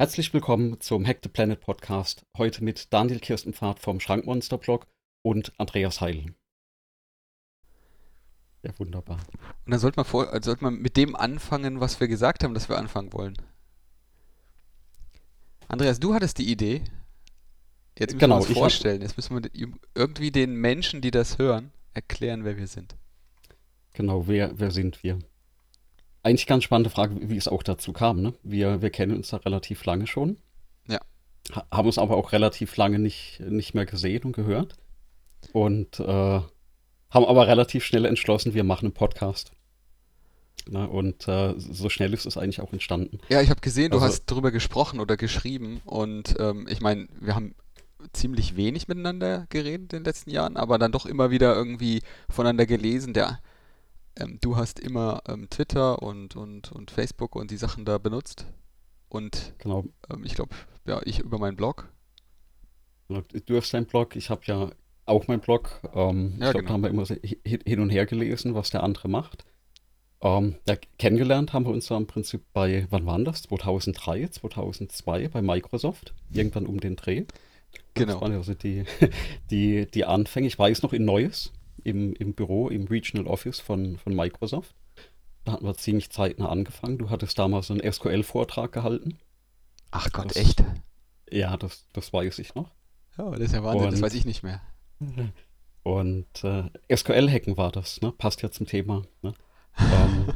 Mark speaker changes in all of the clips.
Speaker 1: Herzlich willkommen zum Hack the Planet Podcast. Heute mit Daniel Kirstenpfad vom Schrankmonster Blog und Andreas Heil.
Speaker 2: Ja, wunderbar. Und dann sollte man, vor, also sollte man mit dem anfangen, was wir gesagt haben, dass wir anfangen wollen. Andreas, du hattest die Idee. Jetzt müssen genau, wir uns vorstellen. Jetzt müssen wir irgendwie den Menschen, die das hören, erklären, wer wir sind.
Speaker 1: Genau, wer, wer sind wir? Eigentlich ganz spannende Frage, wie es auch dazu kam. Ne? Wir, wir kennen uns da relativ lange schon.
Speaker 2: Ja.
Speaker 1: Haben uns aber auch relativ lange nicht, nicht mehr gesehen und gehört. Und äh, haben aber relativ schnell entschlossen, wir machen einen Podcast. Na, und äh, so schnell ist es eigentlich auch entstanden.
Speaker 2: Ja, ich habe gesehen, du also, hast darüber gesprochen oder geschrieben. Und ähm, ich meine, wir haben ziemlich wenig miteinander geredet in den letzten Jahren, aber dann doch immer wieder irgendwie voneinander gelesen. Der ähm, du hast immer ähm, Twitter und, und, und Facebook und die Sachen da benutzt. Und genau. Ähm, ich glaube, ja, ich über meinen Blog.
Speaker 1: Du hast deinen Blog, ich habe ja auch meinen Blog. Ähm, ja, ich glaube, genau. da haben wir immer hin und her gelesen, was der andere macht. Ähm, ja, kennengelernt haben wir uns da im Prinzip bei, wann waren das? 2003, 2002 bei Microsoft, irgendwann um den Dreh.
Speaker 2: Genau.
Speaker 1: Das waren ja so die, die, die Anfänge. Ich weiß noch in Neues, im, im Büro, im Regional Office von, von Microsoft. Da hatten wir ziemlich zeitnah angefangen. Du hattest damals einen SQL-Vortrag gehalten.
Speaker 2: Ach Gott, das, echt?
Speaker 1: Ja, das, das weiß ich noch.
Speaker 2: Oh, das ist ja Wahnsinn, und, das weiß ich nicht mehr.
Speaker 1: Und äh, SQL-Hacken war das, ne? Passt ja zum Thema. Ne? ähm,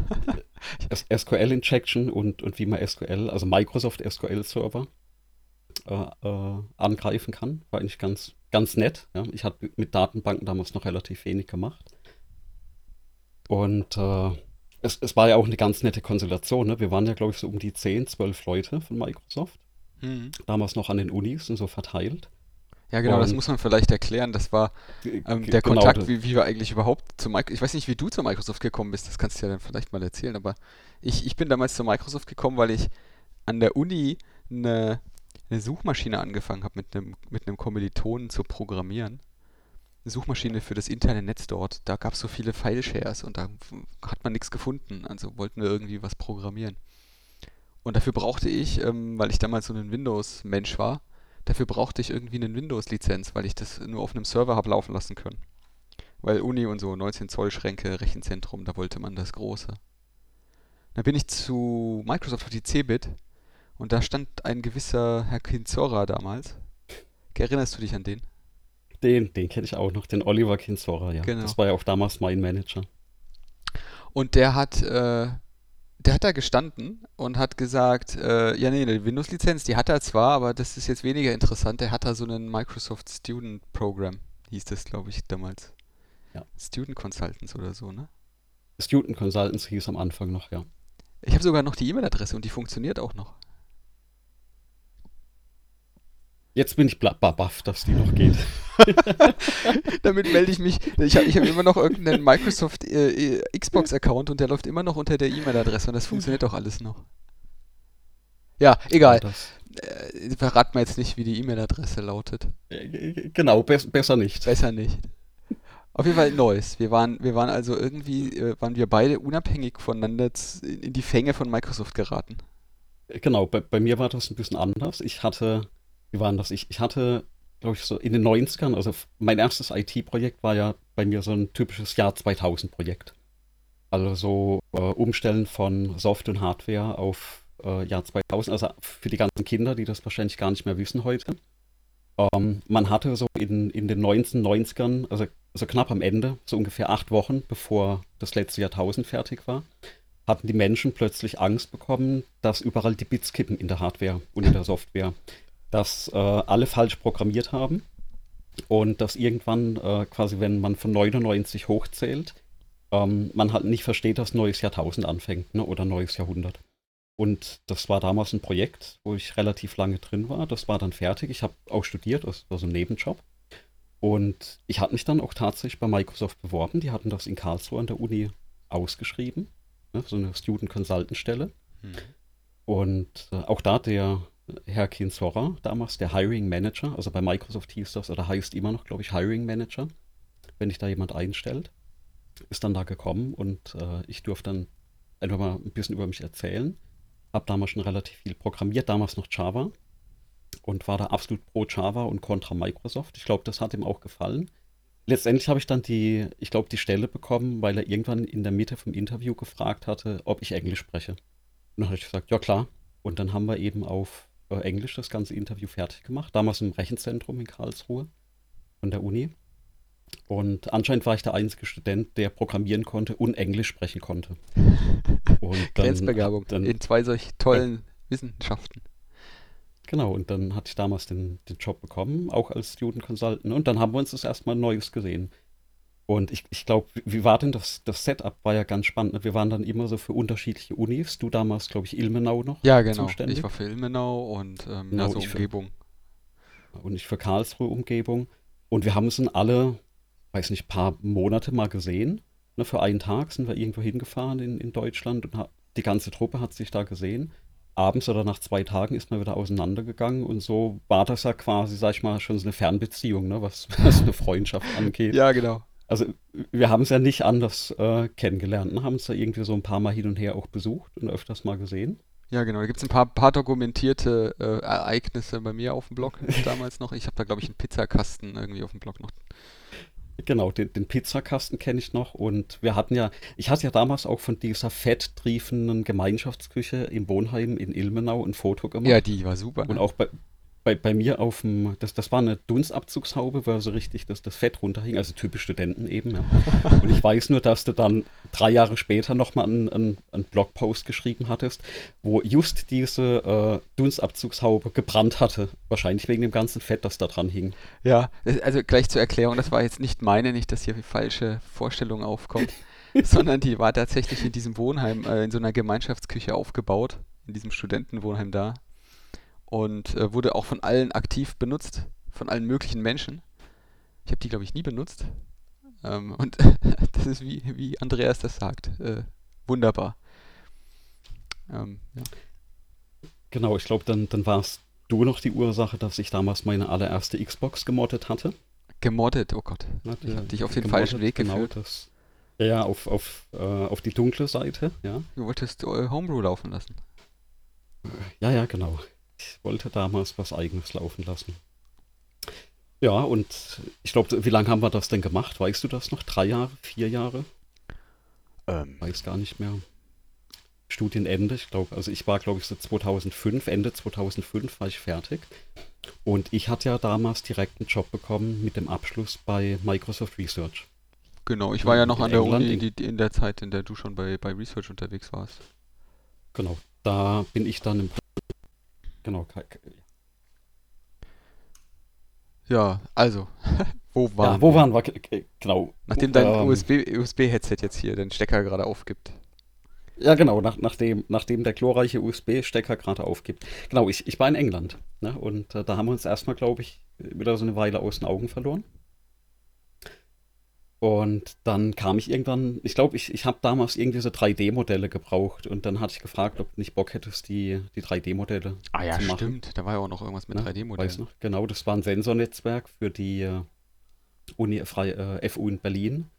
Speaker 1: SQL-Injection und, und wie man SQL, also Microsoft SQL-Server, äh, äh, angreifen kann. War eigentlich ganz, ganz nett. Ja. Ich hatte mit Datenbanken damals noch relativ wenig gemacht. Und äh, es, es, war ja auch eine ganz nette Konstellation. Ne? Wir waren ja, glaube ich, so um die 10, 12 Leute von Microsoft. Mhm. Damals noch an den Unis und so verteilt.
Speaker 2: Ja, genau, und, das muss man vielleicht erklären. Das war ähm, der genau, Kontakt, wie, wie wir eigentlich überhaupt zu Microsoft. Ich weiß nicht, wie du zu Microsoft gekommen bist, das kannst du ja dann vielleicht mal erzählen, aber ich, ich bin damals zu Microsoft gekommen, weil ich an der Uni eine eine Suchmaschine angefangen habe, mit einem, mit einem Kommilitonen zu programmieren. Eine Suchmaschine für das interne Netz dort. Da gab es so viele File-Shares und da hat man nichts gefunden. Also wollten wir irgendwie was programmieren. Und dafür brauchte ich, ähm, weil ich damals so ein Windows-Mensch war, dafür brauchte ich irgendwie eine Windows-Lizenz, weil ich das nur auf einem Server habe laufen lassen können. Weil Uni und so 19 Zoll Schränke, Rechenzentrum, da wollte man das Große. Dann bin ich zu Microsoft auf die Cebit und da stand ein gewisser Herr Kinzora damals. Erinnerst du dich an den?
Speaker 1: Den, den kenne ich auch noch, den Oliver Kinzora, ja. Genau. Das war ja auch damals mein Manager.
Speaker 2: Und der hat, äh, der hat da gestanden und hat gesagt, äh, ja nee, eine Windows-Lizenz, die hat er zwar, aber das ist jetzt weniger interessant. Der hat da so einen Microsoft Student Program, hieß das, glaube ich, damals. Ja. Student Consultants oder so, ne?
Speaker 1: Student Consultants hieß am Anfang noch, ja.
Speaker 2: Ich habe sogar noch die E-Mail-Adresse und die funktioniert auch noch.
Speaker 1: Jetzt bin ich baff, dass die noch geht.
Speaker 2: Damit melde ich mich. Ich habe hab immer noch irgendeinen Microsoft äh, äh, Xbox-Account und der läuft immer noch unter der E-Mail-Adresse und das funktioniert doch alles noch. Ja, egal. Äh, verrat mir jetzt nicht, wie die E-Mail-Adresse lautet.
Speaker 1: Äh, genau, be besser nicht.
Speaker 2: Besser nicht. Auf jeden Fall Neues. Wir waren, wir waren also irgendwie, äh, waren wir beide unabhängig voneinander in die Fänge von Microsoft geraten.
Speaker 1: Genau, bei, bei mir war das ein bisschen anders. Ich hatte wie war denn das? Ich, ich hatte, glaube ich, so in den 90ern, also mein erstes IT-Projekt war ja bei mir so ein typisches Jahr 2000-Projekt. Also so äh, Umstellen von Soft und Hardware auf äh, Jahr 2000, also für die ganzen Kinder, die das wahrscheinlich gar nicht mehr wissen heute. Ähm, man hatte so in, in den 1990ern, also so knapp am Ende, so ungefähr acht Wochen, bevor das letzte Jahrtausend fertig war, hatten die Menschen plötzlich Angst bekommen, dass überall die Bits kippen in der Hardware und in der Software dass äh, alle falsch programmiert haben und dass irgendwann äh, quasi, wenn man von 99 hochzählt, ähm, man halt nicht versteht, dass neues Jahrtausend anfängt ne, oder neues Jahrhundert. Und das war damals ein Projekt, wo ich relativ lange drin war. Das war dann fertig. Ich habe auch studiert, das war so ein Nebenjob. Und ich hatte mich dann auch tatsächlich bei Microsoft beworben. Die hatten das in Karlsruhe an der Uni ausgeschrieben, ne, so eine Student Consultant Stelle. Hm. Und äh, auch da der Herr Kinzora, damals der Hiring Manager, also bei Microsoft hieß das, oder heißt immer noch, glaube ich, Hiring Manager, wenn dich da jemand einstellt, ist dann da gekommen und äh, ich durfte dann einfach mal ein bisschen über mich erzählen. habe damals schon relativ viel programmiert, damals noch Java und war da absolut pro Java und contra Microsoft. Ich glaube, das hat ihm auch gefallen. Letztendlich habe ich dann die, ich glaube, die Stelle bekommen, weil er irgendwann in der Mitte vom Interview gefragt hatte, ob ich Englisch spreche. Und dann habe ich gesagt, ja klar. Und dann haben wir eben auf äh, Englisch das ganze Interview fertig gemacht. Damals im Rechenzentrum in Karlsruhe von der Uni. Und anscheinend war ich der einzige Student, der programmieren konnte und Englisch sprechen konnte.
Speaker 2: Und dann, Grenzbegabung dann, in zwei solch tollen ja. Wissenschaften.
Speaker 1: Genau, und dann hatte ich damals den, den Job bekommen, auch als Student Consultant. Und dann haben wir uns das erstmal Neues gesehen. Und ich, ich glaube, wie war denn das, das Setup? War ja ganz spannend. Ne? Wir waren dann immer so für unterschiedliche Unis. Du damals, glaube ich, Ilmenau noch.
Speaker 2: Ja, genau. Zuständig. Ich war für Ilmenau und ähm, genau, also Umgebung.
Speaker 1: Für, und ich für Karlsruhe Umgebung. Und wir haben es in alle, weiß nicht, paar Monate mal gesehen. Ne? Für einen Tag sind wir irgendwo hingefahren in, in Deutschland und die ganze Truppe hat sich da gesehen abends oder nach zwei Tagen ist man wieder auseinandergegangen und so war das ja quasi, sag ich mal, schon so eine Fernbeziehung, ne, was, was eine Freundschaft angeht.
Speaker 2: Ja, genau.
Speaker 1: Also wir haben es ja nicht anders äh, kennengelernt, ne? haben es ja irgendwie so ein paar Mal hin und her auch besucht und öfters mal gesehen.
Speaker 2: Ja, genau. Da gibt es ein paar, paar dokumentierte äh, Ereignisse bei mir auf dem Blog damals noch. Ich habe da, glaube ich, einen Pizzakasten irgendwie auf dem Blog noch
Speaker 1: Genau, den, den Pizzakasten kenne ich noch. Und wir hatten ja, ich hatte ja damals auch von dieser fetttriefenden Gemeinschaftsküche im Wohnheim in Ilmenau ein Foto gemacht.
Speaker 2: Ja, die war super.
Speaker 1: Und auch bei, bei, bei mir auf dem, das, das war eine Dunstabzugshaube, wo so richtig das, das Fett runterhing, also typisch Studenten eben. Ja. Und ich weiß nur, dass du dann drei Jahre später nochmal einen, einen, einen Blogpost geschrieben hattest, wo just diese äh, Dunstabzugshaube gebrannt hatte. Wahrscheinlich wegen dem ganzen Fett, das da dran hing.
Speaker 2: Ja, also gleich zur Erklärung, das war jetzt nicht meine, nicht, dass hier falsche Vorstellungen aufkommt, sondern die war tatsächlich in diesem Wohnheim, äh, in so einer Gemeinschaftsküche aufgebaut, in diesem Studentenwohnheim da und äh, wurde auch von allen aktiv benutzt, von allen möglichen Menschen. Ich habe die, glaube ich, nie benutzt. Ähm, und das ist wie, wie Andreas das sagt. Äh, wunderbar.
Speaker 1: Ähm, ja. Genau, ich glaube, dann, dann warst du noch die Ursache, dass ich damals meine allererste Xbox gemoddet hatte.
Speaker 2: Gemoddet, oh Gott. Ja, ich habe dich auf den falschen Weg genau geführt. Das,
Speaker 1: ja, auf, auf, äh, auf die dunkle Seite, ja.
Speaker 2: Du wolltest äh, Homebrew laufen lassen.
Speaker 1: Ja, ja, genau. Ich wollte damals was Eigenes laufen lassen. Ja, und ich glaube, wie lange haben wir das denn gemacht? Weißt du das noch? Drei Jahre? Vier Jahre? Ähm. Weiß gar nicht mehr. Studienende, ich glaube, also ich war, glaube ich, so 2005, Ende 2005 war ich fertig. Und ich hatte ja damals direkt einen Job bekommen mit dem Abschluss bei Microsoft Research.
Speaker 2: Genau, ich war ja noch an der England, Uni in, in, der Zeit, in der du schon bei, bei Research unterwegs warst.
Speaker 1: Genau, da bin ich dann im Genau.
Speaker 2: Ja, also, wo waren
Speaker 1: ja, wo wir? waren wir? Genau.
Speaker 2: Nachdem dein ähm, USB-Headset USB jetzt hier den Stecker gerade aufgibt.
Speaker 1: Ja, genau, nach, nachdem, nachdem der glorreiche USB-Stecker gerade aufgibt. Genau, ich, ich war in England. Ne, und äh, da haben wir uns erstmal, glaube ich, wieder so eine Weile aus den Augen verloren. Und dann kam ich irgendwann, ich glaube, ich, ich habe damals irgendwie so 3D-Modelle gebraucht und dann hatte ich gefragt, ob du nicht Bock hättest, die, die 3D-Modelle
Speaker 2: ah, ja, zu machen. stimmt. Da war ja auch noch irgendwas mit 3D-Modellen.
Speaker 1: Genau, das war ein Sensornetzwerk für die äh, Uni frei, äh, FU in Berlin.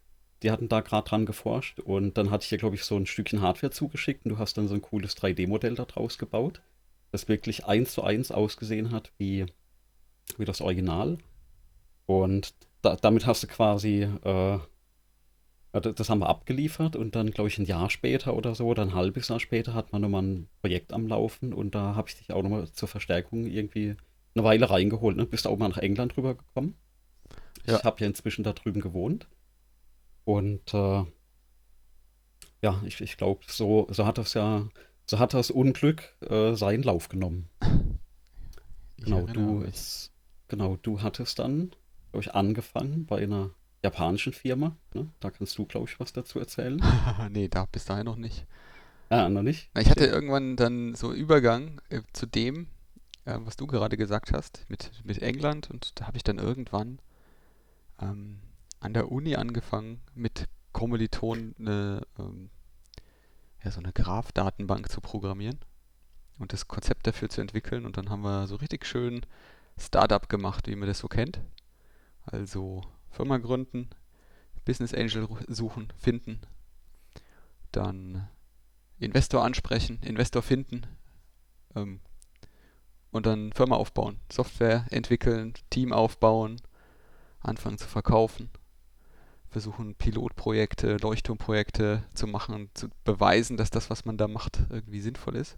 Speaker 1: Die hatten da gerade dran geforscht und dann hatte ich dir, glaube ich, so ein Stückchen Hardware zugeschickt und du hast dann so ein cooles 3D-Modell daraus gebaut, das wirklich eins zu eins ausgesehen hat wie, wie das Original. Und da, damit hast du quasi, äh, das haben wir abgeliefert und dann, glaube ich, ein Jahr später oder so, oder ein halbes Jahr später hat man nochmal ein Projekt am Laufen und da habe ich dich auch nochmal zur Verstärkung irgendwie eine Weile reingeholt. Ne? Bist du auch mal nach England rübergekommen? Ja. Ich habe ja inzwischen da drüben gewohnt. Und äh, ja, ich, ich glaube, so, so hat das ja, so hat das Unglück äh, seinen Lauf genommen. genau, du, es, genau, du hattest dann glaube ich, angefangen bei einer japanischen Firma. Ne? Da kannst du, glaube ich, was dazu erzählen.
Speaker 2: nee, da bis dahin noch nicht.
Speaker 1: Ah, noch nicht?
Speaker 2: Ich hatte irgendwann dann so Übergang äh, zu dem, äh, was du gerade gesagt hast, mit, mit England. Und da habe ich dann irgendwann ähm, an der Uni angefangen, mit Kommilitonen eine, ähm, ja, so eine Graph-Datenbank zu programmieren und das Konzept dafür zu entwickeln. Und dann haben wir so richtig schön Startup gemacht, wie man das so kennt. Also Firma gründen, Business Angel suchen, finden, dann Investor ansprechen, Investor finden, Ähm, und dann Firma aufbauen, Software entwickeln, Team aufbauen, anfangen zu verkaufen, versuchen Pilotprojekte, Leuchtturmprojekte zu machen zu beweisen, dass das, was man da macht, irgendwie sinnvoll ist.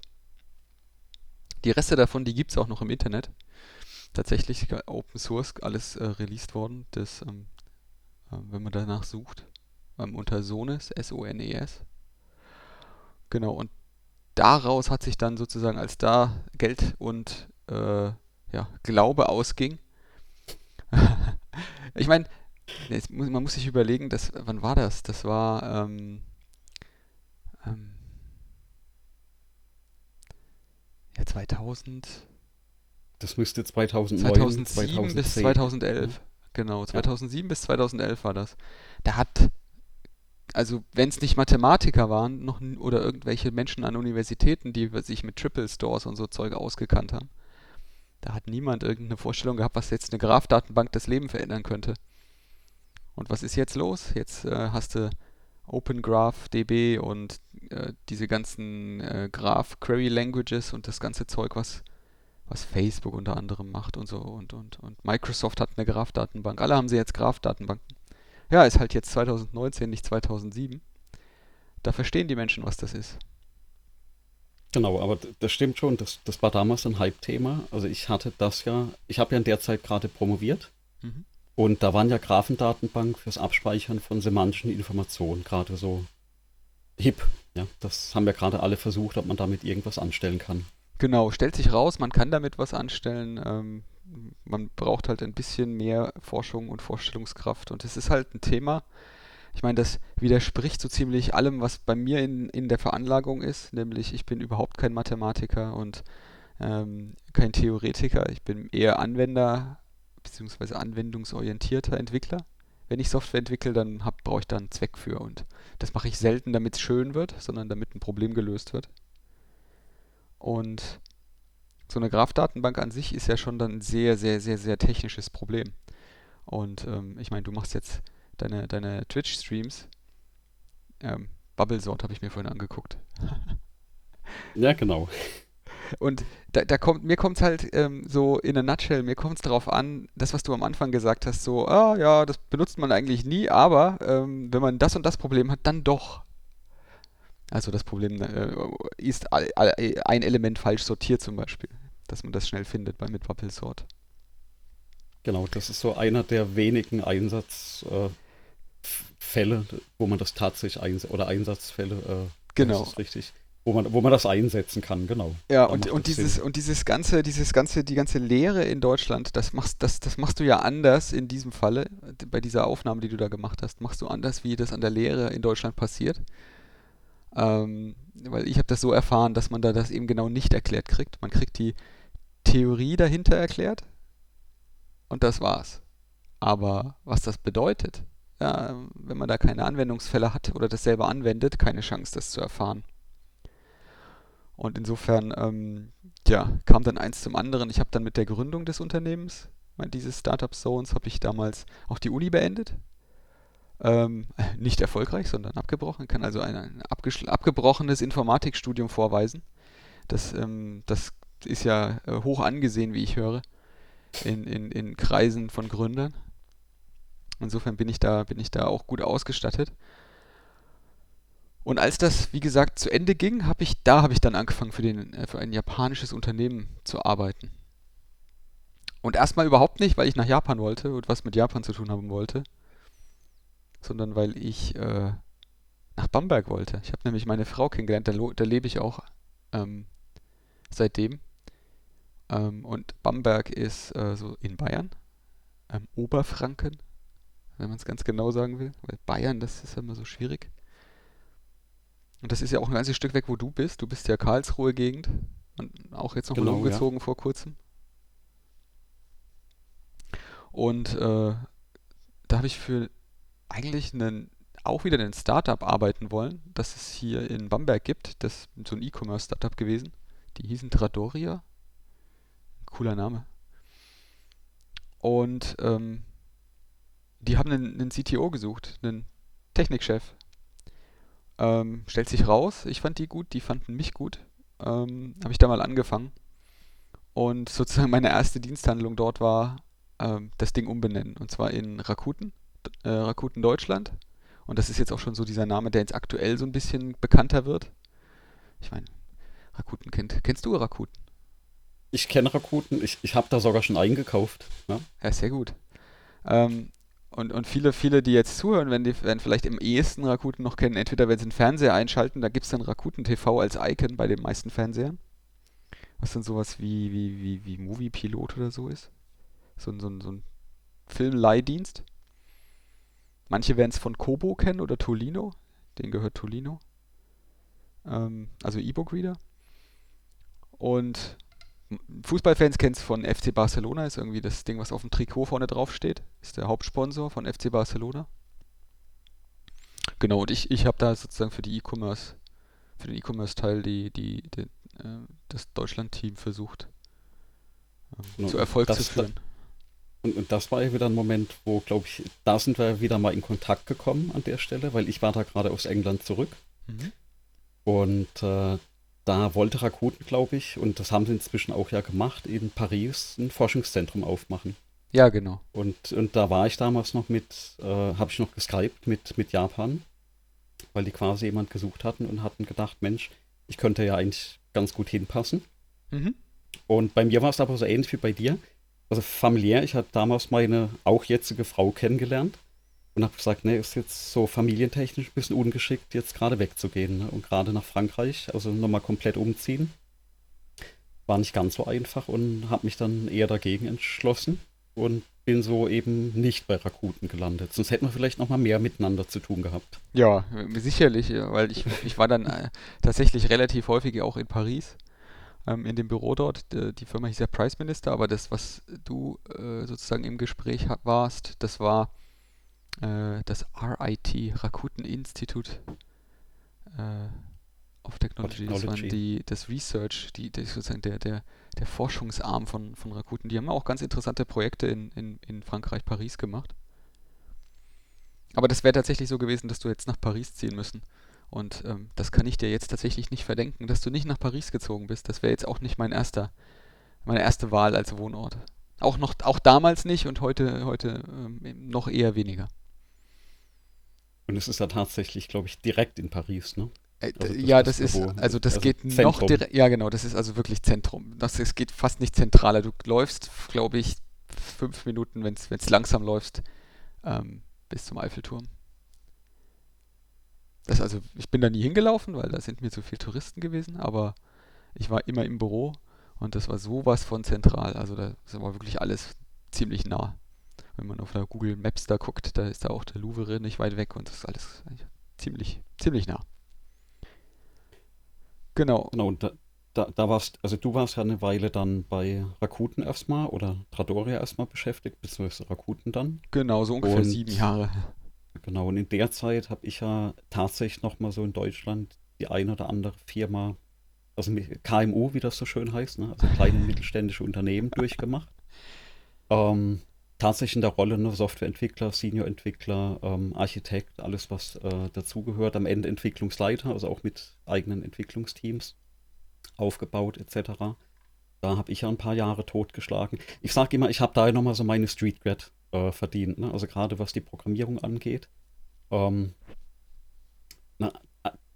Speaker 2: Die Reste davon, die gibt es auch noch im Internet. Tatsächlich Open Source, alles äh, released worden, das, ähm, äh, wenn man danach sucht, ähm, unter Sones, S-O-N-E-S. Genau, und daraus hat sich dann sozusagen, als da Geld und äh, ja, Glaube ausging, ich meine, man muss sich überlegen, das, wann war das? Das war ähm, ähm, ja 2000.
Speaker 1: Das müsste 2009,
Speaker 2: 2007 2010. bis 2011. Genau, 2007 ja. bis 2011 war das. Da hat also wenn es nicht Mathematiker waren noch, oder irgendwelche Menschen an Universitäten, die sich mit Triple Stores und so Zeug ausgekannt haben, da hat niemand irgendeine Vorstellung gehabt, was jetzt eine Graph-Datenbank das Leben verändern könnte. Und was ist jetzt los? Jetzt äh, hast du Open Graph DB und äh, diese ganzen äh, Graph Query Languages und das ganze Zeug, was, was Facebook unter anderem macht und so und, und, und Microsoft hat eine Graph-Datenbank. Alle haben sie jetzt Graph-Datenbanken. Ja, ist halt jetzt 2019, nicht 2007. Da verstehen die Menschen, was das ist.
Speaker 1: Genau, aber das stimmt schon, das, das war damals ein Hype-Thema. Also ich hatte das ja, ich habe ja in der Zeit gerade promoviert mhm. und da waren ja Graphendatenbank fürs Abspeichern von semantischen Informationen gerade so hip. Ja, das haben wir gerade alle versucht, ob man damit irgendwas anstellen kann.
Speaker 2: Genau, stellt sich raus, man kann damit was anstellen. Ähm, man braucht halt ein bisschen mehr Forschung und Vorstellungskraft. Und es ist halt ein Thema, ich meine, das widerspricht so ziemlich allem, was bei mir in, in der Veranlagung ist, nämlich ich bin überhaupt kein Mathematiker und ähm, kein Theoretiker. Ich bin eher Anwender bzw. anwendungsorientierter Entwickler. Wenn ich Software entwickle, dann brauche ich da einen Zweck für. Und das mache ich selten, damit es schön wird, sondern damit ein Problem gelöst wird. Und so eine Graph-Datenbank an sich ist ja schon dann ein sehr, sehr, sehr, sehr technisches Problem. Und ähm, ich meine, du machst jetzt deine, deine Twitch-Streams. Ähm, Bubblesort habe ich mir vorhin angeguckt.
Speaker 1: ja, genau.
Speaker 2: Und da, da kommt, mir kommt es halt ähm, so in a nutshell, mir kommt es darauf an, das, was du am Anfang gesagt hast, so, ah ja, das benutzt man eigentlich nie, aber ähm, wenn man das und das Problem hat, dann doch. Also das Problem äh, ist all, all, ein Element falsch sortiert zum Beispiel, dass man das schnell findet bei mit Wappelsort.
Speaker 1: Genau, das ist so einer der wenigen Einsatzfälle, äh, wo man das tatsächlich einsetzt, oder Einsatzfälle, äh,
Speaker 2: genau.
Speaker 1: das ist richtig, wo man, wo man das einsetzen kann, genau.
Speaker 2: Ja, und, und dieses, Sinn. und dieses ganze, dieses ganze, die ganze Lehre in Deutschland, das machst, das, das machst du ja anders in diesem Falle, bei dieser Aufnahme, die du da gemacht hast, machst du anders, wie das an der Lehre in Deutschland passiert. Ähm, weil ich habe das so erfahren, dass man da das eben genau nicht erklärt kriegt. Man kriegt die Theorie dahinter erklärt und das war's. Aber was das bedeutet, ja, wenn man da keine Anwendungsfälle hat oder das selber anwendet, keine Chance, das zu erfahren. Und insofern, ähm, ja, kam dann eins zum anderen. Ich habe dann mit der Gründung des Unternehmens, dieses Startup Zones, habe ich damals auch die Uni beendet ähm, nicht erfolgreich, sondern abgebrochen. Kann also ein, ein abgebrochenes Informatikstudium vorweisen. Das, ähm, das ist ja äh, hoch angesehen, wie ich höre, in, in, in Kreisen von Gründern. Insofern bin ich da, bin ich da auch gut ausgestattet. Und als das, wie gesagt, zu Ende ging, habe ich, da habe ich dann angefangen, für, den, äh, für ein japanisches Unternehmen zu arbeiten. Und erstmal überhaupt nicht, weil ich nach Japan wollte und was mit Japan zu tun haben wollte, sondern weil ich äh, nach Bamberg wollte. Ich habe nämlich meine Frau kennengelernt, da, da lebe ich auch ähm, seitdem. Ähm, und Bamberg ist äh, so in Bayern, ähm, Oberfranken, wenn man es ganz genau sagen will. Weil Bayern, das ist ja immer so schwierig. Und das ist ja auch ein ganzes Stück weg, wo du bist. Du bist ja Karlsruhe Gegend und auch jetzt nochmal genau, umgezogen ja. vor kurzem. Und äh, da habe ich für eigentlich einen, auch wieder ein Startup arbeiten wollen, das es hier in Bamberg gibt. Das ist so ein E-Commerce-Startup gewesen. Die hießen Tradoria. Cooler Name. Und ähm, die haben einen, einen, CTO gesucht, einen Technikchef. Ähm, stellt sich raus, ich fand die gut, die fanden mich gut. ähm, habe ich da mal angefangen. Und sozusagen meine erste Diensthandlung dort war ähm, das Ding umbenennen. Und zwar in Rakuten, äh, Rakuten Deutschland. Und das ist jetzt auch schon so dieser Name, der jetzt aktuell so ein bisschen bekannter wird. Ich meine, Rakuten kennt. Kennst du Rakuten?
Speaker 1: Ich kenne Rakuten. Ich, ich habe da sogar schon eingekauft. Ja,
Speaker 2: ja sehr gut. Ähm, und, und viele, viele, die jetzt zuhören, wenn die werden vielleicht im ehesten Rakuten noch kennen, entweder wenn sie einen Fernseher einschalten, da gibt es dann Rakuten TV als Icon bei den meisten Fernsehern. Was dann sowas wie, wie, wie, wie Movie Pilot oder so ist. So, so, so ein Filmleihdienst. Manche werden es von Kobo kennen oder Tolino. Den gehört Tolino. Ähm, also E-Book-Reader. Und Fußballfans kennen es von FC Barcelona, ist irgendwie das Ding, was auf dem Trikot vorne drauf steht. Ist der Hauptsponsor von FC Barcelona. Genau, und ich, ich habe da sozusagen für die E-Commerce, für den E-Commerce-Teil die, die, die äh, das Deutschland-Team versucht ähm, zu Erfolg zu führen.
Speaker 1: Und, und, das war ja wieder ein Moment, wo, glaube ich, da sind wir wieder mal in Kontakt gekommen an der Stelle, weil ich war da gerade aus England zurück. Mhm. Und äh, da wollte Rakuten, glaube ich, und das haben sie inzwischen auch ja gemacht, in Paris ein Forschungszentrum aufmachen.
Speaker 2: Ja, genau.
Speaker 1: Und, und da war ich damals noch mit, äh, habe ich noch geskypt mit, mit Japan, weil die quasi jemand gesucht hatten und hatten gedacht, Mensch, ich könnte ja eigentlich ganz gut hinpassen. Mhm. Und bei mir war es aber so ähnlich wie bei dir. Also familiär, ich hatte damals meine auch jetzige Frau kennengelernt und habe gesagt, nee, ist jetzt so familientechnisch ein bisschen ungeschickt, jetzt gerade wegzugehen ne? und gerade nach Frankreich, also nochmal komplett umziehen. War nicht ganz so einfach und habe mich dann eher dagegen entschlossen und bin so eben nicht bei Rakuten gelandet. Sonst hätten wir vielleicht nochmal mehr miteinander zu tun gehabt.
Speaker 2: Ja, sicherlich, weil ich, ich war dann äh, tatsächlich relativ häufig auch in Paris ähm, in dem Büro dort. Die Firma hieß ja Price Minister, aber das, was du äh, sozusagen im Gespräch warst, das war äh, das RIT, Rakuten Institute äh, of Technology, Technology. Das, waren die, das Research, die, die sozusagen der, der, der Forschungsarm von, von Rakuten. Die haben auch ganz interessante Projekte in, in, in Frankreich, Paris gemacht. Aber das wäre tatsächlich so gewesen, dass du jetzt nach Paris ziehen müssen. Und ähm, das kann ich dir jetzt tatsächlich nicht verdenken, dass du nicht nach Paris gezogen bist. Das wäre jetzt auch nicht mein erster, meine erste Wahl als Wohnort. Auch noch, auch damals nicht und heute, heute ähm, noch eher weniger.
Speaker 1: Und es ist ja tatsächlich, glaube ich, direkt in Paris, ne?
Speaker 2: Äh, also das ja, das, ist, also das also geht Zentrum. noch direkt, ja genau, das ist also wirklich Zentrum. Das, es geht fast nicht zentraler. Du läufst, glaube ich, fünf Minuten, wenn es langsam läufst, ähm, bis zum Eiffelturm. Das also, ich bin da nie hingelaufen, weil da sind mir zu viele Touristen gewesen, aber ich war immer im Büro und das war sowas von zentral. Also da war wirklich alles ziemlich nah wenn man auf der Google Maps da guckt, da ist da auch der Louvre nicht weit weg und das ist alles ziemlich, ziemlich nah.
Speaker 1: Genau. Genau, und da, da, da warst, also du warst ja eine Weile dann bei Rakuten erstmal oder Tradoria erstmal beschäftigt, beziehungsweise Rakuten dann.
Speaker 2: Genau, so ungefähr und, sieben Jahre.
Speaker 1: Genau, und in der Zeit habe ich ja tatsächlich nochmal so in Deutschland die eine oder andere Firma, also KMU, wie das so schön heißt, ne? also kleine mittelständische Unternehmen durchgemacht. Ähm, tatsächlich in der Rolle ne, Softwareentwickler, Senior-Entwickler, ähm, Architekt, alles was äh, dazugehört, am Ende Entwicklungsleiter, also auch mit eigenen Entwicklungsteams aufgebaut etc. Da habe ich ja ein paar Jahre totgeschlagen. Ich sage immer, ich habe da nochmal so meine Street Grad äh, verdient, ne? also gerade was die Programmierung angeht. Ähm, na,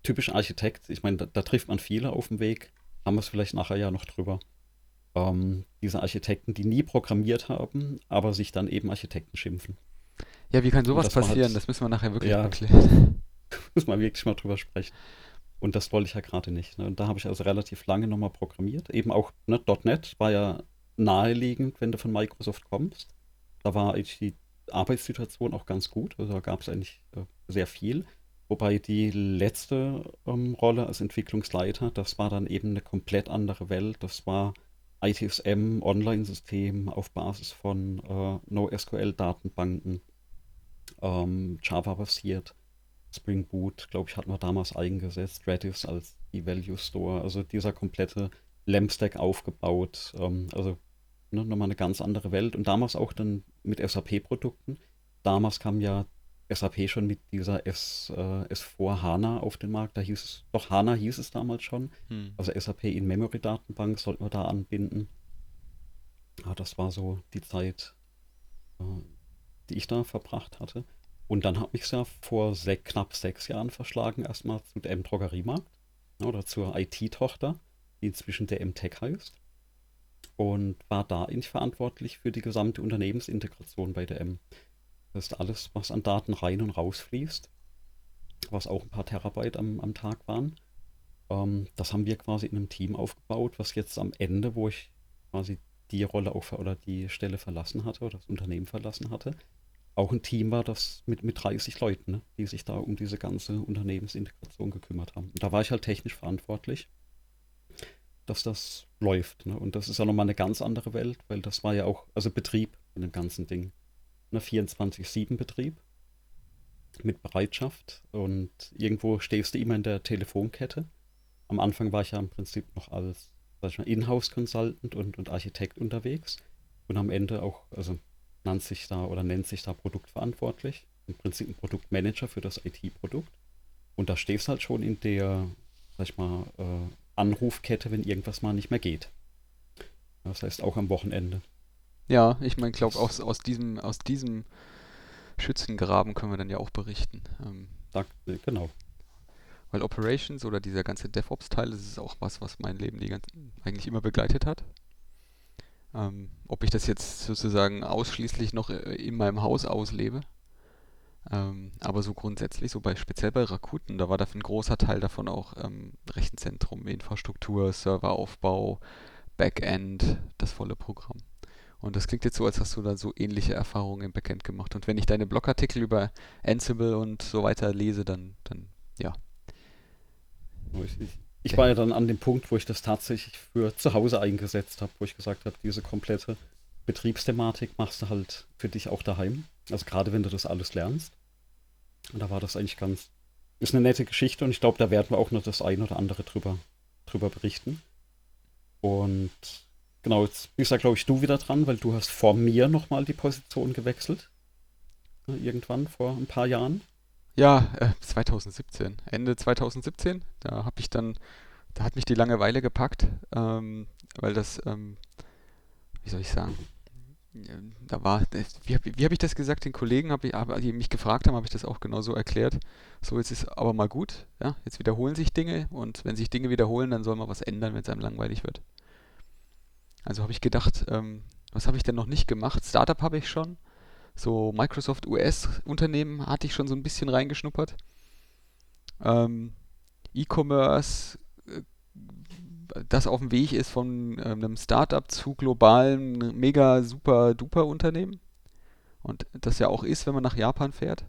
Speaker 1: typisch Architekt, ich meine, da, da trifft man viele auf dem Weg, haben wir es vielleicht nachher ja noch drüber ähm, diese Architekten, die nie programmiert haben, aber sich dann eben Architekten schimpfen.
Speaker 2: Ja, wie kann sowas das passieren? Halt, das müssen wir nachher wirklich ja, erklären.
Speaker 1: muss man wirklich mal drüber sprechen. Und das wollte ich ja gerade nicht. Ne? Und da habe ich also relativ lange nochmal programmiert. Eben auch ne, .NET war ja naheliegend, wenn du von Microsoft kommst. Da war eigentlich die Arbeitssituation auch ganz gut. Also da gab es eigentlich äh, sehr viel. Wobei die letzte ähm, Rolle als Entwicklungsleiter, das war dann eben eine komplett andere Welt. Das war ITSM Online-System auf Basis von äh, NoSQL-Datenbanken, ähm, Java-basiert. Spring Boot, glaube ich, hatten wir damals eingesetzt, Redis als die Value Store, also dieser komplette LAMP-Stack aufgebaut, ähm, also ne, nochmal eine ganz andere Welt und damals auch dann mit SAP-Produkten. Damals kam ja SAP schon mit dieser S, äh, S4 HANA auf den Markt. Da hieß es, doch HANA hieß es damals schon. Hm. Also SAP in Memory Datenbank sollten wir da anbinden. Ja, das war so die Zeit, äh, die ich da verbracht hatte. Und dann habe ich es ja vor sech, knapp sechs Jahren verschlagen, erstmal zu dem Drogeriemarkt oder zur IT-Tochter, die inzwischen der MTech heißt. Und war da eigentlich verantwortlich für die gesamte Unternehmensintegration bei der M. Das ist alles, was an Daten rein und raus fließt, was auch ein paar Terabyte am, am Tag waren. Ähm, das haben wir quasi in einem Team aufgebaut, was jetzt am Ende, wo ich quasi die Rolle auch oder die Stelle verlassen hatte oder das Unternehmen verlassen hatte, auch ein Team war, das mit, mit 30 Leuten, ne, die sich da um diese ganze Unternehmensintegration gekümmert haben. Und da war ich halt technisch verantwortlich, dass das läuft. Ne? Und das ist ja nochmal eine ganz andere Welt, weil das war ja auch, also Betrieb in dem ganzen Ding. Ne, 24-7-Betrieb mit Bereitschaft und irgendwo stehst du immer in der Telefonkette. Am Anfang war ich ja im Prinzip noch als Inhouse-Consultant und, und Architekt unterwegs und am Ende auch, also nennt sich da oder nennt sich da produktverantwortlich. Im Prinzip ein Produktmanager für das IT-Produkt. Und da stehst halt schon in der, sag ich mal, äh, Anrufkette, wenn irgendwas mal nicht mehr geht. Das heißt auch am Wochenende.
Speaker 2: Ja, ich meine, glaube aus, aus diesem, aus diesem Schützengraben können wir dann ja auch berichten. Ähm,
Speaker 1: da, genau.
Speaker 2: Weil Operations oder dieser ganze DevOps-Teil, das ist auch was, was mein Leben die ganze, eigentlich immer begleitet hat. Ähm, ob ich das jetzt sozusagen ausschließlich noch äh, in meinem Haus auslebe. Ähm, aber so grundsätzlich, so bei speziell bei Rakuten, da war dafür ein großer Teil davon auch ähm, Rechenzentrum, Infrastruktur, Serveraufbau, Backend, das volle Programm. Und das klingt jetzt so, als hast du da so ähnliche Erfahrungen im Backend gemacht. Und wenn ich deine Blogartikel über Ansible und so weiter lese, dann, dann ja.
Speaker 1: Richtig ich war ja dann an dem Punkt, wo ich das tatsächlich für zu Hause eingesetzt habe, wo ich gesagt habe, diese komplette Betriebsthematik machst du halt für dich auch daheim. Also gerade wenn du das alles lernst. Und da war das eigentlich ganz, ist eine nette Geschichte und ich glaube, da werden wir auch noch das ein oder andere drüber, drüber berichten. Und genau, jetzt bist ja, glaube ich, du wieder dran, weil du hast vor mir nochmal die Position gewechselt. Irgendwann vor ein paar Jahren.
Speaker 2: Ja, äh, 2017. Ende 2017. Da habe ich dann, da hat mich die Langeweile gepackt, ähm, weil das, ähm, wie soll ich sagen, da war, wie, wie habe ich das gesagt, den Kollegen, hab ich, die mich gefragt haben, habe ich das auch genauso erklärt. So, jetzt ist aber mal gut, ja, jetzt wiederholen sich Dinge und wenn sich Dinge wiederholen, dann soll man was ändern, wenn es einem langweilig wird. Also habe ich gedacht, ähm, was habe ich denn noch nicht gemacht? Startup habe ich schon, so Microsoft US-Unternehmen hatte ich schon so ein bisschen reingeschnuppert. Ähm, E-Commerce, äh, das auf dem Weg ist von äh, einem Startup zu globalen, mega super duper Unternehmen. Und das ja auch ist, wenn man nach Japan fährt.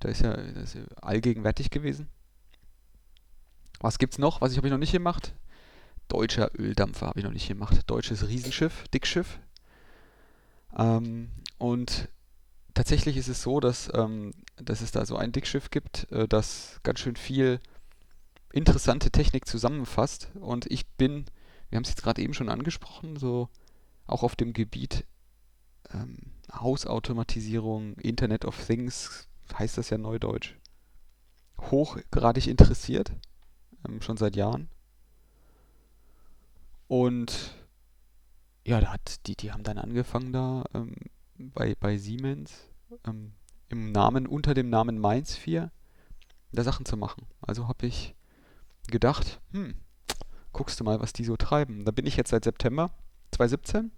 Speaker 2: Da ist ja, ist ja allgegenwärtig gewesen. Was gibt's noch? Was ich habe ich noch nicht gemacht? Deutscher Öldampfer habe ich noch nicht gemacht. Deutsches Riesenschiff, Dickschiff. Ähm, und tatsächlich ist es so, dass, ähm, dass es da so ein Dickschiff gibt, äh, das ganz schön viel interessante Technik zusammenfasst. Und ich bin, wir haben es jetzt gerade eben schon angesprochen, so auch auf dem Gebiet ähm, Hausautomatisierung, Internet of Things, heißt das ja neudeutsch, hochgradig interessiert, ähm, schon seit Jahren. Und ja, da hat die, die haben dann angefangen da ähm, bei, bei Siemens ähm, im Namen, unter dem Namen Mainz 4 da Sachen zu machen. Also habe ich gedacht, hm, guckst du mal, was die so treiben. Da bin ich jetzt seit September 2017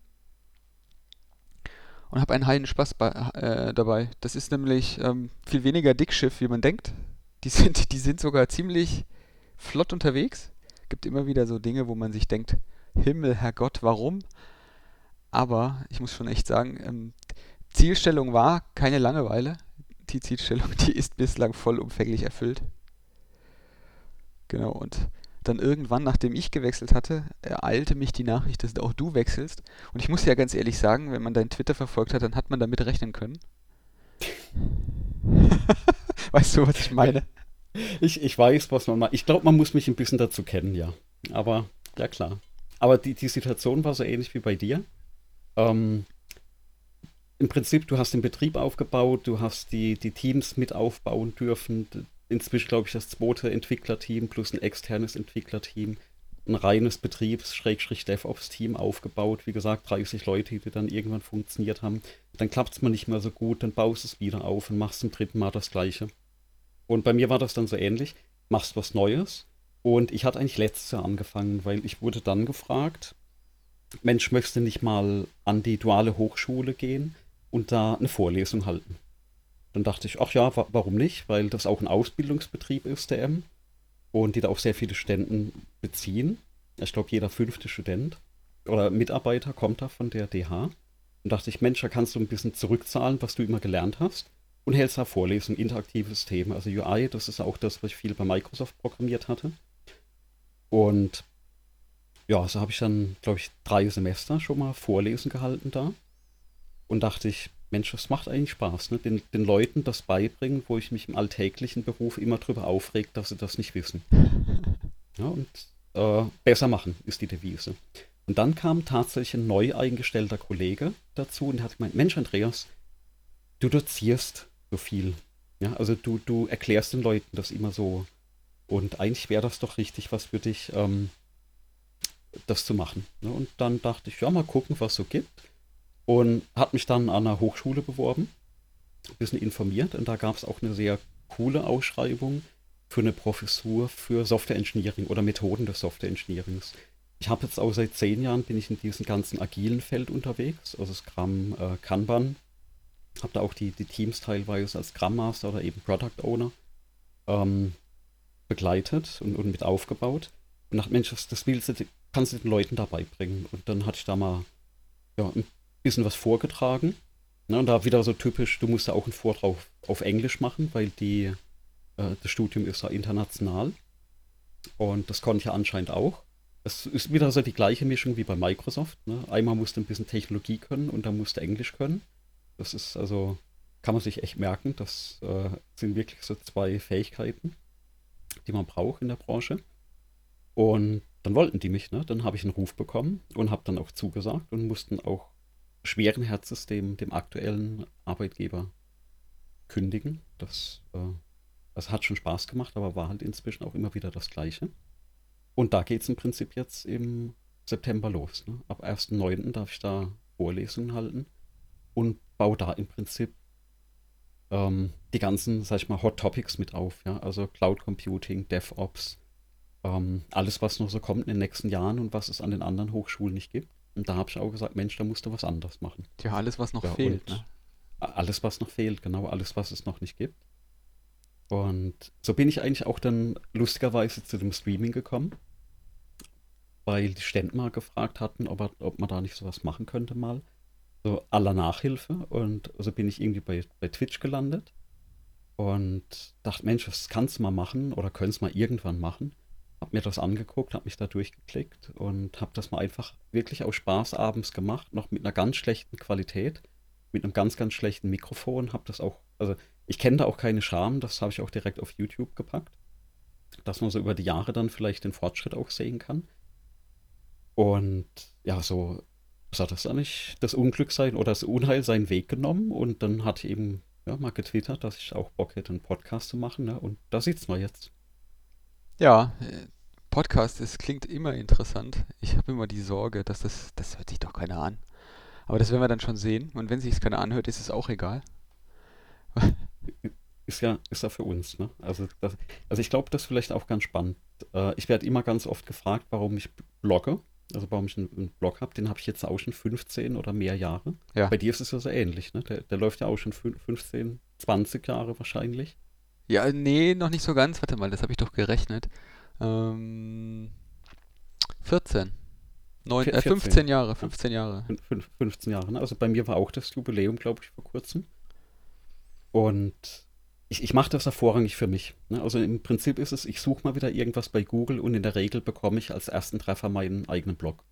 Speaker 2: und habe einen heilen Spaß bei, äh, dabei. Das ist nämlich ähm, viel weniger Dickschiff, wie man denkt. Die sind, die sind sogar ziemlich flott unterwegs. Gibt immer wieder so Dinge, wo man sich denkt, Himmel, Herrgott, warum? Aber ich muss schon echt sagen, ähm, Zielstellung war keine Langeweile. Die Zielstellung, die ist bislang vollumfänglich erfüllt. Genau, und dann irgendwann, nachdem ich gewechselt hatte, ereilte mich die Nachricht, dass auch du wechselst. Und ich muss ja ganz ehrlich sagen, wenn man deinen Twitter verfolgt hat, dann hat man damit rechnen können. weißt du, was ich meine?
Speaker 1: Ich, ich weiß, was man macht. Ich glaube, man muss mich ein bisschen dazu kennen, ja. Aber, ja klar. Aber die, die Situation war so ähnlich wie bei dir. Ähm, im Prinzip, du hast den Betrieb aufgebaut, du hast die, die Teams mit aufbauen dürfen. Inzwischen, glaube ich, das zweite Entwicklerteam plus ein externes Entwicklerteam. Ein reines Betriebs-DevOps-Team aufgebaut. Wie gesagt, 30 Leute, die dann irgendwann funktioniert haben. Dann klappt es mal nicht mehr so gut, dann baust es wieder auf und machst zum dritten Mal das Gleiche. Und bei mir war das dann so ähnlich. Machst was Neues. Und ich hatte eigentlich letztes Jahr angefangen, weil ich wurde dann gefragt, Mensch, möchtest du nicht mal an die duale Hochschule gehen und da eine Vorlesung halten? Dann dachte ich, ach ja, wa warum nicht? Weil das auch ein Ausbildungsbetrieb ist, der M. Und die da auch sehr viele Studenten beziehen. Ich glaube, jeder fünfte Student oder Mitarbeiter kommt da von der DH. Und dachte ich, Mensch, da kannst du ein bisschen zurückzahlen, was du immer gelernt hast. Und hältst da Vorlesungen, interaktives Thema. Also UI, das ist auch das, was ich viel bei Microsoft programmiert hatte. Und ja, so habe ich dann, glaube ich, drei Semester schon mal Vorlesen gehalten da. Und dachte ich, Mensch, das macht eigentlich Spaß, ne? den, den Leuten das beibringen, wo ich mich im alltäglichen Beruf immer drüber aufreg, dass sie das nicht wissen. Ja, und äh, besser machen ist die Devise. Und dann kam tatsächlich ein neu eingestellter Kollege dazu und hat gemeint, Mensch, Andreas, du dozierst so viel. Ja, also du, du erklärst den Leuten das immer so. Und eigentlich wäre das doch richtig was für dich, ähm, das zu machen. Ne? Und dann dachte ich, ja, mal gucken, was es so gibt. Und habe mich dann an einer Hochschule beworben, ein bisschen informiert. Und da gab es auch eine sehr coole Ausschreibung für eine Professur für Software Engineering oder Methoden des Software Engineerings. Ich habe jetzt auch seit zehn Jahren bin ich in diesem ganzen agilen Feld unterwegs, also Scrum, äh, Kanban. Habe da auch die, die Teams teilweise als Scrum Master oder eben Product Owner ähm, begleitet und, und mit aufgebaut. Und dachte, Mensch, das, das willst du, kannst du den Leuten dabei bringen. Und dann hatte ich da mal ja, ein bisschen was vorgetragen. Ne, und da wieder so typisch, du musst ja auch einen Vortrag auf, auf Englisch machen, weil die, äh, das Studium ist ja international. Und das konnte ich ja anscheinend auch. Es ist wieder so die gleiche Mischung wie bei Microsoft. Ne? Einmal musst du ein bisschen Technologie können und dann musst du Englisch können. Das ist also, kann man sich echt merken. Das äh, sind wirklich so zwei Fähigkeiten, die man braucht in der Branche. Und dann wollten die mich, ne? Dann habe ich einen Ruf bekommen und habe dann auch zugesagt und mussten auch schweren Herzens dem, dem aktuellen Arbeitgeber kündigen. Das, äh, das hat schon Spaß gemacht, aber war halt inzwischen auch immer wieder das Gleiche. Und da geht es im Prinzip jetzt im September los. Ne? Ab 1.9. darf ich da Vorlesungen halten und baue da im Prinzip ähm, die ganzen, sag ich mal, Hot Topics mit auf. Ja? Also Cloud Computing, DevOps, ähm, alles, was noch so kommt in den nächsten Jahren und was es an den anderen Hochschulen nicht gibt. Und da habe ich auch gesagt, Mensch, da musst du was anderes machen.
Speaker 2: Ja, alles, was noch ja, fehlt. Ne?
Speaker 1: Alles, was noch fehlt, genau, alles, was es noch nicht gibt. Und so bin ich eigentlich auch dann lustigerweise zu dem Streaming gekommen, weil die Ständen mal gefragt hatten, ob, er, ob man da nicht sowas machen könnte mal. So aller Nachhilfe. Und so bin ich irgendwie bei, bei Twitch gelandet und dachte, Mensch, das kannst du mal machen oder könntest mal irgendwann machen habe mir das angeguckt, habe mich da durchgeklickt und habe das mal einfach wirklich aus Spaß abends gemacht, noch mit einer ganz schlechten Qualität, mit einem ganz, ganz schlechten Mikrofon. Habe das auch, also ich kenne da auch keine Scham, das habe ich auch direkt auf YouTube gepackt, dass man so über die Jahre dann vielleicht den Fortschritt auch sehen kann. Und ja, so soll das eigentlich das Unglück sein oder das Unheil seinen Weg genommen und dann hat eben ja, mal getwittert, dass ich auch Bock hätte, einen Podcast zu machen. Ne? Und da sieht's mal jetzt.
Speaker 2: Ja, äh, Podcast, es klingt immer interessant. Ich habe immer die Sorge, dass das, das hört sich doch keiner an. Aber das werden wir dann schon sehen. Und wenn sich es keiner anhört, ist es auch egal.
Speaker 1: Ist ja, ist ja für uns, ne? Also, das, also ich glaube, das ist vielleicht auch ganz spannend. Äh, ich werde immer ganz oft gefragt, warum ich blogge. Also warum ich einen, einen Blog habe. Den habe ich jetzt auch schon 15 oder mehr Jahre. Ja. Bei dir ist es ja so ähnlich, ne? Der, der läuft ja auch schon 15, 20 Jahre wahrscheinlich.
Speaker 2: Ja, nee, noch nicht so ganz. Warte mal, das habe ich doch gerechnet. Ähm, 14. Neun, äh, 15 Jahre, 15 Jahre.
Speaker 1: 15 Jahre, ne? Also bei mir war auch das Jubiläum, glaube ich, vor kurzem. Und ich, ich mache das ja vorrangig für mich. Ne? Also im Prinzip ist es, ich suche mal wieder irgendwas bei Google und in der Regel bekomme ich als ersten Treffer meinen eigenen Blog.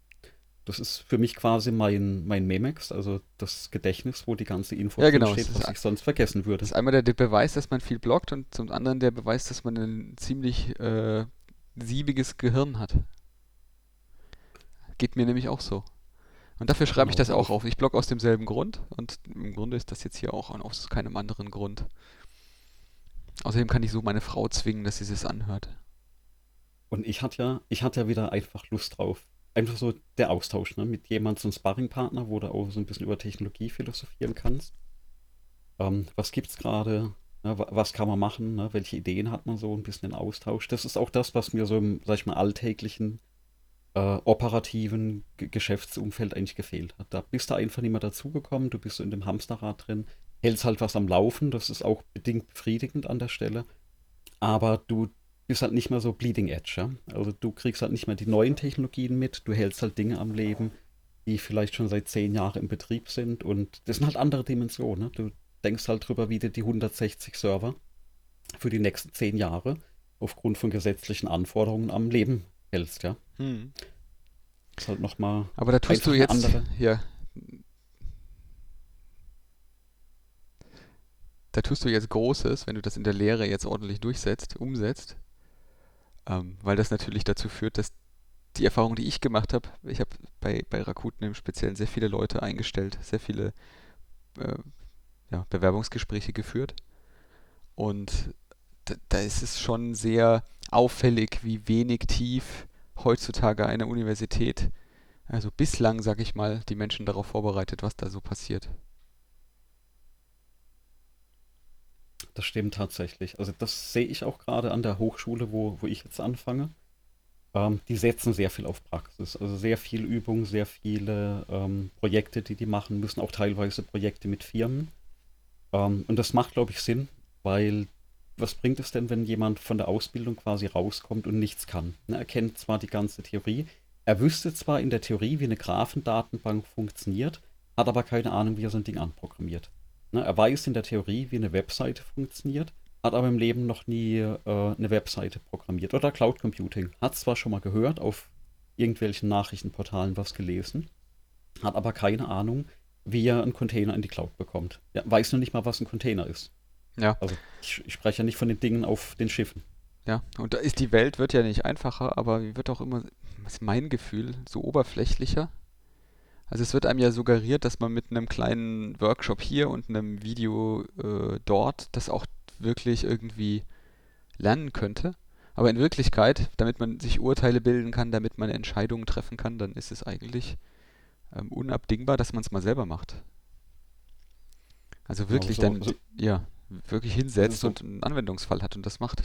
Speaker 1: Das ist für mich quasi mein, mein Memex, also das Gedächtnis, wo die ganze Info
Speaker 2: ja, genau,
Speaker 1: steht, was ich sonst vergessen würde.
Speaker 2: Das ist einmal der, der, Beweis, dass man viel bloggt und zum anderen der Beweis, dass man ein ziemlich äh, siebiges Gehirn hat. Geht mir nämlich auch so. Und dafür schreibe genau. ich das auch auf. Ich blog aus demselben Grund und im Grunde ist das jetzt hier auch aus keinem anderen Grund. Außerdem kann ich so meine Frau zwingen, dass sie es anhört.
Speaker 1: Und ich hatte ja, ich hatte ja wieder einfach Lust drauf. Einfach so der Austausch, ne? Mit jemandem, so einem Sparringpartner, wo du auch so ein bisschen über Technologie philosophieren kannst. Ähm, was gibt's gerade? Ne? Was kann man machen? Ne? Welche Ideen hat man so? Ein bisschen den Austausch. Das ist auch das, was mir so im, sag ich mal, alltäglichen äh, operativen G Geschäftsumfeld eigentlich gefehlt hat. Da bist du einfach nicht mehr dazugekommen, du bist so in dem Hamsterrad drin, hältst halt was am Laufen, das ist auch bedingt befriedigend an der Stelle, aber du bist halt nicht mehr so bleeding edge, ja? Also du kriegst halt nicht mehr die neuen Technologien mit, du hältst halt Dinge am Leben, die vielleicht schon seit zehn Jahren im Betrieb sind und das sind halt andere Dimensionen. Ne? Du denkst halt drüber, wie du die 160 Server für die nächsten zehn Jahre aufgrund von gesetzlichen Anforderungen am Leben hältst, ja. Hm. Ist halt nochmal.
Speaker 2: Aber da tust du jetzt. Andere. Ja. Da tust du jetzt Großes, wenn du das in der Lehre jetzt ordentlich durchsetzt, umsetzt. Ähm, weil das natürlich dazu führt, dass die Erfahrung, die ich gemacht habe, ich habe bei, bei Rakuten im Speziellen sehr viele Leute eingestellt, sehr viele äh, ja, Bewerbungsgespräche geführt. Und da, da ist es schon sehr auffällig, wie wenig tief heutzutage eine Universität, also bislang, sage ich mal, die Menschen darauf vorbereitet, was da so passiert.
Speaker 1: Das stimmt tatsächlich. Also das sehe ich auch gerade an der Hochschule, wo, wo ich jetzt anfange. Ähm, die setzen sehr viel auf Praxis. Also sehr viel Übung, sehr viele ähm, Projekte, die die machen müssen, auch teilweise Projekte mit Firmen. Ähm, und das macht, glaube ich, Sinn, weil was bringt es denn, wenn jemand von der Ausbildung quasi rauskommt und nichts kann? Ne, er kennt zwar die ganze Theorie, er wüsste zwar in der Theorie, wie eine Graphendatenbank funktioniert, hat aber keine Ahnung, wie er so ein Ding anprogrammiert. Ne, er weiß in der Theorie, wie eine Webseite funktioniert, hat aber im Leben noch nie äh, eine Webseite programmiert. Oder Cloud Computing. Hat zwar schon mal gehört, auf irgendwelchen Nachrichtenportalen was gelesen, hat aber keine Ahnung, wie er einen Container in die Cloud bekommt. Er weiß noch nicht mal, was ein Container ist.
Speaker 2: Ja.
Speaker 1: Also ich, ich spreche ja nicht von den Dingen auf den Schiffen.
Speaker 2: Ja, und da ist die Welt wird ja nicht einfacher, aber wird auch immer, ist mein Gefühl, so oberflächlicher. Also es wird einem ja suggeriert, dass man mit einem kleinen Workshop hier und einem Video äh, dort das auch wirklich irgendwie lernen könnte. Aber in Wirklichkeit, damit man sich Urteile bilden kann, damit man Entscheidungen treffen kann, dann ist es eigentlich ähm, unabdingbar, dass man es mal selber macht. Also wirklich ja, dann, so, ja, wirklich hinsetzt so, und einen Anwendungsfall hat und das macht.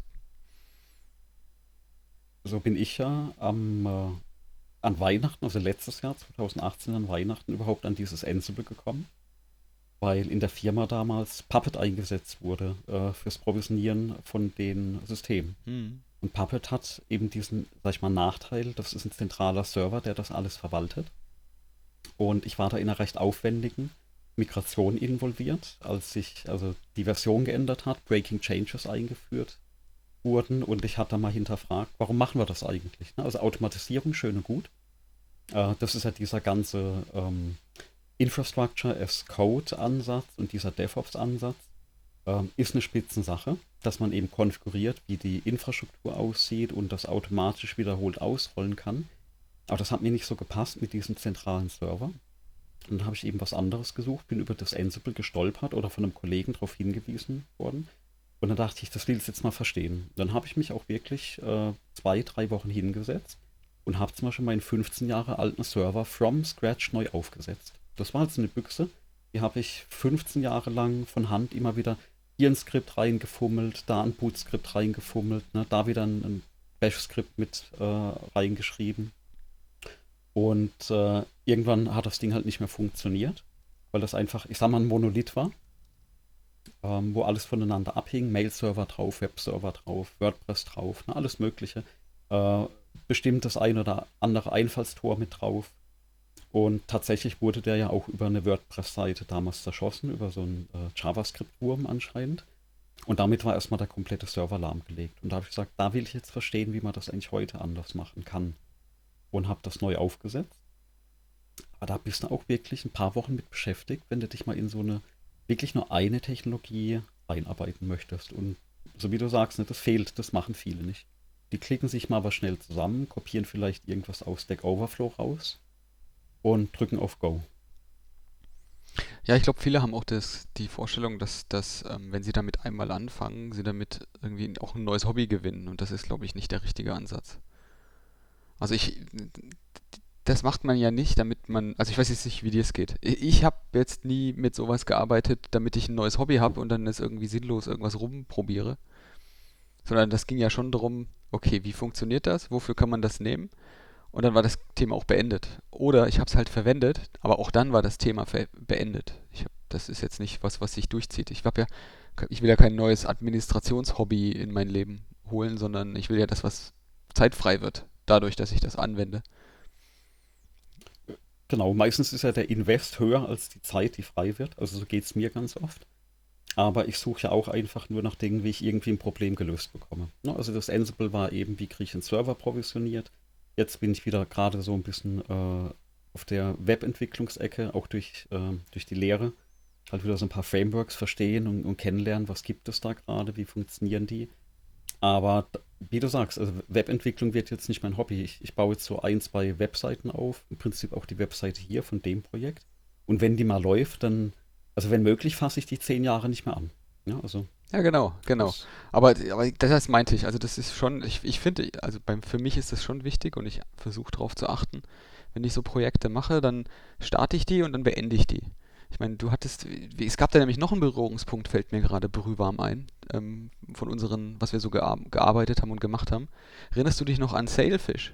Speaker 1: So bin ich ja am, äh, an Weihnachten, also letztes Jahr, 2018 an Weihnachten, überhaupt an dieses Ansible gekommen, weil in der Firma damals Puppet eingesetzt wurde äh, fürs Provisionieren von den Systemen. Hm. Und Puppet hat eben diesen, sag ich mal, Nachteil, das ist ein zentraler Server, der das alles verwaltet. Und ich war da in einer recht aufwendigen Migration involviert, als sich also die Version geändert hat, Breaking Changes eingeführt wurden und ich hatte mal hinterfragt, warum machen wir das eigentlich? Ne? Also Automatisierung schön und gut. Äh, das ist ja dieser ganze ähm, Infrastructure as Code Ansatz und dieser DevOps Ansatz ähm, ist eine Spitzensache, dass man eben konfiguriert, wie die Infrastruktur aussieht und das automatisch wiederholt ausrollen kann. Aber das hat mir nicht so gepasst mit diesem zentralen Server. Und dann habe ich eben was anderes gesucht, bin über das Ansible gestolpert oder von einem Kollegen darauf hingewiesen worden. Und dann dachte ich, das will ich jetzt mal verstehen. Dann habe ich mich auch wirklich äh, zwei, drei Wochen hingesetzt und habe zum Beispiel meinen 15 Jahre alten Server from scratch neu aufgesetzt. Das war jetzt eine Büchse, die habe ich 15 Jahre lang von Hand immer wieder hier ein Skript reingefummelt, da ein Boot-Skript reingefummelt, ne, da wieder ein, ein Bash-Skript mit äh, reingeschrieben. Und äh, irgendwann hat das Ding halt nicht mehr funktioniert, weil das einfach, ich sag mal, ein Monolith war, ähm, wo alles voneinander abhing. Mail-Server drauf, Web-Server drauf, WordPress drauf, ne, alles Mögliche. Äh, bestimmt das ein oder andere Einfallstor mit drauf. Und tatsächlich wurde der ja auch über eine WordPress-Seite damals zerschossen, über so einen äh, JavaScript-Wurm anscheinend. Und damit war erstmal der komplette Server lahmgelegt. Und da habe ich gesagt, da will ich jetzt verstehen, wie man das eigentlich heute anders machen kann und habe das neu aufgesetzt. Aber da bist du auch wirklich ein paar Wochen mit beschäftigt, wenn du dich mal in so eine, wirklich nur eine Technologie einarbeiten möchtest. Und so wie du sagst, ne, das fehlt, das machen viele nicht. Die klicken sich mal was schnell zusammen, kopieren vielleicht irgendwas aus Stack Overflow raus und drücken auf Go.
Speaker 2: Ja, ich glaube, viele haben auch das, die Vorstellung, dass, dass ähm, wenn sie damit einmal anfangen, sie damit irgendwie auch ein neues Hobby gewinnen. Und das ist, glaube ich, nicht der richtige Ansatz. Also ich, das macht man ja nicht, damit man, also ich weiß jetzt nicht, wie dir es geht. Ich habe jetzt nie mit sowas gearbeitet, damit ich ein neues Hobby habe und dann ist irgendwie sinnlos irgendwas rumprobiere. Sondern das ging ja schon darum, okay, wie funktioniert das? Wofür kann man das nehmen? Und dann war das Thema auch beendet. Oder ich habe es halt verwendet, aber auch dann war das Thema beendet. Hab, das ist jetzt nicht was, was sich durchzieht. Ich ja, ich will ja kein neues Administrationshobby in mein Leben holen, sondern ich will ja das, was zeitfrei wird, dadurch, dass ich das anwende.
Speaker 1: Genau, meistens ist ja der Invest höher als die Zeit, die frei wird. Also so geht es mir ganz oft. Aber ich suche ja auch einfach nur nach Dingen, wie ich irgendwie ein Problem gelöst bekomme. Ne, also das Ansible war eben, wie kriege ich einen Server provisioniert. Jetzt bin ich wieder gerade so ein bisschen äh, auf der Webentwicklungsecke, auch durch, äh, durch die Lehre. Halt wieder so ein paar Frameworks verstehen und, und kennenlernen, was gibt es da gerade, wie funktionieren die. Aber wie du sagst, also Webentwicklung wird jetzt nicht mein Hobby. Ich, ich baue jetzt so ein, zwei Webseiten auf, im Prinzip auch die Webseite hier von dem Projekt. Und wenn die mal läuft, dann, also wenn möglich, fasse ich die zehn Jahre nicht mehr an. Ja, also
Speaker 2: ja, genau, genau. Aber, aber das meinte ich. Also das ist schon, ich, ich finde, also beim, für mich ist das schon wichtig und ich versuche darauf zu achten. Wenn ich so Projekte mache, dann starte ich die und dann beende ich die. Ich meine, du hattest, es gab da nämlich noch einen Berührungspunkt, fällt mir gerade brühwarm ein, ähm, von unseren, was wir so gear gearbeitet haben und gemacht haben. Erinnerst du dich noch an Sailfish?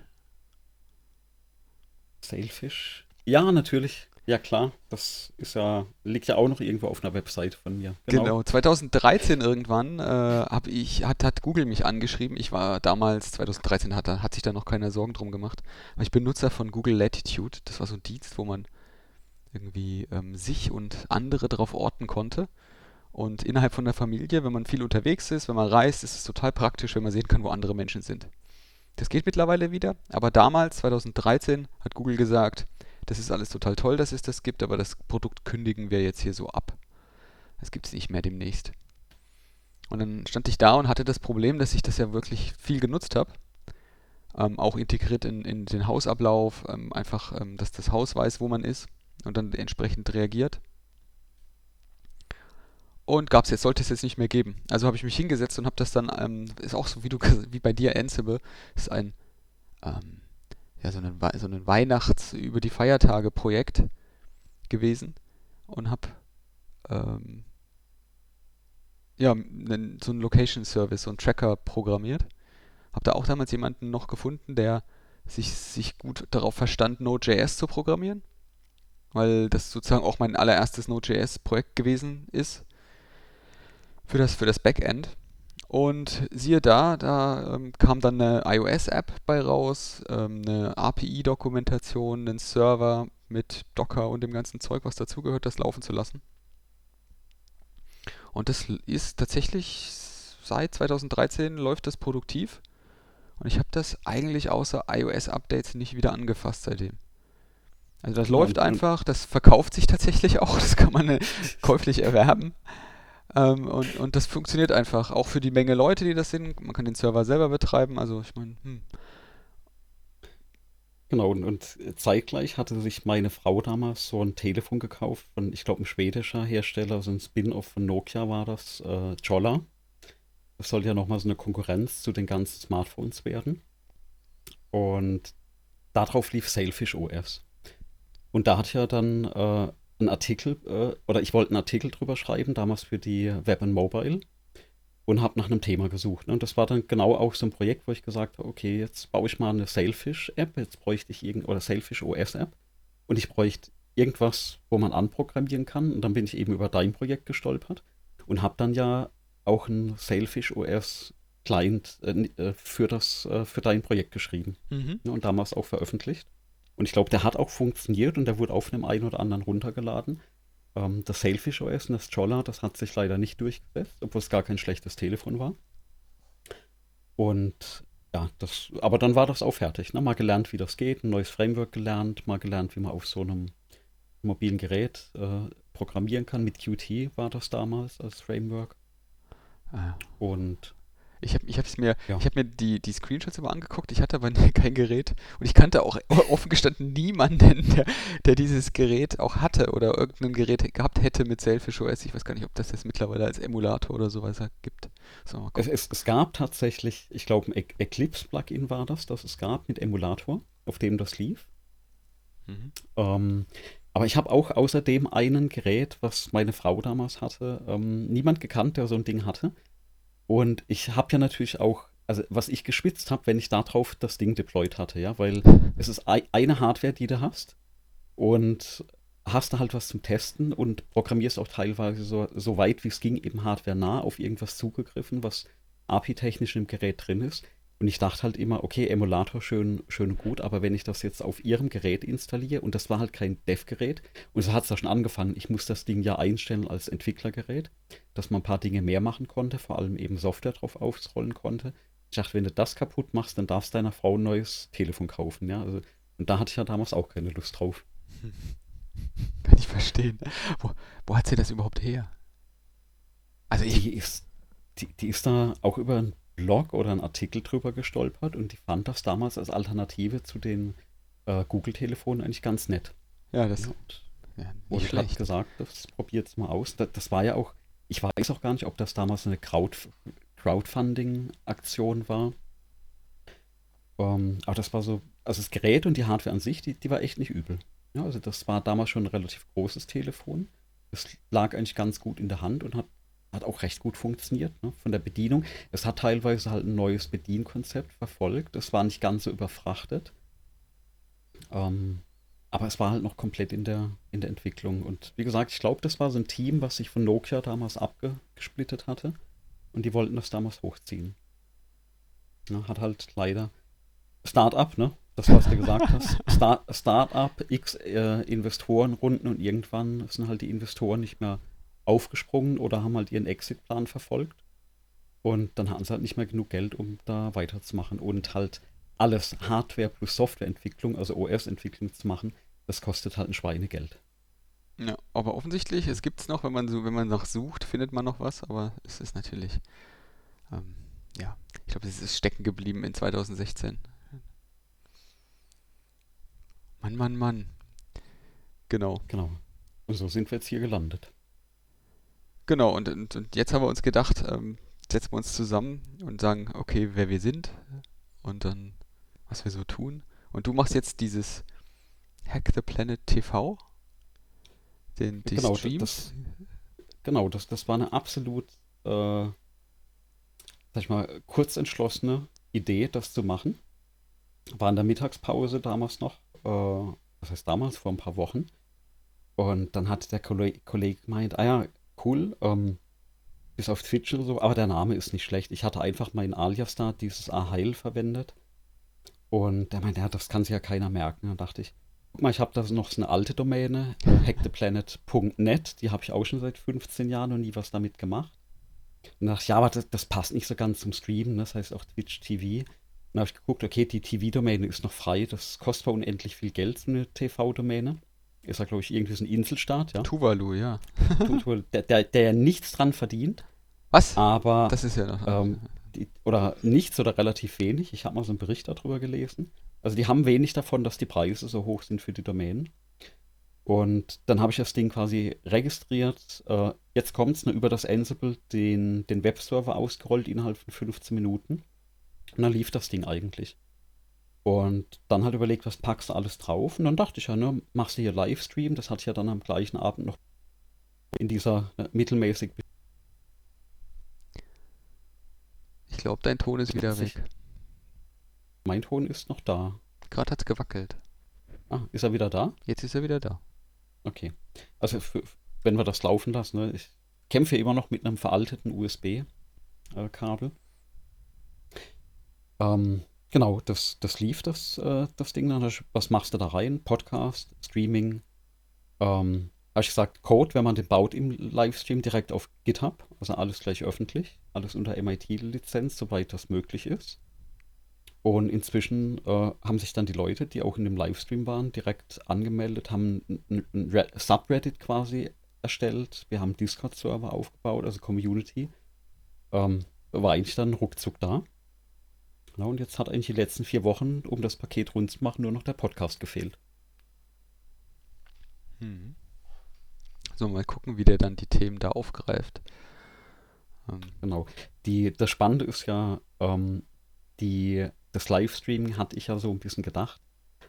Speaker 1: Sailfish? Ja, natürlich. Ja, klar, das ist ja, liegt ja auch noch irgendwo auf einer Website von mir.
Speaker 2: Genau, genau 2013 irgendwann äh, hab ich, hat, hat Google mich angeschrieben. Ich war damals, 2013 hat, hat sich da noch keiner Sorgen drum gemacht. Aber ich bin Nutzer von Google Latitude. Das war so ein Dienst, wo man irgendwie ähm, sich und andere darauf orten konnte. Und innerhalb von der Familie, wenn man viel unterwegs ist, wenn man reist, ist es total praktisch, wenn man sehen kann, wo andere Menschen sind. Das geht mittlerweile wieder, aber damals, 2013, hat Google gesagt, das ist alles total toll, dass es das gibt, aber das Produkt kündigen wir jetzt hier so ab. Das gibt es nicht mehr demnächst. Und dann stand ich da und hatte das Problem, dass ich das ja wirklich viel genutzt habe. Ähm, auch integriert in, in den Hausablauf, ähm, einfach, ähm, dass das Haus weiß, wo man ist und dann entsprechend reagiert. Und gab es jetzt, sollte es jetzt nicht mehr geben. Also habe ich mich hingesetzt und habe das dann, ähm, ist auch so wie du wie bei dir Ansible, ist ein ähm, ja, so ein, so ein Weihnachts- über die Feiertage Projekt gewesen und habe ähm, ja, einen, so einen Location Service, so einen Tracker programmiert. Habe da auch damals jemanden noch gefunden, der sich, sich gut darauf verstand, Node.js zu programmieren, weil das sozusagen auch mein allererstes Node.js-Projekt gewesen ist für das, für das Backend. Und siehe da, da ähm, kam dann eine iOS-App bei raus, ähm, eine API-Dokumentation, einen Server mit Docker und dem ganzen Zeug, was dazugehört, das laufen zu lassen. Und das ist tatsächlich seit 2013 läuft das produktiv. Und ich habe das eigentlich außer iOS-Updates nicht wieder angefasst seitdem. Also das läuft einfach, das verkauft sich tatsächlich auch, das kann man äh, käuflich erwerben. Ähm, und, und das funktioniert einfach. Auch für die Menge Leute, die das sind. Man kann den Server selber betreiben. Also ich meine, hm.
Speaker 1: Genau, und, und, zeitgleich hatte sich meine Frau damals so ein Telefon gekauft von, ich glaube, ein schwedischer Hersteller, so ein Spin-off von Nokia war das, äh, Jolla. Das soll ja nochmal so eine Konkurrenz zu den ganzen Smartphones werden. Und darauf lief Sailfish OS. Und da hat ja dann äh, einen Artikel, äh, oder ich wollte einen Artikel drüber schreiben, damals für die Web and Mobile und habe nach einem Thema gesucht. Ne? Und das war dann genau auch so ein Projekt, wo ich gesagt habe, okay, jetzt baue ich mal eine Sailfish-App, jetzt bräuchte ich irgend oder Sailfish OS-App und ich bräuchte irgendwas, wo man anprogrammieren kann. Und dann bin ich eben über dein Projekt gestolpert und habe dann ja auch ein Sailfish OS Client äh, äh, für das äh, für dein Projekt geschrieben mhm. Ne? und damals auch veröffentlicht. Und ich glaube, der hat auch funktioniert und der wurde auf einem einen oder anderen runtergeladen. Ähm, das Sailfish OS und das Jolla, das hat sich leider nicht durchgesetzt, obwohl es gar kein schlechtes Telefon war. Und ja, das, aber dann war das auch fertig. Ne? Mal gelernt, wie das geht, ein neues Framework gelernt, mal gelernt, wie man auf so einem mobilen Gerät äh, programmieren kann. Mit Qt war das damals als Framework. Ah. Und
Speaker 2: Ich habe ich hab's mir, ja. ich hab mir die, die Screenshots immer angeguckt, ich hatte aber kein Gerät und ich kannte auch offen gestanden niemanden, der, der dieses Gerät auch hatte oder irgendein Gerät gehabt hätte mit Selfish OS. Ich weiß gar nicht, ob das jetzt mittlerweile als Emulator oder sowas gibt.
Speaker 1: So, es, es, es, gab tatsächlich, ich glaube, ein Eclipse-Plugin war das, das es gab mit Emulator, auf dem das lief. Mhm. Ähm, aber ich habe auch außerdem einen Gerät, was meine Frau damals hatte, ähm, niemand gekannt, der so ein Ding hatte. Und ich habe ja natürlich auch, also was ich geschwitzt habe, wenn ich darauf das Ding deployed hatte, ja, weil es ist eine Hardware, die du hast. Und hast du halt was zum Testen und programmierst auch teilweise so, so weit wie es ging, eben Hardware nah auf irgendwas zugegriffen, was API-technisch im Gerät drin ist. Und ich dachte halt immer, okay, Emulator schön, schön und gut, aber wenn ich das jetzt auf ihrem Gerät installiere, und das war halt kein Dev-Gerät, und so hat es da schon angefangen, ich muss das Ding ja einstellen als Entwicklergerät, dass man ein paar Dinge mehr machen konnte, vor allem eben Software drauf aufrollen konnte. Ich dachte, wenn du das kaputt machst, dann darfst deiner Frau ein neues Telefon kaufen, ja. Also, und da hatte ich ja damals auch keine Lust drauf.
Speaker 2: Kann ich verstehen. Wo, wo hat sie das überhaupt her?
Speaker 1: Also ich, die ist, die, die ist da auch über ein Blog oder einen Artikel drüber gestolpert und die fand das damals als Alternative zu den äh, Google-Telefonen eigentlich ganz nett.
Speaker 2: Ja, das und,
Speaker 1: ja, und ich habe gesagt, das probiert's mal aus. Das, das, war ja auch, ich weiß auch gar nicht, ob das damals eine Crowd, Crowdfunding-Aktion war. Ähm, aber das war so, also das Gerät und die Hardware an sich, die, die war echt nicht übel. Ja, also das war damals schon ein relativ großes Telefon. Es lag eigentlich ganz gut in der Hand und hat hat auch recht gut funktioniert ne, von der Bedienung. Es hat teilweise halt ein neues Bedienkonzept verfolgt. Es war nicht ganz so überfrachtet. Ähm, aber es war halt noch komplett in der, in der Entwicklung. Und wie gesagt, ich glaube, das war so ein Team, was sich von Nokia damals abgesplittet hatte. Und die wollten das damals hochziehen. Ja, hat halt leider Start-up, ne? Das, was du gesagt hast. Start, Start-up, x äh, Investorenrunden und irgendwann sind halt die Investoren nicht mehr aufgesprungen oder haben halt ihren Exit-Plan verfolgt. Und dann hatten sie halt nicht mehr genug Geld, um da weiterzumachen. Und halt alles Hardware plus Softwareentwicklung, also OS-Entwicklung zu machen, das kostet halt ein Schweinegeld.
Speaker 2: Ja, aber offensichtlich, es gibt es noch, wenn man so, wenn man noch sucht, findet man noch was, aber es ist natürlich, ähm, ja, ich glaube, es ist stecken geblieben in 2016. Mann, Mann, Mann. Genau.
Speaker 1: Genau. Und so sind wir jetzt hier gelandet.
Speaker 2: Genau, und, und, und jetzt haben wir uns gedacht, ähm, setzen wir uns zusammen und sagen, okay, wer wir sind und dann, was wir so tun. Und du machst jetzt dieses Hack the Planet TV, den,
Speaker 1: die genau, Streams. Das, genau, das, das war eine absolut, äh, sag ich mal, kurz entschlossene Idee, das zu machen. War in der Mittagspause damals noch, äh, was heißt damals, vor ein paar Wochen. Und dann hat der Kollege, Kollege gemeint, ah ja, cool. Ähm, bis auf Twitch oder so, aber der Name ist nicht schlecht. Ich hatte einfach mein Alias da, dieses A-Heil verwendet. Und der meinte, ja, das kann sich ja keiner merken. Dann dachte ich, guck mal, ich habe da noch so eine alte Domäne, hacktheplanet.net, die habe ich auch schon seit 15 Jahren und nie was damit gemacht. Und dachte ich, ja, aber das, das passt nicht so ganz zum Streamen, ne? das heißt auch Twitch TV. Dann habe ich geguckt, okay, die TV-Domäne ist noch frei, das kostet unendlich viel Geld, so eine TV-Domäne ist er, glaube ich, irgendwie so ein Inselstaat, ja.
Speaker 2: Tuvalu, ja.
Speaker 1: Tuvalu, der, der, der ja nichts dran verdient.
Speaker 2: Was?
Speaker 1: Aber.
Speaker 2: Das ist ja noch.
Speaker 1: Ähm, die, oder nichts oder relativ wenig. Ich habe mal so einen Bericht darüber gelesen. Also die haben wenig davon, dass die Preise so hoch sind für die Domänen. Und dann habe ich das Ding quasi registriert. Äh, jetzt kommt es, ne, über das Ansible den, den Webserver ausgerollt innerhalb von 15 Minuten. Und dann lief das Ding eigentlich. Und dann halt überlegt, was packst du alles drauf? Und dann dachte ich ja, ne, machst du hier Livestream. Das hatte ich ja dann am gleichen Abend noch in dieser ne, mittelmäßig.
Speaker 2: Ich glaube, dein Ton ist wieder weg.
Speaker 1: Mein Ton ist noch da.
Speaker 2: Gerade hat es gewackelt.
Speaker 1: Ah, ist er wieder da?
Speaker 2: Jetzt ist er wieder da.
Speaker 1: Okay. Also, für, wenn wir das laufen lassen, ne, ich kämpfe immer noch mit einem veralteten USB-Kabel. Äh, ähm, Genau, das, das lief, das, äh, das Ding dann. Was machst du da rein? Podcast, Streaming. Ähm, habe ich gesagt, Code, wenn man den baut im Livestream direkt auf GitHub. Also alles gleich öffentlich. Alles unter MIT-Lizenz, soweit das möglich ist. Und inzwischen äh, haben sich dann die Leute, die auch in dem Livestream waren, direkt angemeldet, haben ein, Subreddit quasi erstellt. Wir haben Discord-Server aufgebaut, also Community. Ähm, war eigentlich dann ruckzuck da. Ja, und jetzt hat eigentlich die letzten vier Wochen, um das Paket rund zu machen, nur noch der Podcast gefehlt.
Speaker 2: Hm. So, mal gucken, wie der dann die Themen da aufgreift.
Speaker 1: Ähm. Genau. Die, das Spannende ist ja, ähm, die, das Livestreaming hatte ich ja so ein bisschen gedacht.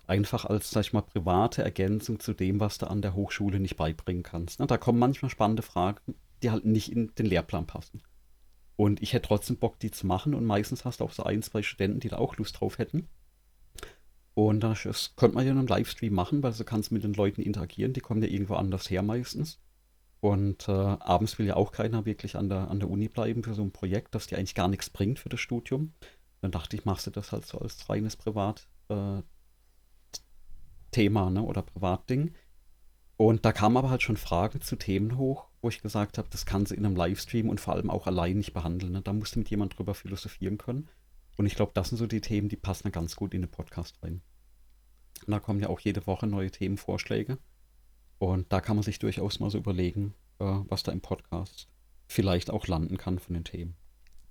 Speaker 1: Einfach als, sag ich mal, private Ergänzung zu dem, was du an der Hochschule nicht beibringen kannst. Ne? Da kommen manchmal spannende Fragen, die halt nicht in den Lehrplan passen. Und ich hätte trotzdem Bock, die zu machen. Und meistens hast du auch so ein, zwei Studenten, die da auch Lust drauf hätten. Und das könnte man ja in einem Livestream machen, weil du kannst mit den Leuten interagieren. Die kommen ja irgendwo anders her meistens. Und äh, abends will ja auch keiner wirklich an der, an der Uni bleiben für so ein Projekt, das dir eigentlich gar nichts bringt für das Studium. Dann dachte ich, machst du das halt so als reines Privat-Thema äh, ne, oder Privatding. Und da kamen aber halt schon Fragen zu Themen hoch, wo ich gesagt habe, das kann sie in einem Livestream und vor allem auch allein nicht behandeln. Ne? Da musst du mit jemand drüber philosophieren können. Und ich glaube, das sind so die Themen, die passen ganz gut in den Podcast rein. Und da kommen ja auch jede Woche neue Themenvorschläge. Und da kann man sich durchaus mal so überlegen, äh, was da im Podcast vielleicht auch landen kann von den Themen.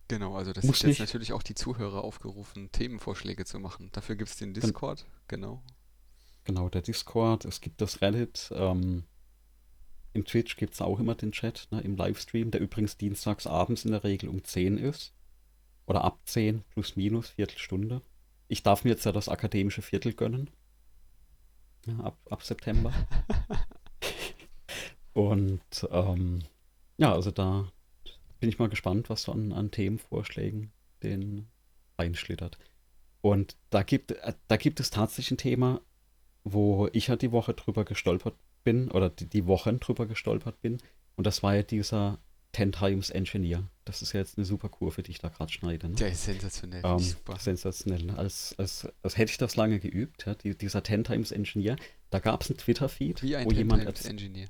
Speaker 2: Genau, also das Muss ist jetzt nicht. natürlich auch die Zuhörer aufgerufen, Themenvorschläge zu machen. Dafür gibt es den Discord, genau.
Speaker 1: Genau, der Discord, es gibt das Reddit, ähm, im Twitch gibt es auch immer den Chat, ne, im Livestream, der übrigens dienstags abends in der Regel um 10 ist. Oder ab 10, plus minus, Viertelstunde. Ich darf mir jetzt ja das akademische Viertel gönnen. Ja, ab, ab September. Und ähm, ja, also da bin ich mal gespannt, was so an, an Themenvorschlägen den reinschlittert. Und da gibt, äh, da gibt es tatsächlich ein Thema, wo ich halt die Woche drüber gestolpert bin, oder die, die Wochen drüber gestolpert bin. Und das war ja dieser 10 Times Engineer. Das ist ja jetzt eine super Kurve, die ich da gerade schneide. Ne?
Speaker 2: Der ist sensationell.
Speaker 1: Ähm, super. Sensationell. Ne? Als, als, als hätte ich das lange geübt, ja? die, dieser 10 Times Engineer. Da gab es einen Twitter-Feed,
Speaker 2: wie ein wo 10 jemand. Times Engineer.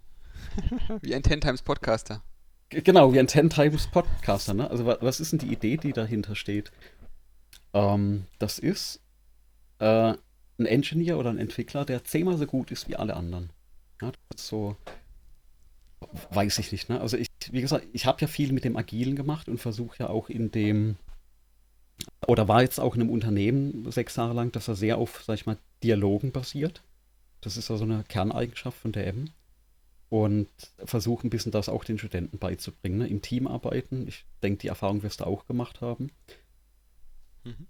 Speaker 2: wie ein 10 Times Podcaster.
Speaker 1: Genau, wie ein 10 Times Podcaster. Ne? Also, was ist denn die Idee, die dahinter steht? Ähm, das ist äh, ein Engineer oder ein Entwickler, der zehnmal so gut ist wie alle anderen. Ja, so weiß ich nicht. Ne? Also ich, wie gesagt, ich habe ja viel mit dem Agilen gemacht und versuche ja auch in dem, oder war jetzt auch in einem Unternehmen sechs Jahre lang, dass er sehr auf, sag ich mal, Dialogen basiert. Das ist ja so eine Kerneigenschaft von der M. Und versuche ein bisschen das auch den Studenten beizubringen. Ne? Im Team arbeiten. Ich denke, die Erfahrung wirst du auch gemacht haben. Mhm.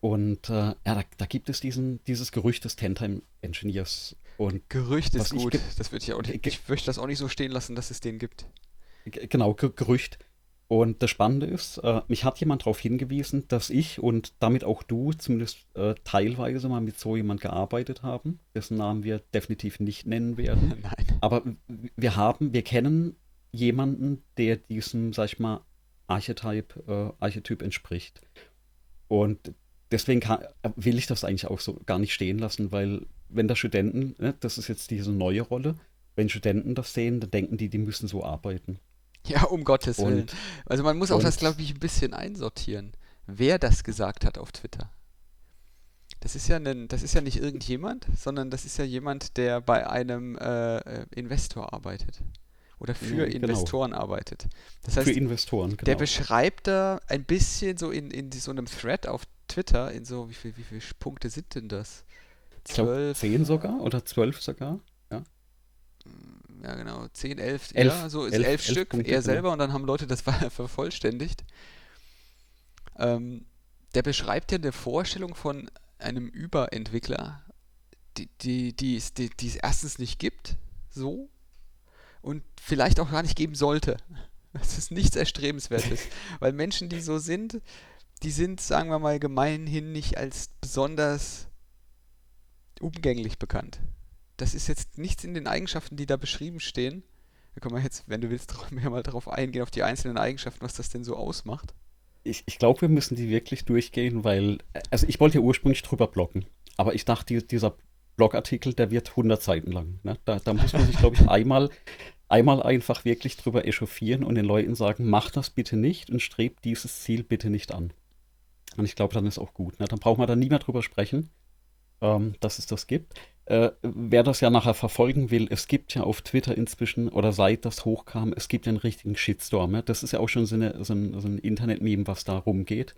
Speaker 1: Und äh, ja, da, da, gibt es diesen, dieses Gerücht des Ten-Time-Engineers.
Speaker 2: Und Gerücht ist gut. das würde ich auch nicht, ich möchte das auch nicht so stehen lassen, dass es den gibt.
Speaker 1: Genau, Gerücht. Und das Spannende ist, äh, mich hat jemand darauf hingewiesen, dass ich und damit auch du zumindest äh, teilweise mal mit so jemand gearbeitet haben, dessen Namen wir definitiv nicht nennen werden. Nein. Aber wir haben, wir kennen jemanden, der diesem, sag ich mal, Archetyp, äh, Archetyp entspricht. Und deswegen kann, will ich das eigentlich auch so gar nicht stehen lassen, weil wenn da Studenten, ne, das ist jetzt diese neue Rolle, wenn Studenten das sehen, dann denken die, die müssen so arbeiten.
Speaker 2: Ja, um Gottes und, Willen. Also man muss auch das, glaube ich, ein bisschen einsortieren, wer das gesagt hat auf Twitter. Das ist ja, ein, das ist ja nicht irgendjemand, sondern das ist ja jemand, der bei einem äh, äh Investor arbeitet. Oder für ja, genau. Investoren arbeitet.
Speaker 1: Das heißt, für Investoren, genau.
Speaker 2: Der beschreibt da ein bisschen so in, in so einem Thread auf Twitter, in so, wie, viel, wie viele Punkte sind denn das?
Speaker 1: Zwölf. Zehn sogar oder zwölf sogar? Ja.
Speaker 2: Ja, genau. Zehn, elf, elf ja, so ist elf, elf Stück, Punkte, er selber, genau. und dann haben Leute das vervollständigt. Ähm, der beschreibt ja eine Vorstellung von einem Überentwickler, die, die, die, es, die, die es erstens nicht gibt, so, und vielleicht auch gar nicht geben sollte. Das ist nichts Erstrebenswertes. Weil Menschen, die so sind, die sind, sagen wir mal, gemeinhin nicht als besonders umgänglich bekannt. Das ist jetzt nichts in den Eigenschaften, die da beschrieben stehen. Da können wir jetzt, wenn du willst, mehr mal darauf eingehen, auf die einzelnen Eigenschaften, was das denn so ausmacht.
Speaker 1: Ich, ich glaube, wir müssen die wirklich durchgehen, weil, also ich wollte ja ursprünglich drüber bloggen, aber ich dachte, dieser Blogartikel, der wird 100 Seiten lang. Ne? Da, da muss man sich, glaube ich, einmal, einmal einfach wirklich drüber echauffieren und den Leuten sagen, mach das bitte nicht und strebt dieses Ziel bitte nicht an. Und ich glaube, dann ist auch gut. Ne? Dann braucht man da nie mehr drüber sprechen, ähm, dass es das gibt. äh, wer das ja nachher verfolgen will, es gibt ja auf Twitter inzwischen, oder seit das hochkam, es gibt ja einen richtigen Shitstorm. Ja? Das ist ja auch schon so, eine, so ein, so ein Internet-Meme, was da rumgeht.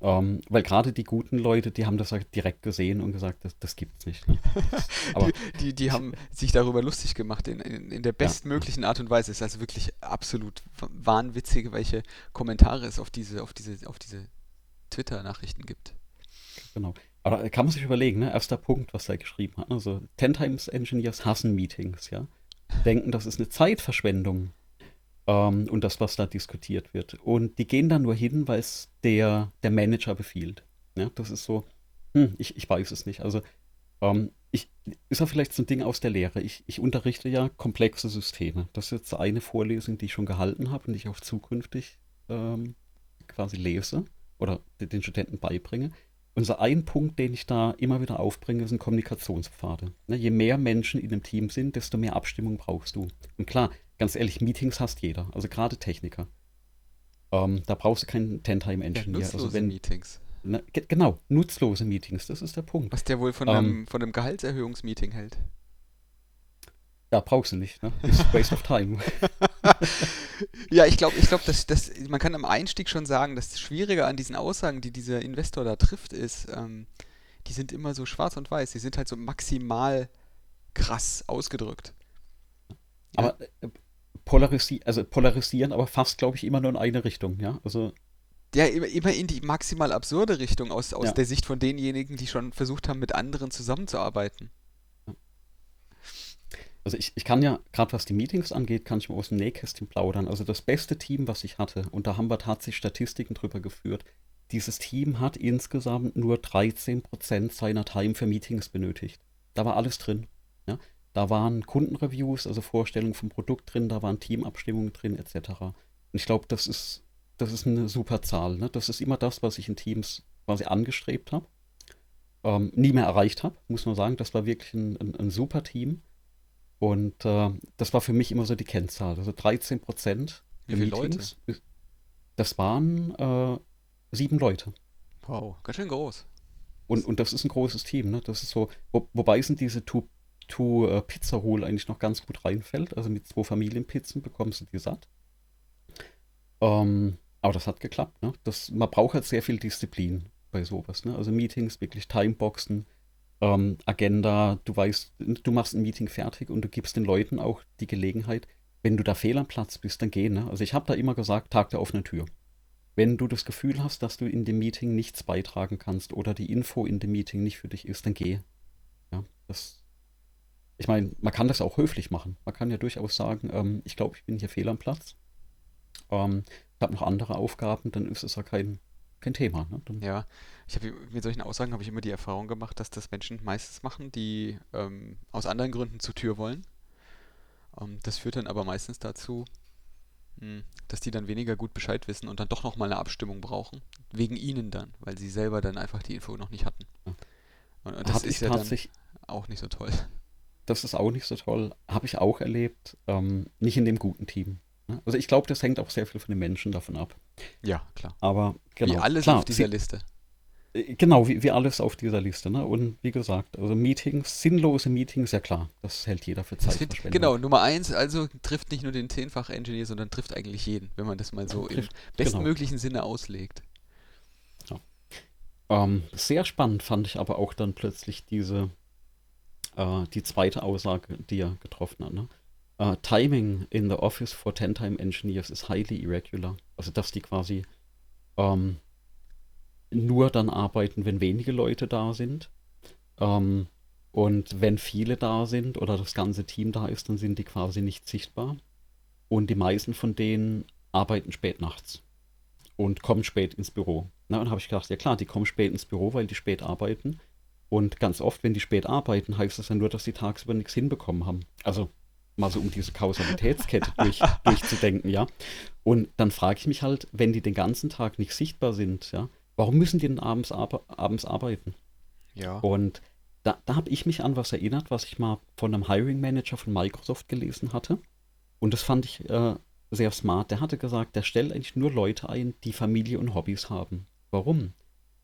Speaker 1: Ähm, weil gerade die guten Leute, die haben das halt direkt gesehen und gesagt, das, das gibt's nicht. Ne?
Speaker 2: Aber die, die, die, haben sich darüber lustig gemacht in, in, in der bestmöglichen ja. Art und Weise. Es ist also wirklich absolut wahnwitzig, welche Kommentare es auf diese, auf diese, auf diese Twitter-Nachrichten gibt.
Speaker 1: Genau. Aber kann man sich überlegen, ne? Erster Punkt, was er geschrieben hat. Also, Ten Times Engineers hassen Meetings, ja. Denken, das ist eine Zeitverschwendung. Ähm, und das, was da diskutiert wird. Und die gehen da nur hin, weil es der, der Manager befiehlt. Ja, das ist so, hm, ich, ich weiß es nicht. Also, ähm, ich, ist ja vielleicht so ein Ding aus der Lehre. Ich, ich unterrichte ja komplexe Systeme. Das ist jetzt eine Vorlesung, die ich schon gehalten habe und die ich auch zukünftig ähm, quasi lese oder den Studenten beibringe. Unser ein Punkt, den ich da immer wieder aufbringe, sind Kommunikationspfade. Ne, je mehr Menschen in einem Team sind, desto mehr Abstimmung brauchst du. Und klar, ganz ehrlich, Meetings hasst jeder, also gerade Techniker. Ähm, da brauchst du keinen Ten-Time-Engineer.
Speaker 2: Ja, also wenn, Meetings.
Speaker 1: Ne, genau, nutzlose Meetings, das ist der Punkt.
Speaker 2: Was der wohl von, ähm, einem, von einem Gehaltserhöhungsmeeting hält.
Speaker 1: Ja, brauchst du nicht. Ne? Ist waste of time.
Speaker 2: ja, ich glaube, ich glaub, dass, dass, man kann am Einstieg schon sagen, dass das Schwierige an diesen Aussagen, die dieser Investor da trifft, ist, ähm, die sind immer so schwarz und weiß. Die sind halt so maximal krass ausgedrückt.
Speaker 1: Aber äh, polarisi also polarisieren, aber fast, glaube ich, immer nur in eine Richtung, ja? Also.
Speaker 2: Ja, immer, immer in die maximal absurde Richtung aus, aus ja. der Sicht von denjenigen, die schon versucht haben, mit anderen zusammenzuarbeiten.
Speaker 1: Also ich, ich kann ja, gerade was die Meetings angeht, kann ich mal aus dem Nähkästchen plaudern. Also das beste Team, was ich hatte, und da haben wir tatsächlich Statistiken drüber geführt, dieses Team hat insgesamt nur 13% seiner Time für Meetings benötigt. Da war alles drin. Ja? Da waren Kundenreviews, also Vorstellungen vom Produkt drin, da waren Teamabstimmungen drin, etc. Und ich glaube, das ist, das ist eine super Zahl. Ne? Das ist immer das, was ich in Teams quasi angestrebt habe. Ähm, nie mehr erreicht habe, muss man sagen. Das war wirklich ein, ein, ein super Team. Und äh, das war für mich immer so die Kennzahl. Also 13 Prozent.
Speaker 2: Wie viele Meetings. Leute?
Speaker 1: Das waren äh, sieben Leute.
Speaker 2: Wow, ganz schön groß.
Speaker 1: Und, und das ist ein großes Team, ne? Das ist so, wo, wobei sind diese Two, two uh, Pizza Hole eigentlich noch ganz gut reinfällt. Also mit zwei Familienpizzen bekommst du die satt. Ähm, aber das hat geklappt, ne? Das, man braucht halt sehr viel Disziplin bei sowas, ne? Also Meetings, wirklich Timeboxen, ähm, Agenda, du weißt, du machst ein Meeting fertig und du gibst den Leuten auch die Gelegenheit, wenn du da fehl am Platz bist, dann geh. Ne? Also ich habe da immer gesagt, Tag der offenen Tür. Wenn du das Gefühl hast, dass du in dem Meeting nichts beitragen kannst oder die Info in dem Meeting nicht für dich ist, dann geh. Ja, das. Ich meine, man kann das auch höflich machen. Man kann ja durchaus sagen, ähm, ich glaube, ich bin hier fehl am Platz. Ähm, ich habe noch andere Aufgaben, dann ist es ja kein, kein Thema. Ne?
Speaker 2: ja, ich habe mit solchen Aussagen habe ich immer die Erfahrung gemacht, dass das Menschen meistens machen, die ähm, aus anderen Gründen zur Tür wollen. Ähm, das führt dann aber meistens dazu, mh, hm, dass die dann weniger gut Bescheid wissen und dann doch nochmal eine Abstimmung brauchen. Wegen ihnen dann, weil sie selber dann einfach die Info noch nicht hatten. Und, und das ist ja dann auch nicht so toll.
Speaker 1: Das ist auch nicht so toll. Habe ich auch erlebt. Ähm, nicht in dem guten Team. Ne? Also ich glaube, das hängt auch sehr viel von den Menschen davon ab.
Speaker 2: Ja, klar.
Speaker 1: Aber
Speaker 2: genau. Wie alles klar, auf dieser sie, Liste.
Speaker 1: Äh, genau, wie, wie alles auf dieser Liste. Ne? Und wie gesagt, also Meetings, sinnlose Meetings, ja klar, das hält jeder für Zeitverschwendung.
Speaker 2: Genau, Nummer eins, also trifft nicht nur den Zehnfach-Engineer, sondern trifft eigentlich jeden, wenn man das mal so trifft, im genau. bestmöglichen genau. Sinne auslegt.
Speaker 1: Ja. Ähm, sehr spannend fand ich aber auch dann plötzlich diese, äh, die zweite Aussage, die er getroffen hat. Ne? Uh, timing in the office for 10-time engineers is highly irregular. Also, dass die quasi ähm, nur dann arbeiten, wenn wenige Leute da sind. Ähm, und wenn viele da sind oder das ganze Team da ist, dann sind die quasi nicht sichtbar. Und die meisten von denen arbeiten spät nachts und kommen spät ins Büro. Na, und habe ich gedacht, ja klar, die kommen spät ins Büro, weil die spät arbeiten. Und ganz oft, wenn die spät arbeiten, heißt das ja nur, dass die tagsüber nichts hinbekommen haben. Also mal so um diese Kausalitätskette durch, durchzudenken, ja. Und dann frage ich mich halt, wenn die den ganzen Tag nicht sichtbar sind, ja, warum müssen die denn abends, ar abends arbeiten?
Speaker 2: Ja.
Speaker 1: Und da, da habe ich mich an was erinnert, was ich mal von einem Hiring Manager von Microsoft gelesen hatte. Und das fand ich äh, sehr smart. Der hatte gesagt, der stellt eigentlich nur Leute ein, die Familie und Hobbys haben. Warum?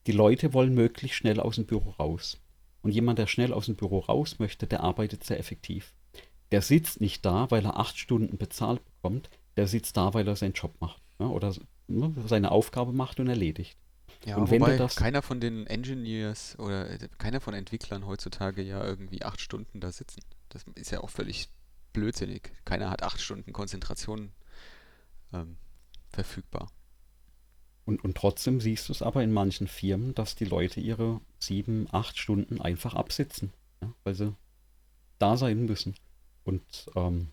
Speaker 1: Die Leute wollen möglichst schnell aus dem Büro raus. Und jemand, der schnell aus dem Büro raus möchte, der arbeitet sehr effektiv. Der sitzt nicht da, weil er acht Stunden bezahlt bekommt, der sitzt da, weil er seinen Job macht ja, oder ne, seine Aufgabe macht und erledigt.
Speaker 2: Ja, und wobei das, keiner von den Engineers oder äh, keiner von Entwicklern heutzutage ja irgendwie acht Stunden da sitzen. Das ist ja auch völlig blödsinnig. Keiner hat acht Stunden Konzentration ähm, verfügbar.
Speaker 1: Und, und trotzdem siehst du es aber in manchen Firmen, dass die Leute ihre sieben, acht Stunden einfach absitzen, ja, weil sie da sein müssen. Und ähm,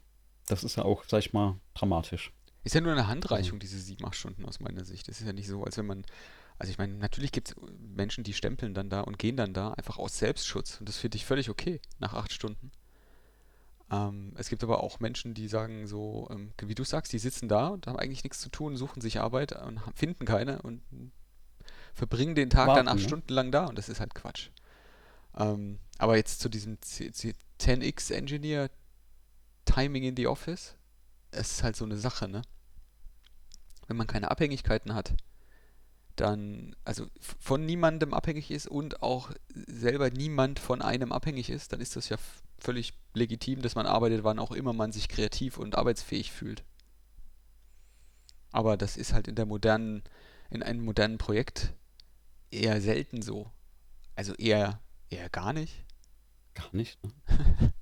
Speaker 1: das ist ja auch, sag ich mal, dramatisch.
Speaker 2: Ist ja nur eine Handreichung, mhm. diese sieben, acht Stunden aus meiner Sicht. Es ist ja nicht so, als wenn man. Also ich meine, natürlich gibt es Menschen, die stempeln dann da und gehen dann da einfach aus Selbstschutz. Und das finde ich völlig okay nach acht Stunden. Ähm, es gibt aber auch Menschen, die sagen so, ähm, wie du sagst, die sitzen da und haben eigentlich nichts zu tun, suchen sich Arbeit und finden keine und verbringen den Tag Warten, dann acht ne? Stunden lang da und das ist halt Quatsch. Ähm, aber jetzt zu diesem 10x Engineer Timing in the Office, es ist halt so eine Sache, ne? Wenn man keine Abhängigkeiten hat, dann, also von niemandem abhängig ist und auch selber niemand von einem abhängig ist, dann ist das ja völlig legitim, dass man arbeitet, wann auch immer man sich kreativ und arbeitsfähig fühlt. Aber das ist halt in der modernen, in einem modernen Projekt eher selten so. Also eher, eher gar nicht.
Speaker 1: Gar nicht, ne?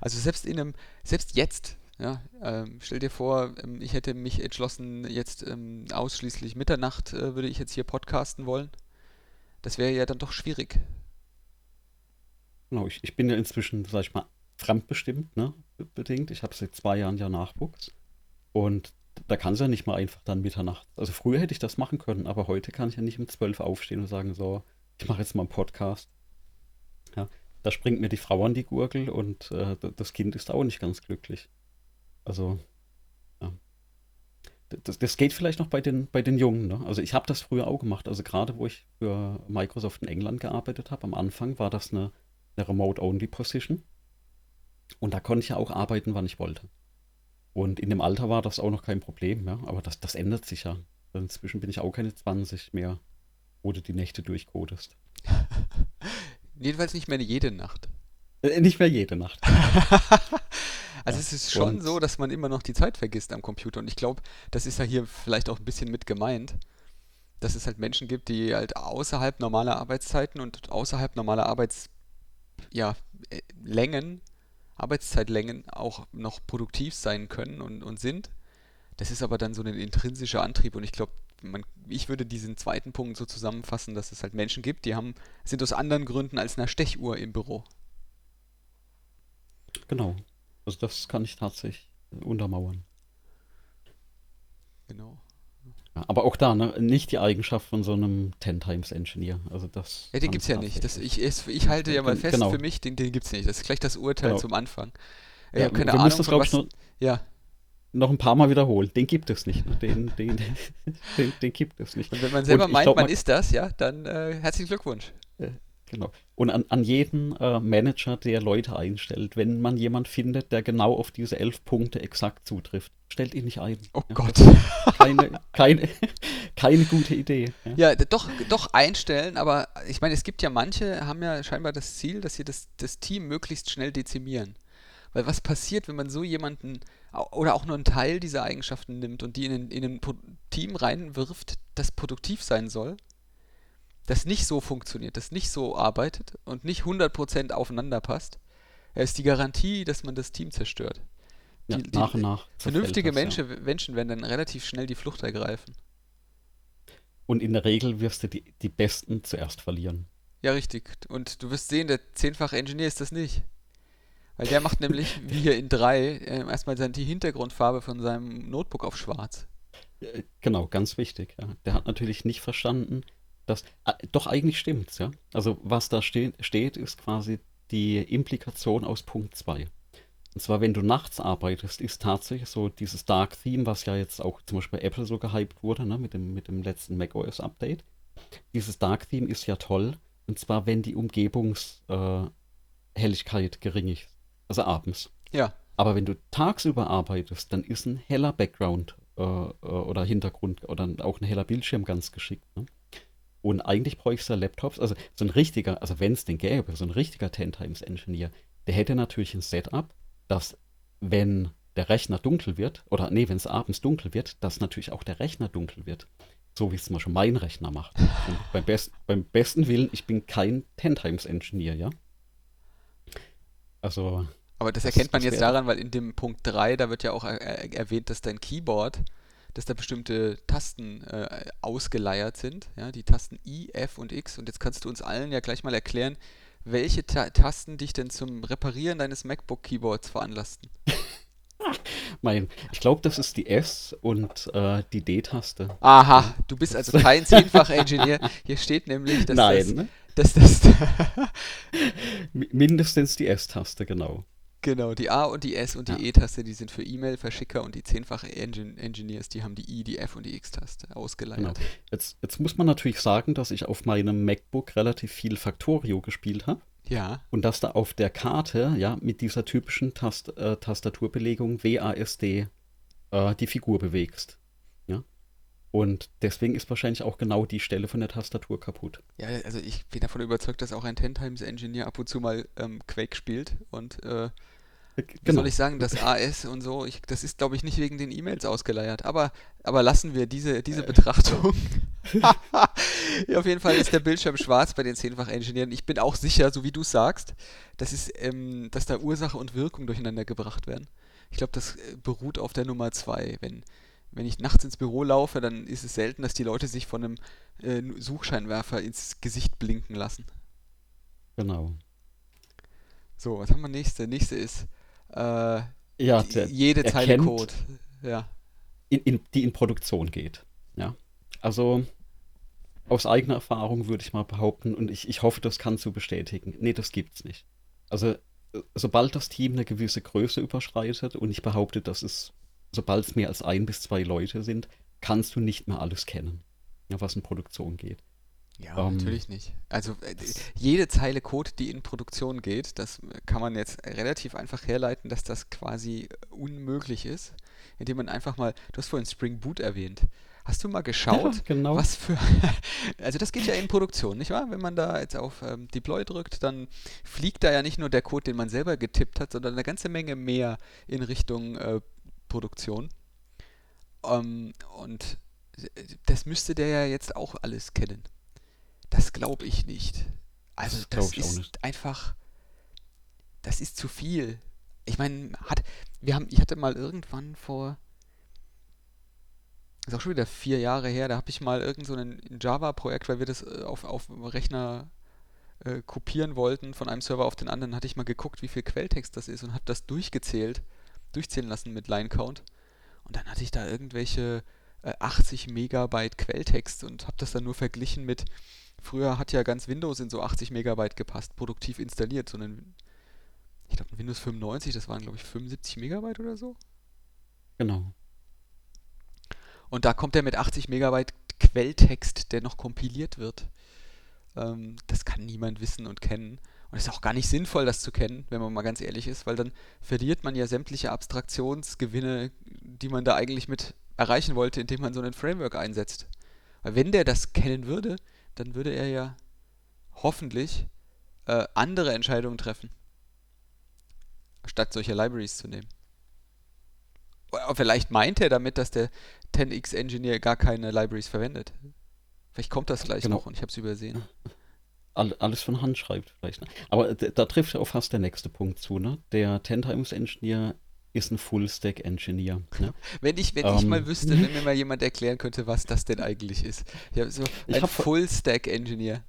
Speaker 2: also selbst in einem, selbst jetzt, ja, ähm, stell dir vor, ähm, ich hätte mich entschlossen, jetzt ähm, ausschließlich Mitternacht äh, würde ich jetzt hier podcasten wollen. Das wäre ja dann doch schwierig.
Speaker 1: Genau, ich, ich bin ja inzwischen, sag ich mal, fremdbestimmt, ne, bedingt. Ich habe seit zwei Jahren ja Nachwuchs. Und da kann es ja nicht mal einfach dann Mitternacht. Also früher hätte ich das machen können, aber heute kann ich ja nicht um zwölf aufstehen und sagen, so, ich mache jetzt mal einen Podcast. Ja, da springt mir die Frau an die Gurgel und äh, das Kind ist auch nicht ganz glücklich. Also, ja. Das, das, geht vielleicht noch bei den, bei den Jungen. Ne? Also ich habe das früher auch gemacht. Also gerade wo ich für Microsoft in England gearbeitet habe, am Anfang war das eine, eine Remote-Only-Position. Und da konnte ich ja auch arbeiten, wann ich wollte. Und in dem Alter war das auch noch kein Problem, ja. Aber das, das ändert sich ja. Inzwischen bin ich auch keine 20 mehr, wo du die Nächte durchcodest.
Speaker 2: Jedenfalls nicht mehr jede Nacht.
Speaker 1: Äh, nicht mehr jede Nacht.
Speaker 2: also ja, es ist schon so, dass man immer noch die Zeit vergisst am Computer. Und ich glaube, das ist ja hier vielleicht auch ein bisschen mit gemeint, dass es halt Menschen gibt, die halt außerhalb normaler Arbeitszeiten und außerhalb normaler Arbeitslängen, ja, äh, Arbeitszeitlängen auch noch produktiv sein können und, und sind. Das ist aber dann so ein intrinsischer Antrieb und ich glaube, ich würde diesen zweiten Punkt so zusammenfassen, dass es halt Menschen gibt, die haben, sind aus anderen Gründen als einer Stechuhr im Büro.
Speaker 1: Genau. Also das kann ich tatsächlich untermauern.
Speaker 2: Genau.
Speaker 1: Ja, aber auch da, ne, nicht die Eigenschaft von so einem Ten Times Engineer. Also das.
Speaker 2: Ja, den gibt es ja nicht. Das, ich, ich halte ja mal fest genau. für mich, den, den gibt es nicht. Das ist gleich das Urteil genau. zum Anfang.
Speaker 1: Ich ja, habe keine Ahnung, das, was, noch, ja. Noch ein paar Mal wiederholen. Den gibt es nicht. Den, den, den, den gibt es nicht.
Speaker 2: Und wenn man selber meint, glaub, man, man ist das, ja, dann äh, herzlichen Glückwunsch.
Speaker 1: Äh, Genau. Und an, an jeden äh, Manager, der Leute einstellt, wenn man jemand findet, der genau auf diese elf Punkte exakt zutrifft, stellt ihn nicht ein.
Speaker 2: Oh ja. Gott.
Speaker 1: Keine, keine, keine gute Idee.
Speaker 2: Ja. ja, doch, doch einstellen, aber ich meine, es gibt ja manche, haben ja scheinbar das Ziel, dass sie das, das Team möglichst schnell dezimieren. Weil was passiert, wenn man so jemanden oder auch nur einen Teil dieser Eigenschaften nimmt und die in, in ein Team reinwirft, das produktiv sein soll? das nicht so funktioniert, das nicht so arbeitet und nicht 100% aufeinander passt, ist die Garantie, dass man das Team zerstört.
Speaker 1: Ja, die, nach und nach.
Speaker 2: Vernünftige das, Menschen, ja. Menschen werden dann relativ schnell die Flucht ergreifen.
Speaker 1: Und in der Regel wirst du die, die Besten zuerst verlieren.
Speaker 2: Ja, richtig. Und du wirst sehen, der zehnfache Ingenieur ist das nicht. Weil der macht nämlich, wie hier in 3, äh, erstmal die Hintergrundfarbe von seinem Notebook auf schwarz.
Speaker 1: Genau, ganz wichtig. Ja. Der hat natürlich nicht verstanden, das, äh, doch eigentlich stimmt's, ja. Also was da steht, steht, ist quasi die Implikation aus Punkt 2. Und zwar, wenn du nachts arbeitest, ist tatsächlich so dieses Dark Theme, was ja jetzt auch zum Beispiel bei Apple so gehypt wurde, ne, mit dem, mit dem letzten macOS Update. Dieses Dark Theme ist ja toll. Und zwar, wenn die Umgebungshelligkeit äh, gering ist. Also abends.
Speaker 2: Ja.
Speaker 1: Aber wenn du tagsüber arbeitest, dann ist ein heller Background äh, äh oder Hintergrund oder auch ein heller Bildschirm ganz geschickt. Ne? Und eigentlich bräuchte du Laptops, also so ein richtiger, also wenn es den gäbe, so ein richtiger 10 Times Engineer, der hätte natürlich ein Setup, dass wenn der Rechner dunkel wird, oder nee, wenn es abends dunkel wird, dass natürlich auch der Rechner dunkel wird. So wie es zum Beispiel mein Rechner macht. Beim, best, beim besten Willen, ich bin kein 10 Times Engineer, ja. Also.
Speaker 2: Aber das, das erkennt man jetzt daran, weil in dem Punkt 3, da wird ja auch er erwähnt, dass dein Keyboard, dass da bestimmte Tasten äh, ausgeleiert sind, ja, die Tasten I, F und X. Und jetzt kannst du uns allen ja gleich mal erklären, welche Ta Tasten dich denn zum Reparieren deines MacBook-Keyboards veranlassten.
Speaker 1: mein, ich glaube, das ist die S und äh, die D-Taste.
Speaker 2: Aha, du bist also kein Zehnfach-Ingenieur. Hier steht nämlich, dass
Speaker 1: Nein, das,
Speaker 2: ne? dass das
Speaker 1: mindestens die S-Taste, genau.
Speaker 2: Genau, die A und die S und die ja. E-Taste, die sind für E-Mail-Verschicker und die zehnfache Engin Engineers, die haben die I, die F und die X-Taste ausgeleiert. Genau.
Speaker 1: Jetzt, jetzt muss man natürlich sagen, dass ich auf meinem MacBook relativ viel Factorio gespielt habe.
Speaker 2: Ja.
Speaker 1: Und dass da auf der Karte, ja, mit dieser typischen Tast äh, Tastaturbelegung WASD äh, die Figur bewegst. Ja. Und deswegen ist wahrscheinlich auch genau die Stelle von der Tastatur kaputt.
Speaker 2: Ja, also ich bin davon überzeugt, dass auch ein Ten Times Engineer ab und zu mal ähm, Quake spielt und äh, Genau. Soll ich sagen, das AS und so, ich, das ist, glaube ich, nicht wegen den E-Mails ausgeleiert. Aber, aber lassen wir diese, diese äh. Betrachtung. ja, auf jeden Fall ist der Bildschirm schwarz bei den Zehnfach-Ingenieuren. Ich bin auch sicher, so wie du sagst, dass, ist, ähm, dass da Ursache und Wirkung durcheinander gebracht werden. Ich glaube, das äh, beruht auf der Nummer zwei. Wenn, wenn ich nachts ins Büro laufe, dann ist es selten, dass die Leute sich von einem äh, Suchscheinwerfer ins Gesicht blinken lassen.
Speaker 1: Genau.
Speaker 2: So, was haben wir nächste? Nächste ist äh,
Speaker 1: ja, der,
Speaker 2: jede Zeile Code. Ja.
Speaker 1: In, in, die in Produktion geht. Ja. Also aus eigener Erfahrung würde ich mal behaupten, und ich, ich hoffe, das kannst du bestätigen. Nee, das gibt's nicht. Also, sobald das Team eine gewisse Größe überschreitet, und ich behaupte, dass es, sobald es mehr als ein bis zwei Leute sind, kannst du nicht mehr alles kennen, ja, was in Produktion geht.
Speaker 2: Ja, um, ähm, natürlich nicht. Also äh, jede Zeile Code, die in Produktion geht, das kann man jetzt relativ einfach herleiten, dass das quasi unmöglich ist, indem man einfach mal, du hast vorhin Spring Boot erwähnt. Hast du mal geschaut,
Speaker 1: ja, genau.
Speaker 2: was für. also, das geht ja in Produktion, nicht wahr? Wenn man da jetzt auf ähm, Deploy drückt, dann fliegt da ja nicht nur der Code, den man selber getippt hat, sondern eine ganze Menge mehr in Richtung äh, Produktion. Ähm, und äh, das müsste der ja jetzt auch alles kennen. Das glaube ich nicht. Also das, das ist einfach, das ist zu viel. Ich meine, hat, wir haben, ich hatte mal irgendwann vor, ist auch schon wieder vier Jahre her, da habe ich mal irgend so ein Java-Projekt, weil wir das äh, auf, auf Rechner äh, kopieren wollten von einem Server auf den anderen, hatte ich mal geguckt, wie viel Quelltext das ist und habe das durchgezählt, durchzählen lassen mit Line Count. Und dann hatte ich da irgendwelche äh, 80 Megabyte Quelltext und habe das dann nur verglichen mit Früher hat ja ganz Windows in so 80 Megabyte gepasst, produktiv installiert, sondern ich glaube Windows 95, das waren glaube ich 75 Megabyte oder so.
Speaker 1: Genau.
Speaker 2: Und da kommt er mit 80 Megabyte Quelltext, der noch kompiliert wird. Ähm, das kann niemand wissen und kennen. Und es ist auch gar nicht sinnvoll, das zu kennen, wenn man mal ganz ehrlich ist, weil dann verliert man ja sämtliche Abstraktionsgewinne, die man da eigentlich mit erreichen wollte, indem man so ein Framework einsetzt. Weil wenn der das kennen würde, dann würde er ja hoffentlich äh, andere Entscheidungen treffen, statt solche Libraries zu nehmen. Oder vielleicht meint er damit, dass der 10x Engineer gar keine Libraries verwendet. Vielleicht kommt das gleich genau. noch und ich habe es übersehen.
Speaker 1: Alles von Hand schreibt vielleicht. Ne? Aber da trifft ja auch fast der nächste Punkt zu. Ne? Der 10 Times Engineer ist ein Full-Stack-Engineer. Ne?
Speaker 2: Wenn, ich, wenn um, ich mal ähm. wüsste, wenn mir mal jemand erklären könnte, was das denn eigentlich ist. Ich so ein Full-Stack-Engineer.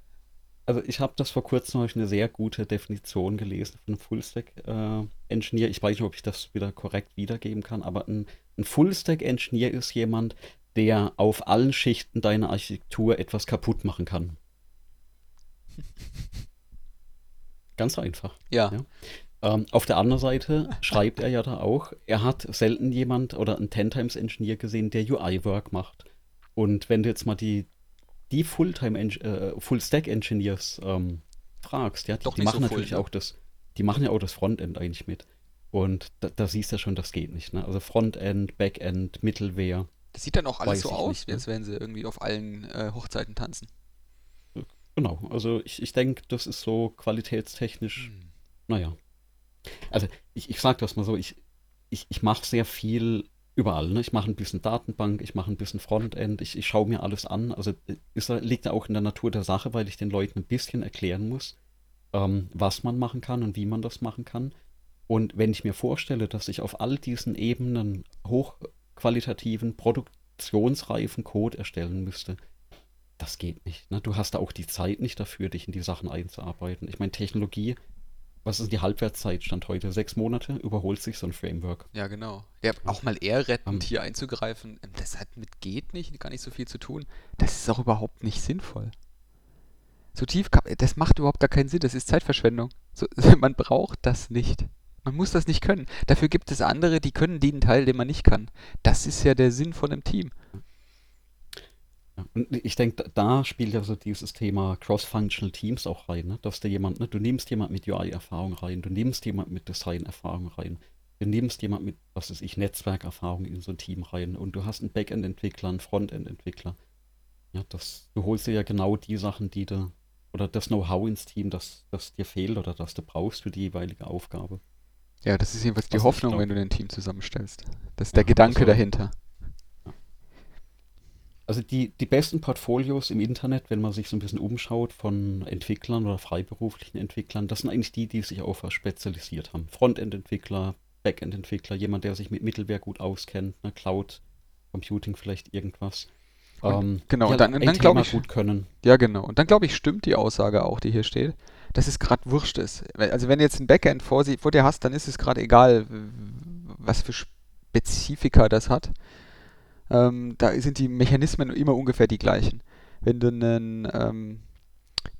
Speaker 1: Also ich habe das vor kurzem noch eine sehr gute Definition gelesen von einem Full-Stack-Engineer. Äh, ich weiß nicht, ob ich das wieder korrekt wiedergeben kann, aber ein, ein Full-Stack-Engineer ist jemand, der auf allen Schichten deiner Architektur etwas kaputt machen kann. Ganz einfach.
Speaker 2: Ja. ja.
Speaker 1: Ähm, auf der anderen Seite schreibt er ja da auch, er hat selten jemand oder einen Ten Times Engineer gesehen, der UI-Work macht. Und wenn du jetzt mal die, die Fulltime äh, Engineers ähm, fragst, ja, die, die machen so natürlich ne? auch das, die machen ja auch das Frontend eigentlich mit. Und da, da siehst du schon, das geht nicht. Ne? Also Frontend, Backend, Mittelware.
Speaker 2: Das sieht dann auch alles so aus, nicht, ne? als wären sie irgendwie auf allen äh, Hochzeiten tanzen.
Speaker 1: Genau, also ich, ich denke, das ist so qualitätstechnisch, hm. naja. Also ich, ich sage das mal so, ich, ich, ich mache sehr viel überall. Ne? Ich mache ein bisschen Datenbank, ich mache ein bisschen Frontend, ich, ich schaue mir alles an. Also ist, liegt ja auch in der Natur der Sache, weil ich den Leuten ein bisschen erklären muss, ähm, was man machen kann und wie man das machen kann. Und wenn ich mir vorstelle, dass ich auf all diesen Ebenen hochqualitativen, produktionsreifen Code erstellen müsste, das geht nicht. Ne? Du hast da auch die Zeit nicht dafür, dich in die Sachen einzuarbeiten. Ich meine, Technologie, was ist die Halbwertszeit? Stand heute sechs Monate, überholt sich so ein Framework.
Speaker 2: Ja, genau. Ja, auch mal eher rettend hier einzugreifen, ähm, das hat mit geht nicht, gar nicht so viel zu tun. Das ist auch überhaupt nicht sinnvoll. So tief, das macht überhaupt gar keinen Sinn, das ist Zeitverschwendung. So, man braucht das nicht. Man muss das nicht können. Dafür gibt es andere, die können den Teil, den man nicht kann. Das ist ja der Sinn von einem Team.
Speaker 1: Und ich denke, da spielt ja so dieses Thema Cross-Functional Teams auch rein, ne? dass du jemand, ne? du nimmst jemand mit UI-Erfahrung rein, du nimmst jemand mit Design-Erfahrung rein, du nimmst jemand mit, was weiß ich, Netzwerkerfahrung in so ein Team rein und du hast einen Backend-Entwickler, einen Frontend-Entwickler. Ja, das, du holst dir ja genau die Sachen, die du, oder das Know-how ins Team, das, das dir fehlt oder das du brauchst für die jeweilige Aufgabe.
Speaker 2: Ja, das ist jedenfalls die was Hoffnung, wenn du ein Team zusammenstellst. Das ist ja, der Gedanke also, dahinter.
Speaker 1: Also die, die besten Portfolios im Internet, wenn man sich so ein bisschen umschaut von Entwicklern oder freiberuflichen Entwicklern, das sind eigentlich die, die sich auf was spezialisiert haben. Frontend-Entwickler, Backend-Entwickler, jemand, der sich mit Mittelware gut auskennt, ne, Cloud, Computing vielleicht irgendwas.
Speaker 2: Ähm, genau, und dann, und dann glaube ich, gut können. Ja, genau. Und dann glaube ich, stimmt die Aussage auch, die hier steht, dass es gerade wurscht ist. Also wenn du jetzt ein Backend vor, vor dir hast, dann ist es gerade egal, was für Spezifika das hat ähm, da sind die Mechanismen immer ungefähr die gleichen. Wenn du einen ähm,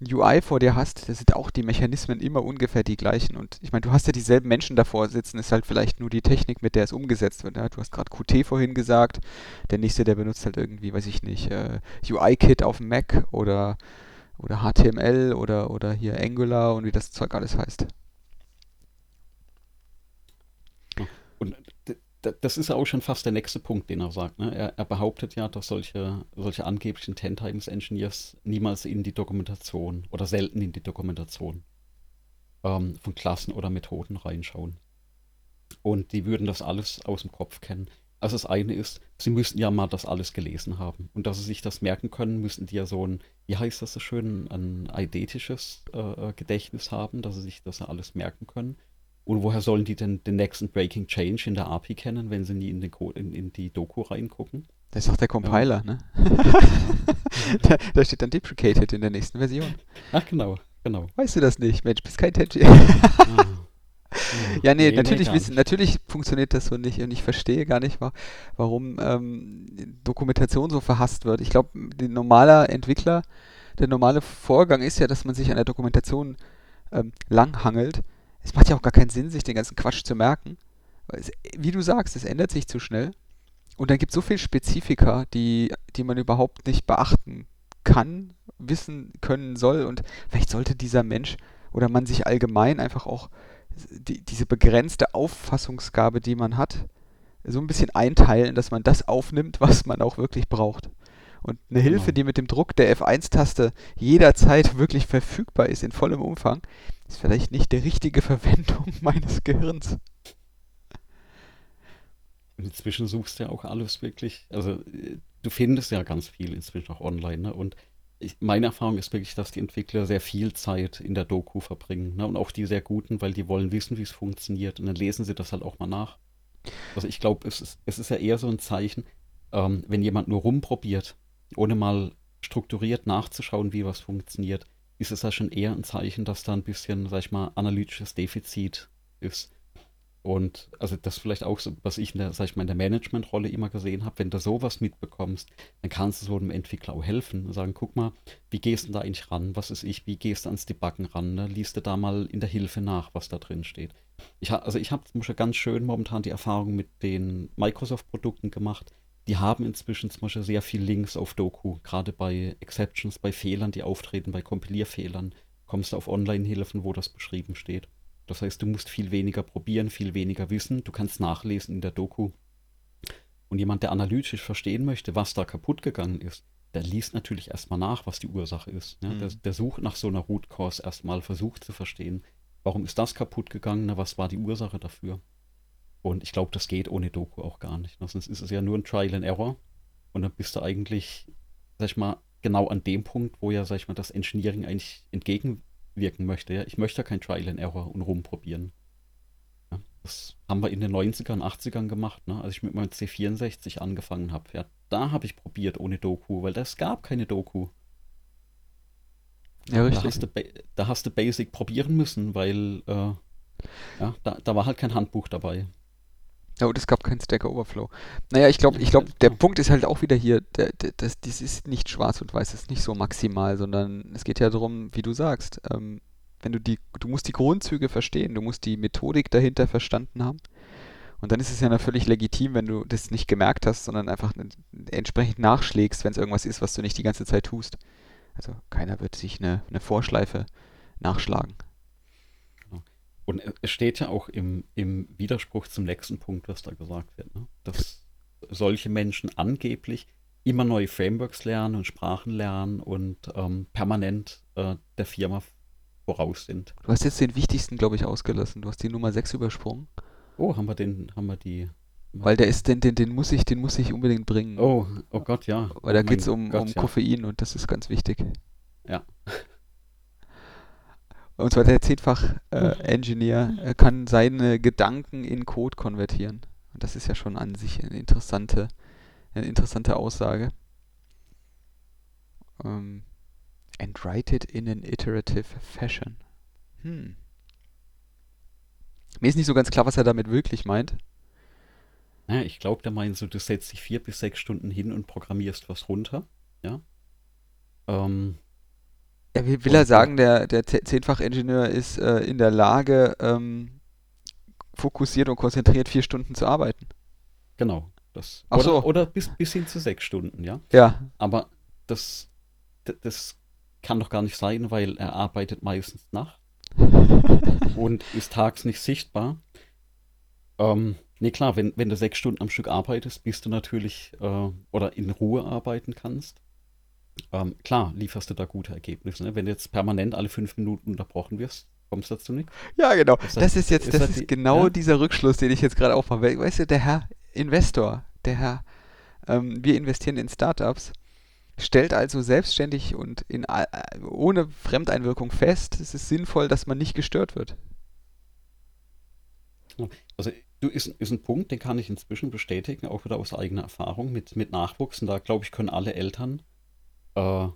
Speaker 2: UI vor dir hast, da sind auch die Mechanismen immer ungefähr die gleichen. Und ich meine, du hast ja dieselben Menschen davor sitzen, ist halt vielleicht nur die Technik, mit der es umgesetzt wird. Ja? Du hast gerade Qt vorhin gesagt, der nächste, der benutzt halt irgendwie, weiß ich nicht, äh, UI-Kit auf dem Mac oder, oder HTML oder, oder hier Angular und wie das Zeug alles heißt.
Speaker 1: Das ist ja auch schon fast der nächste Punkt, den er sagt. Ne? Er, er, behauptet ja, dass solche, solche angeblichen Ten Titans Engineers niemals in die Dokumentation oder selten in die Dokumentation ähm, von Klassen oder Methoden reinschauen. Und die würden das alles aus dem Kopf kennen. Also das eine ist, sie müssten ja mal das alles gelesen haben. Und dass sie sich das merken können, müssten die ja so ein, wie heißt das so schön, ein eidetisches äh, Gedächtnis haben, dass sie sich das alles merken können. Und woher sollen die denn den nächsten Breaking Change in der API kennen, wenn sie nie in, den Code, in, in die Doku reingucken?
Speaker 2: Das ist doch der Compiler, ja. ne? da, da, steht dann deprecated in der nächsten Version.
Speaker 1: Ach, genau, genau.
Speaker 2: Weißt du das nicht? Mensch, bist kein Tenchi. ah. Ja, nee, nee natürlich, nee, natürlich funktioniert das so nicht und ich verstehe gar nicht, warum ähm, Dokumentation so verhasst wird. Ich glaube, der normale Entwickler, der normale Vorgang ist ja, dass man sich an der Dokumentation ähm, langhangelt es macht ja auch gar keinen Sinn, sich den ganzen Quatsch zu merken. Es, wie du sagst, es ändert sich zu schnell. Und dann gibt es so viele Spezifika, die, die man überhaupt nicht beachten kann, wissen können soll. Und vielleicht sollte dieser Mensch oder man sich allgemein einfach auch die, diese begrenzte Auffassungsgabe, die man hat, so ein bisschen einteilen, dass man das aufnimmt, was man auch wirklich braucht. Und eine Hilfe, genau. die mit dem Druck der F1-Taste jederzeit wirklich verfügbar ist in vollem Umfang, ist vielleicht nicht die richtige Verwendung meines Gehirns.
Speaker 1: Inzwischen suchst du ja auch alles wirklich, also du findest ja ganz viel inzwischen auch online. Ne? Und ich, meine Erfahrung ist wirklich, dass die Entwickler sehr viel Zeit in der Doku verbringen. Ne? Und auch die sehr guten, weil die wollen wissen, wie es funktioniert. Und dann lesen sie das halt auch mal nach. Also ich glaube, es ist, es ist ja eher so ein Zeichen, ähm, wenn jemand nur rumprobiert, ohne mal strukturiert nachzuschauen, wie was funktioniert, ist es ja schon eher ein Zeichen, dass da ein bisschen, sag ich mal, analytisches Defizit ist. Und also das vielleicht auch so, was ich in der, sag ich mal, in der Managementrolle immer gesehen habe, wenn du sowas mitbekommst, dann kannst du so einem Entwickler auch helfen und sagen, guck mal, wie gehst du da eigentlich ran? Was ist ich, wie gehst du ans Debuggen ran? Ne? Liest du da mal in der Hilfe nach, was da drin steht? Ich, also ich habe Beispiel ganz schön momentan die Erfahrung mit den Microsoft-Produkten gemacht, die haben inzwischen zum Beispiel sehr viel Links auf Doku, gerade bei Exceptions, bei Fehlern, die auftreten, bei Kompilierfehlern, kommst du auf Online-Hilfen, wo das beschrieben steht. Das heißt, du musst viel weniger probieren, viel weniger wissen, du kannst nachlesen in der Doku. Und jemand, der analytisch verstehen möchte, was da kaputt gegangen ist, der liest natürlich erstmal nach, was die Ursache ist. Ne? Mhm. Der, der, sucht nach so einer Root Cause erstmal, versucht zu verstehen, warum ist das kaputt gegangen, ne? was war die Ursache dafür. Und ich glaube, das geht ohne Doku auch gar nicht. Ne? Sonst ist es ja nur ein Trial and Error. Und dann bist du eigentlich, sag ich mal, genau an dem Punkt, wo ja, sag ich mal, das Engineering eigentlich entgegenwirken möchte. Ja? Ich möchte ja kein Trial and Error und rumprobieren. Ja? Das haben wir in den 90ern, 80ern gemacht, ne? als ich mit meinem C64 angefangen habe. Ja, da habe ich probiert ohne Doku, weil es gab keine Doku. Ja, richtig. Da hast, du, da hast du Basic probieren müssen, weil äh, ja, da, da war halt kein Handbuch dabei.
Speaker 2: Ja, und es gab keinen Stack Overflow. Naja, ich glaube, ich glaube, der Punkt ist halt auch wieder hier, der, der, das, das ist nicht schwarz und weiß, das ist nicht so maximal, sondern es geht ja darum, wie du sagst, ähm, wenn du die, du musst die Grundzüge verstehen, du musst die Methodik dahinter verstanden haben. Und dann ist es ja völlig legitim, wenn du das nicht gemerkt hast, sondern einfach entsprechend nachschlägst, wenn es irgendwas ist, was du nicht die ganze Zeit tust. Also keiner wird sich eine, eine Vorschleife nachschlagen.
Speaker 1: Und es steht ja auch im, im Widerspruch zum nächsten Punkt, was da gesagt wird, ne? dass solche Menschen angeblich immer neue Frameworks lernen und Sprachen lernen und ähm, permanent äh, der Firma voraus sind.
Speaker 2: Du hast jetzt den wichtigsten, glaube ich, ausgelassen. Du hast die Nummer 6 übersprungen.
Speaker 1: Oh, haben wir den, haben wir die.
Speaker 2: Weil der ist, den, den, den muss ich, den muss ich unbedingt bringen.
Speaker 1: Oh, oh Gott, ja.
Speaker 2: Weil da oh geht es um, Gott, um Koffein ja. und das ist ganz wichtig.
Speaker 1: Ja.
Speaker 2: Und zwar der Zehnfach-Engineer äh, kann seine Gedanken in Code konvertieren. Und das ist ja schon an sich eine interessante, eine interessante Aussage. Um, ähm, and write it in an iterative fashion. Hm. Mir ist nicht so ganz klar, was er damit wirklich meint.
Speaker 1: Naja, ich glaube, der meint so, du setzt dich vier bis sechs Stunden hin und programmierst was runter. Ja. Ähm,
Speaker 2: ja will, will er sagen, der, der Zehnfach-Ingenieur ist äh, in der Lage, ähm, fokussiert und konzentriert vier Stunden zu arbeiten?
Speaker 1: Genau. Das,
Speaker 2: Ach
Speaker 1: oder,
Speaker 2: so.
Speaker 1: oder bis, bis hin zu sechs Stunden, ja.
Speaker 2: Ja.
Speaker 1: Aber das, das kann doch gar nicht sein, weil er arbeitet meistens nachts und ist tags nicht sichtbar. Ähm, nee, klar, wenn, wenn du sechs Stunden am Stück arbeitest, bist du natürlich äh, oder in Ruhe arbeiten kannst. Ähm, klar, lieferst du da gute Ergebnisse. Ne? Wenn du jetzt permanent alle fünf Minuten unterbrochen wirst, kommst du dazu nicht.
Speaker 2: Ja, genau. Das, das ist jetzt, ist das, das ist genau ja? dieser Rückschluss, den ich jetzt gerade aufmache. Weißt du, der Herr Investor, der Herr, ähm, wir investieren in Startups stellt also selbstständig und in, ohne Fremdeinwirkung fest, es ist sinnvoll, dass man nicht gestört wird.
Speaker 1: Also du ist, ist ein Punkt, den kann ich inzwischen bestätigen, auch wieder aus eigener Erfahrung mit, mit Nachwuchs. Und da glaube ich, können alle Eltern äh,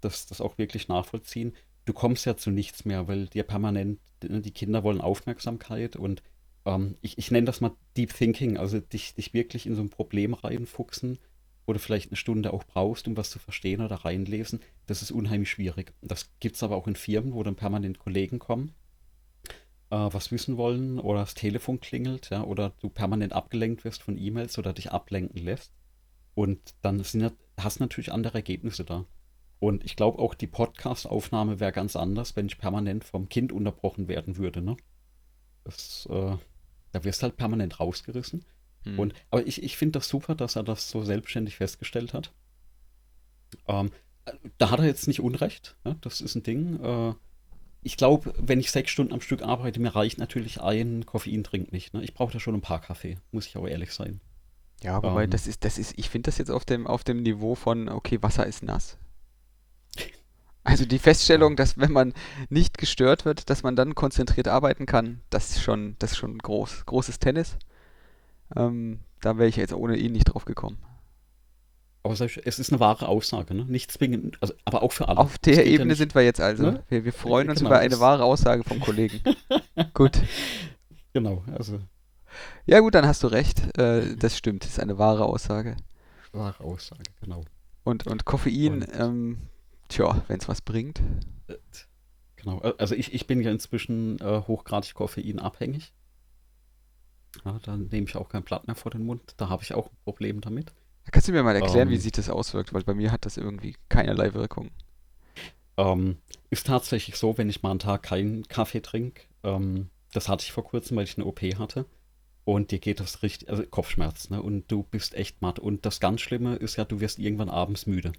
Speaker 1: das, das auch wirklich nachvollziehen. Du kommst ja zu nichts mehr, weil dir permanent, die Kinder wollen Aufmerksamkeit und ähm, ich, ich nenne das mal Deep Thinking, also dich, dich wirklich in so ein Problem reinfuchsen du vielleicht eine Stunde auch brauchst, um was zu verstehen oder reinlesen, das ist unheimlich schwierig. Das gibt es aber auch in Firmen, wo dann permanent Kollegen kommen, äh, was wissen wollen oder das Telefon klingelt, ja, oder du permanent abgelenkt wirst von E-Mails oder dich ablenken lässt. Und dann sind, hast du natürlich andere Ergebnisse da. Und ich glaube auch, die Podcast-Aufnahme wäre ganz anders, wenn ich permanent vom Kind unterbrochen werden würde. Ne? Das, äh, da wirst du halt permanent rausgerissen. Mhm. Und, aber ich, ich finde das super, dass er das so selbstständig festgestellt hat. Ähm, da hat er jetzt nicht Unrecht. Ja, das ist ein Ding. Äh, ich glaube, wenn ich sechs Stunden am Stück arbeite, mir reicht natürlich ein Koffeintrink nicht. Ne? Ich brauche da schon ein paar Kaffee, muss ich aber ehrlich sein.
Speaker 2: Ja, wobei ähm, das ist, das ist, ich finde das jetzt auf dem, auf dem Niveau von, okay, Wasser ist nass. Also die Feststellung, dass wenn man nicht gestört wird, dass man dann konzentriert arbeiten kann, das ist schon, das ist schon groß, großes Tennis. Ähm, da wäre ich jetzt ohne ihn nicht drauf gekommen.
Speaker 1: Aber es ist eine wahre Aussage, ne? Nicht zwingend, also, aber auch für alle.
Speaker 2: Auf der Ebene ja sind wir jetzt also. Ne? Wir, wir, freuen uns genau, über eine wahre Aussage vom Kollegen. gut.
Speaker 1: Genau, also.
Speaker 2: Ja, gut, dann hast du recht. Äh, das stimmt, das ist eine wahre Aussage.
Speaker 1: Wahre Aussage, genau.
Speaker 2: Und, und Koffein, und, ähm, tja, wenn es was bringt.
Speaker 1: Genau, also ich, ich bin ja inzwischen äh, hochgradig koffeinabhängig. Ja, dann nehme ich auch kein Blatt mehr vor den Mund. Da habe ich auch ein Problem damit.
Speaker 2: Kannst du mir mal erklären, ähm, wie sich das auswirkt? Weil bei mir hat das irgendwie keinerlei Wirkung.
Speaker 1: Ähm, ist tatsächlich so, wenn ich mal einen Tag keinen Kaffee trinke. Ähm, das hatte ich vor kurzem, weil ich eine OP hatte. Und dir geht das richtig, also Kopfschmerz, ne? Und du bist echt matt. Und das ganz Schlimme ist ja, du wirst irgendwann abends müde.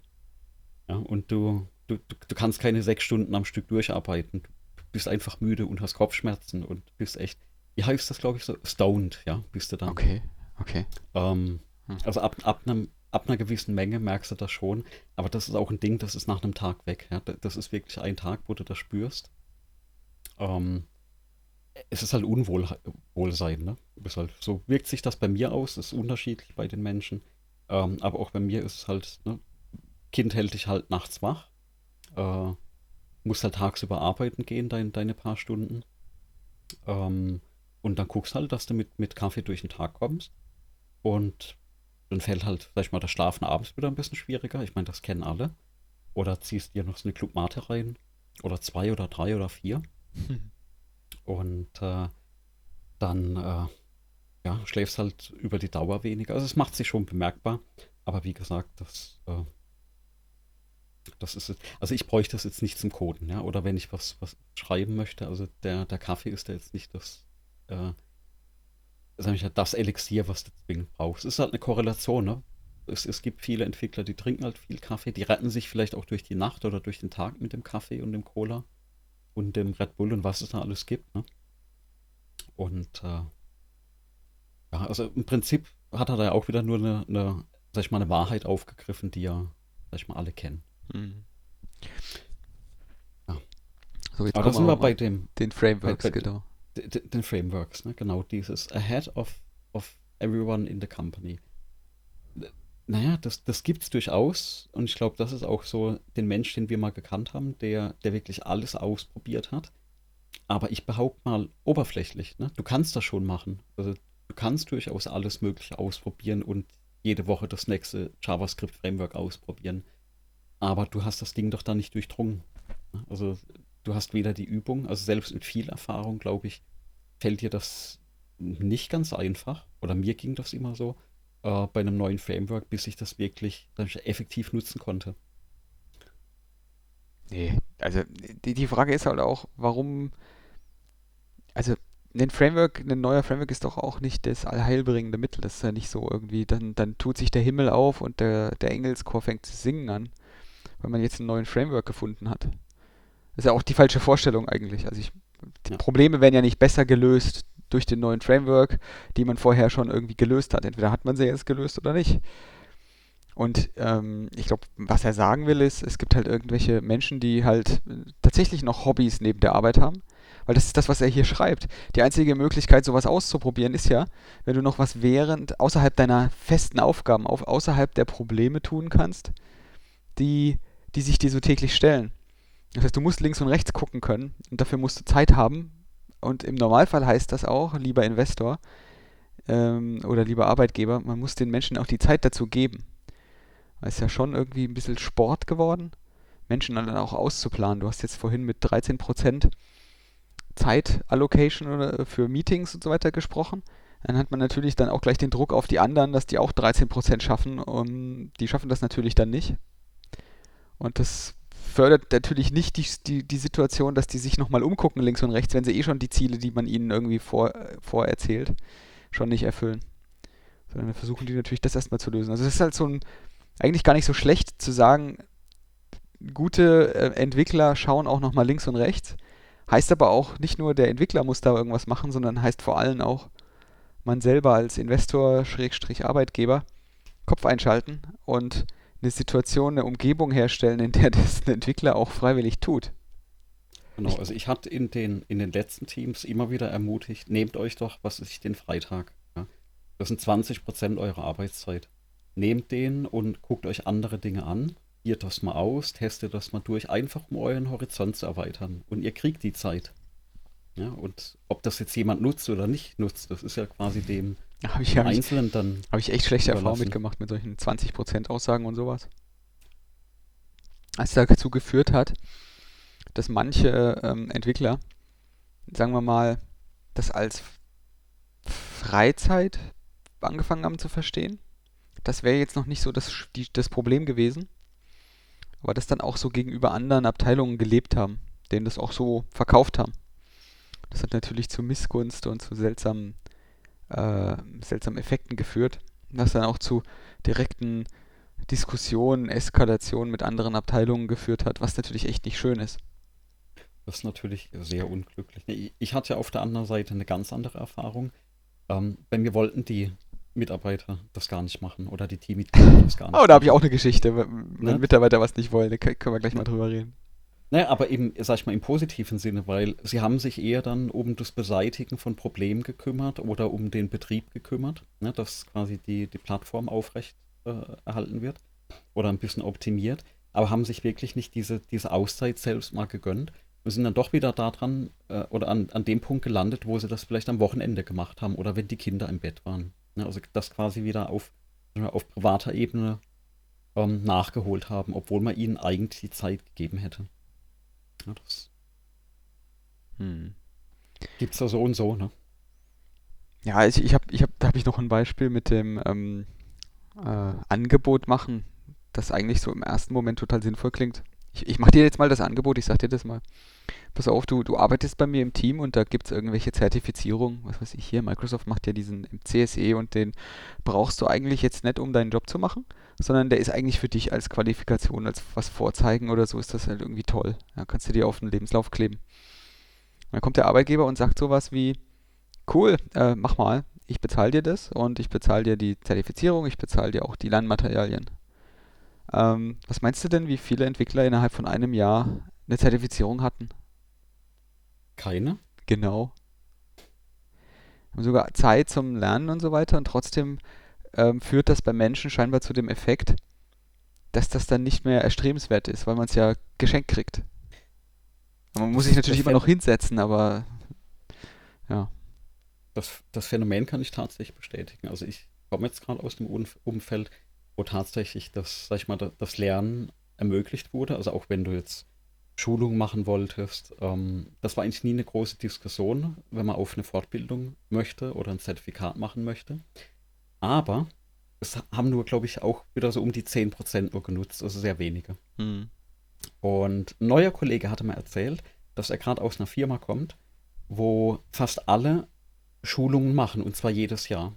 Speaker 1: Ja, und du, du, du kannst keine sechs Stunden am Stück durcharbeiten. Du bist einfach müde und hast Kopfschmerzen und bist echt, wie heißt das, glaube ich, so? Stoned, ja, bist du dann.
Speaker 2: Okay, okay.
Speaker 1: Ähm, hm. Also ab, ab, einem, ab einer gewissen Menge merkst du das schon, aber das ist auch ein Ding, das ist nach einem Tag weg. Ja? Das ist wirklich ein Tag, wo du das spürst. Ähm, es ist halt Unwohlsein, ne? Halt, so wirkt sich das bei mir aus, ist unterschiedlich bei den Menschen. Ähm, aber auch bei mir ist es halt, ne? Kind hält dich halt nachts wach. Äh, musst halt tagsüber arbeiten gehen, dein, deine paar Stunden. Ähm, und dann guckst halt, dass du mit, mit Kaffee durch den Tag kommst. Und dann fällt halt vielleicht mal das Schlafen abends wieder ein bisschen schwieriger. Ich meine, das kennen alle. Oder ziehst dir noch so eine Club Mate rein. Oder zwei oder drei oder vier. Hm. Und äh, dann äh, ja, schläfst halt über die Dauer weniger. Also es macht sich schon bemerkbar. Aber wie gesagt, das, äh, das ist, also ich bräuchte das jetzt nicht zum Coden, ja. Oder wenn ich was, was schreiben möchte, also der, der Kaffee ist ja jetzt nicht das, äh, ich das Elixier, was du zwingend brauchst. Es ist halt eine Korrelation, ne? Es, es gibt viele Entwickler, die trinken halt viel Kaffee, die retten sich vielleicht auch durch die Nacht oder durch den Tag mit dem Kaffee und dem Cola und dem Red Bull und was es da alles gibt. Ne? Und äh, ja, also im Prinzip hat er da auch wieder nur eine, eine, sag ich mal, eine Wahrheit aufgegriffen, die ja, sag ich mal, alle kennen. Mhm.
Speaker 2: Ja. So, jetzt Aber da sind wir bei dem den Frameworks, bei, bei, genau.
Speaker 1: Den, den Frameworks, ne? genau, dieses Ahead of, of everyone in the company naja, das, das gibt es durchaus. Und ich glaube, das ist auch so den Mensch, den wir mal gekannt haben, der, der wirklich alles ausprobiert hat. Aber ich behaupte mal oberflächlich, ne? Du kannst das schon machen. Also du kannst durchaus alles Mögliche ausprobieren und jede Woche das nächste JavaScript-Framework ausprobieren. Aber du hast das Ding doch da nicht durchdrungen. Ne? Also du hast weder die Übung, also selbst mit viel Erfahrung, glaube ich, fällt dir das nicht ganz einfach. Oder mir ging das immer so äh, bei einem neuen Framework, bis ich das wirklich effektiv nutzen konnte.
Speaker 2: Nee, also die, die Frage ist halt auch, warum, also ein Framework, ein neuer Framework ist doch auch nicht das allheilbringende Mittel. Das ist ja nicht so irgendwie, dann, dann tut sich der Himmel auf und der, der Engelschor fängt zu singen an, weil man jetzt einen neuen Framework gefunden hat. Das ist ja auch die falsche Vorstellung eigentlich. Also ich, die ja. Probleme werden ja nicht besser gelöst durch den neuen Framework, die man vorher schon irgendwie gelöst hat. Entweder hat man sie jetzt gelöst oder nicht. Und ähm, ich glaube, was er sagen will, ist, es gibt halt irgendwelche Menschen, die halt tatsächlich noch Hobbys neben der Arbeit haben. Weil das ist das, was er hier schreibt. Die einzige Möglichkeit, sowas auszuprobieren, ist ja, wenn du noch was während, außerhalb deiner festen Aufgaben, auf, außerhalb der Probleme tun kannst, die, die sich dir so täglich stellen. Das heißt, du musst links und rechts gucken können und dafür musst du Zeit haben, und im Normalfall heißt das auch, lieber Investor ähm, oder lieber Arbeitgeber, man muss den Menschen auch die Zeit dazu geben. Es ist ja schon irgendwie ein bisschen Sport geworden, Menschen dann auch auszuplanen. Du hast jetzt vorhin mit 13% Zeit-Allocation für Meetings und so weiter gesprochen. Dann hat man natürlich dann auch gleich den Druck auf die anderen, dass die auch 13% schaffen. Und die schaffen das natürlich dann nicht. Und das fördert natürlich nicht die, die, die Situation, dass die sich nochmal umgucken links und rechts, wenn sie eh schon die Ziele, die man ihnen irgendwie vor, vorerzählt, schon nicht erfüllen. Sondern dann versuchen die natürlich das erstmal zu lösen. Also es ist halt so ein, eigentlich gar nicht so schlecht zu sagen, gute äh, Entwickler schauen auch nochmal links und rechts. Heißt aber auch, nicht nur der Entwickler muss da irgendwas machen, sondern heißt vor allem auch, man selber als Investor, Schrägstrich Arbeitgeber, Kopf einschalten und eine Situation, eine Umgebung herstellen, in der das ein Entwickler auch freiwillig tut.
Speaker 1: Genau, also ich hatte in den, in den letzten Teams immer wieder ermutigt, nehmt euch doch, was ist den Freitag. Ja? Das sind 20 Prozent eurer Arbeitszeit. Nehmt den und guckt euch andere Dinge an, ihr das mal aus, testet das mal durch, einfach um euren Horizont zu erweitern. Und ihr kriegt die Zeit. Ja, und ob das jetzt jemand nutzt oder nicht nutzt, das ist ja quasi dem
Speaker 2: habe ich, hab Einzelnen dann. Habe ich echt schlechte Erfahrungen mitgemacht mit solchen 20% Aussagen und sowas. Als dazu geführt hat, dass manche ähm, Entwickler, sagen wir mal, das als Freizeit angefangen haben zu verstehen. Das wäre jetzt noch nicht so das, die, das Problem gewesen. Aber das dann auch so gegenüber anderen Abteilungen gelebt haben, denen das auch so verkauft haben. Das hat natürlich zu Missgunst und zu seltsamen äh, seltsamen Effekten geführt, was dann auch zu direkten Diskussionen, Eskalationen mit anderen Abteilungen geführt hat, was natürlich echt nicht schön ist.
Speaker 1: Das ist natürlich sehr unglücklich. Ich hatte ja auf der anderen Seite eine ganz andere Erfahrung. Ähm, bei mir wollten die Mitarbeiter das gar nicht machen oder die Teammitglieder das gar nicht.
Speaker 2: Oh, da habe ich auch eine Geschichte, wenn ne? Mitarbeiter was nicht wollen. Da können wir gleich mal drüber reden.
Speaker 1: Naja, aber eben, sag ich mal, im positiven Sinne, weil sie haben sich eher dann um das Beseitigen von Problemen gekümmert oder um den Betrieb gekümmert, ne, dass quasi die, die Plattform aufrecht äh, erhalten wird oder ein bisschen optimiert, aber haben sich wirklich nicht diese, diese Auszeit selbst mal gegönnt und sind dann doch wieder daran äh, oder an, an dem Punkt gelandet, wo sie das vielleicht am Wochenende gemacht haben oder wenn die Kinder im Bett waren. Ne, also das quasi wieder auf, auf privater Ebene ähm, nachgeholt haben, obwohl man ihnen eigentlich die Zeit gegeben hätte. Ja, das hm. gibt's da so und so, ne?
Speaker 2: Ja, ich, ich habe, ich hab, da habe ich noch ein Beispiel mit dem ähm, äh, Angebot machen, das eigentlich so im ersten Moment total sinnvoll klingt. Ich, ich mache dir jetzt mal das Angebot, ich sag dir das mal. Pass auf, du, du arbeitest bei mir im Team und da gibt es irgendwelche Zertifizierungen, was weiß ich hier, Microsoft macht ja diesen CSE und den brauchst du eigentlich jetzt nicht, um deinen Job zu machen, sondern der ist eigentlich für dich als Qualifikation, als was vorzeigen oder so, ist das halt irgendwie toll. Ja, kannst du dir auf den Lebenslauf kleben. Und dann kommt der Arbeitgeber und sagt sowas wie, cool, äh, mach mal, ich bezahle dir das und ich bezahle dir die Zertifizierung, ich bezahle dir auch die Lernmaterialien. Ähm, was meinst du denn, wie viele Entwickler innerhalb von einem Jahr eine Zertifizierung hatten?
Speaker 1: Keine?
Speaker 2: Genau. Haben sogar Zeit zum Lernen und so weiter und trotzdem ähm, führt das bei Menschen scheinbar zu dem Effekt, dass das dann nicht mehr erstrebenswert ist, weil man es ja geschenkt kriegt. Man muss sich natürlich immer noch hinsetzen, aber ja.
Speaker 1: Das, das Phänomen kann ich tatsächlich bestätigen. Also ich komme jetzt gerade aus dem Umfeld, wo tatsächlich das, sag ich mal, das Lernen ermöglicht wurde. Also auch wenn du jetzt Schulung machen wolltest. Ähm, das war eigentlich nie eine große Diskussion, wenn man auf eine Fortbildung möchte oder ein Zertifikat machen möchte. Aber es haben nur, glaube ich, auch wieder so um die 10% nur genutzt, also sehr wenige. Mhm. Und ein neuer Kollege hatte mir erzählt, dass er gerade aus einer Firma kommt, wo fast alle Schulungen machen, und zwar jedes Jahr.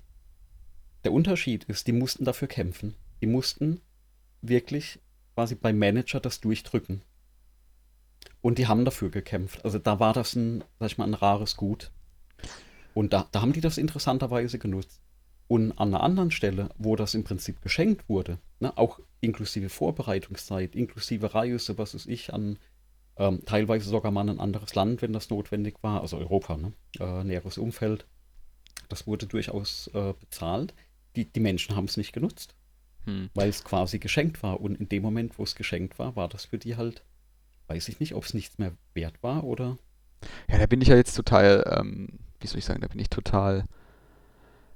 Speaker 1: Der Unterschied ist, die mussten dafür kämpfen. Die mussten wirklich quasi beim Manager das durchdrücken. Und die haben dafür gekämpft. Also da war das ein, sag ich mal, ein rares Gut. Und da, da haben die das interessanterweise genutzt. Und an einer anderen Stelle, wo das im Prinzip geschenkt wurde, ne, auch inklusive Vorbereitungszeit, inklusive Reise, was weiß ich, an ähm, teilweise sogar mal ein anderes Land, wenn das notwendig war, also Europa, ne, äh, näheres Umfeld, das wurde durchaus äh, bezahlt. Die, die Menschen haben es nicht genutzt, hm. weil es quasi geschenkt war. Und in dem Moment, wo es geschenkt war, war das für die halt weiß ich nicht, ob es nichts mehr wert war oder.
Speaker 2: Ja, da bin ich ja jetzt total, ähm, wie soll ich sagen, da bin ich total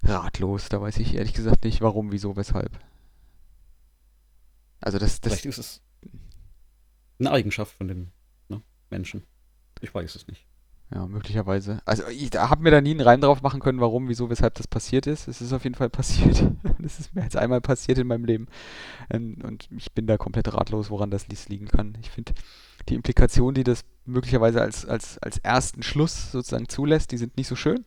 Speaker 2: ratlos. Da weiß ich ehrlich gesagt nicht, warum, wieso, weshalb.
Speaker 1: Also das, das Vielleicht ist es eine Eigenschaft von den ne, Menschen. Ich weiß es nicht.
Speaker 2: Ja, möglicherweise. Also ich habe mir da nie einen Reim drauf machen können, warum, wieso, weshalb das passiert ist. Es ist auf jeden Fall passiert. Es ist mir jetzt einmal passiert in meinem Leben. Ähm, und ich bin da komplett ratlos, woran das liegen kann. Ich finde, die Implikationen, die das möglicherweise als, als, als ersten Schluss sozusagen zulässt, die sind nicht so schön.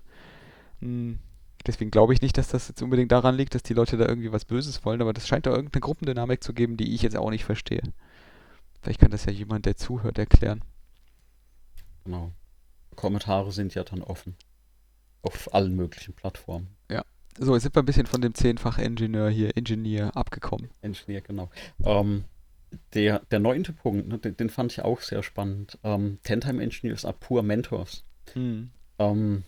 Speaker 2: Deswegen glaube ich nicht, dass das jetzt unbedingt daran liegt, dass die Leute da irgendwie was Böses wollen, aber das scheint da irgendeine Gruppendynamik zu geben, die ich jetzt auch nicht verstehe. Vielleicht kann das ja jemand, der zuhört, erklären.
Speaker 1: Genau. Kommentare sind ja dann offen. Auf allen möglichen Plattformen.
Speaker 2: Ja. So, jetzt sind wir ein bisschen von dem zehnfach Ingenieur hier, Ingenieur, abgekommen.
Speaker 1: Ingenieur, genau. Ähm, der, der neunte Punkt, ne, den, den, fand ich auch sehr spannend. Ähm, Ten-Time Engineers are poor mentors. Hm. Ähm,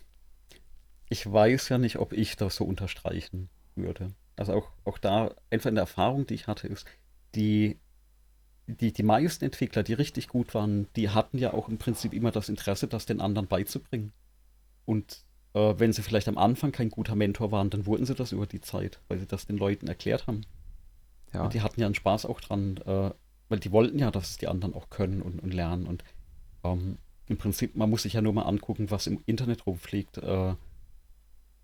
Speaker 1: ich weiß ja nicht, ob ich das so unterstreichen würde. Also auch, auch da, einfach in der Erfahrung, die ich hatte, ist, die, die, die meisten Entwickler, die richtig gut waren, die hatten ja auch im Prinzip immer das Interesse, das den anderen beizubringen. Und äh, wenn sie vielleicht am Anfang kein guter Mentor waren, dann wurden sie das über die Zeit, weil sie das den Leuten erklärt haben. Ja. Und die hatten ja einen Spaß auch dran, äh, weil die wollten ja, dass es die anderen auch können und, und lernen. Und ähm, im Prinzip, man muss sich ja nur mal angucken, was im Internet rumfliegt. Äh,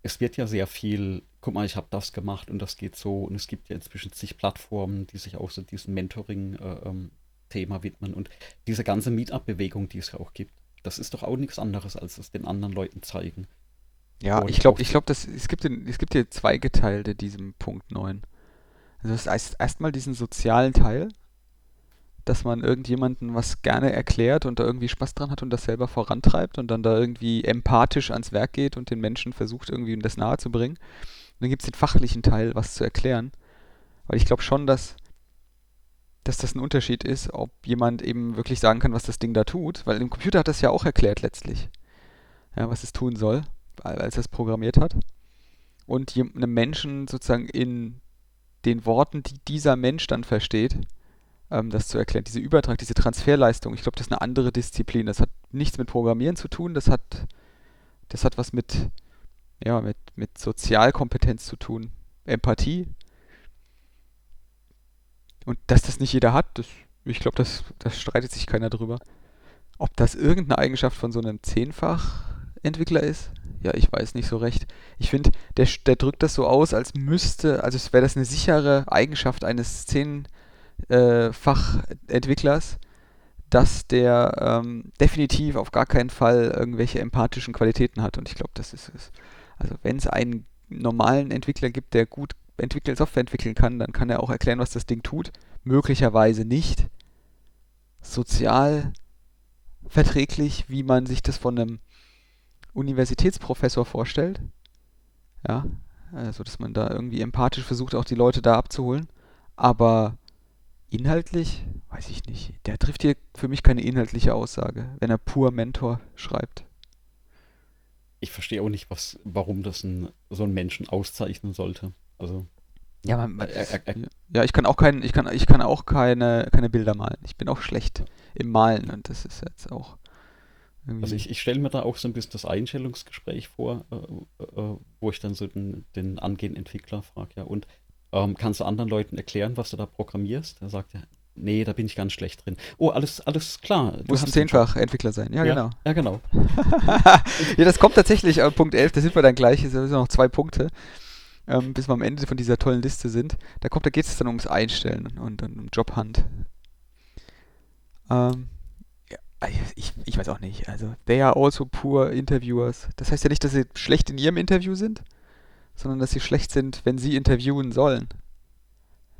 Speaker 1: es wird ja sehr viel, guck mal, ich habe das gemacht und das geht so. Und es gibt ja inzwischen zig Plattformen, die sich auch so diesem Mentoring-Thema äh, ähm, widmen. Und diese ganze Meetup-Bewegung, die es ja auch gibt, das ist doch auch nichts anderes, als es den anderen Leuten zeigen.
Speaker 2: Ja, und ich glaube, ich glaube, es gibt es gibt hier zweigeteilte diesem Punkt 9. Also das heißt erstmal diesen sozialen Teil, dass man irgendjemanden was gerne erklärt und da irgendwie Spaß dran hat und das selber vorantreibt und dann da irgendwie empathisch ans Werk geht und den Menschen versucht, irgendwie das nahe zu bringen. Und dann gibt es den fachlichen Teil, was zu erklären. Weil ich glaube schon, dass, dass das ein Unterschied ist, ob jemand eben wirklich sagen kann, was das Ding da tut. Weil im Computer hat das ja auch erklärt letztlich, ja, was es tun soll, als es programmiert hat. Und einem Menschen sozusagen in den Worten, die dieser Mensch dann versteht, ähm, das zu erklären. Diese Übertrag, diese Transferleistung, ich glaube, das ist eine andere Disziplin. Das hat nichts mit Programmieren zu tun, das hat, das hat was mit, ja, mit, mit Sozialkompetenz zu tun. Empathie. Und dass das nicht jeder hat, das, ich glaube, das, das streitet sich keiner drüber. Ob das irgendeine Eigenschaft von so einem Zehnfach-Entwickler ist, ja, ich weiß nicht so recht. Ich finde, der, der drückt das so aus, als müsste, also wäre das eine sichere Eigenschaft eines Zehn, äh, Fachentwicklers, dass der ähm, definitiv auf gar keinen Fall irgendwelche empathischen Qualitäten hat. Und ich glaube, das ist es. Also wenn es einen normalen Entwickler gibt, der gut entwickeln, Software entwickeln kann, dann kann er auch erklären, was das Ding tut. Möglicherweise nicht sozial verträglich, wie man sich das von einem Universitätsprofessor vorstellt. Ja, also dass man da irgendwie empathisch versucht, auch die Leute da abzuholen. Aber Inhaltlich, weiß ich nicht. Der trifft hier für mich keine inhaltliche Aussage, wenn er pur Mentor schreibt.
Speaker 1: Ich verstehe auch nicht, was, warum das ein, so einen Menschen auszeichnen sollte. Also.
Speaker 2: Ja, man, man, äh, äh, ja, ich kann auch kein, ich kann, ich kann auch keine, keine Bilder malen. Ich bin auch schlecht im Malen und das ist jetzt auch.
Speaker 1: Also ich, ich stelle mir da auch so ein bisschen das Einstellungsgespräch vor, äh, äh, wo ich dann so den, den angehenden Entwickler frage, ja, und ähm, kannst du anderen Leuten erklären, was du da programmierst? Er sagt ja, nee, da bin ich ganz schlecht drin. Oh, alles, alles klar.
Speaker 2: Du musst zehnfach Entwickler sein, ja, ja, genau.
Speaker 1: Ja, genau.
Speaker 2: ja, das kommt tatsächlich, äh, Punkt 11, da sind wir dann gleich, es sind noch zwei Punkte, ähm, bis wir am Ende von dieser tollen Liste sind. Da kommt, da geht es dann ums Einstellen und, und um Jobhunt. Ähm, ich, ich weiß auch nicht, also, they are also poor interviewers. Das heißt ja nicht, dass sie schlecht in ihrem Interview sind, sondern dass sie schlecht sind, wenn sie interviewen sollen.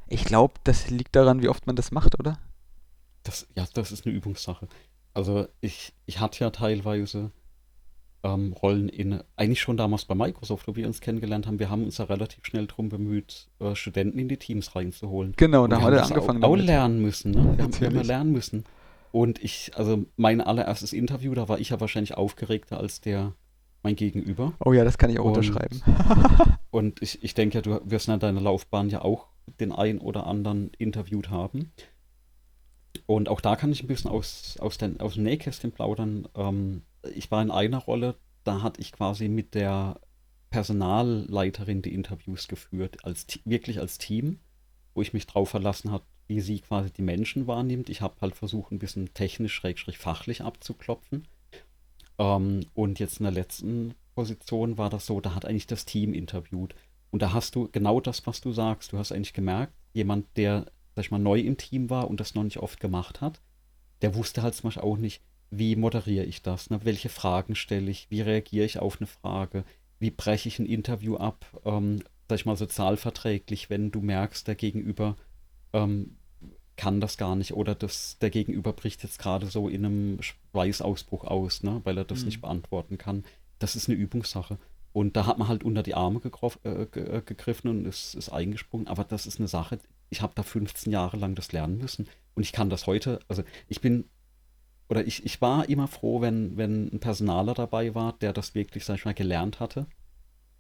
Speaker 2: Ich glaube, das liegt daran, wie oft man das macht, oder?
Speaker 1: Das, ja, das ist eine Übungssache. Also ich, ich hatte ja teilweise ähm, Rollen in, eigentlich schon damals bei Microsoft, wo wir uns kennengelernt haben, wir haben uns ja relativ schnell darum bemüht, äh, Studenten in die Teams reinzuholen.
Speaker 2: Genau, da haben wir angefangen.
Speaker 1: Auch, auch lernen müssen, ne? Wir haben immer lernen müssen. Und ich, also mein allererstes Interview, da war ich ja wahrscheinlich aufgeregter als der mein Gegenüber.
Speaker 2: Oh ja, das kann ich auch und, unterschreiben.
Speaker 1: und ich, ich denke, du wirst in deiner Laufbahn ja auch den einen oder anderen interviewt haben. Und auch da kann ich ein bisschen aus, aus, den, aus dem Nähkästchen plaudern. Ähm, ich war in einer Rolle, da hatte ich quasi mit der Personalleiterin die Interviews geführt, als, wirklich als Team, wo ich mich drauf verlassen habe, wie sie quasi die Menschen wahrnimmt. Ich habe halt versucht, ein bisschen technisch, schrägstrich fachlich abzuklopfen. Ähm, und jetzt in der letzten Position war das so, da hat eigentlich das Team interviewt. Und da hast du genau das, was du sagst. Du hast eigentlich gemerkt, jemand, der, sag ich mal, neu im Team war und das noch nicht oft gemacht hat, der wusste halt zum Beispiel auch nicht, wie moderiere ich das, ne? welche Fragen stelle ich, wie reagiere ich auf eine Frage, wie breche ich ein Interview ab, ähm, sag ich mal, sozialverträglich, wenn du merkst, der Gegenüber ähm, kann das gar nicht oder das, der Gegenüber bricht jetzt gerade so in einem Schweißausbruch aus, ne, weil er das mhm. nicht beantworten kann. Das ist eine Übungssache. Und da hat man halt unter die Arme äh, äh gegriffen und ist, ist eingesprungen. Aber das ist eine Sache, ich habe da 15 Jahre lang das lernen müssen. Und ich kann das heute, also ich bin, oder ich, ich war immer froh, wenn, wenn ein Personaler dabei war, der das wirklich, sag ich mal, gelernt hatte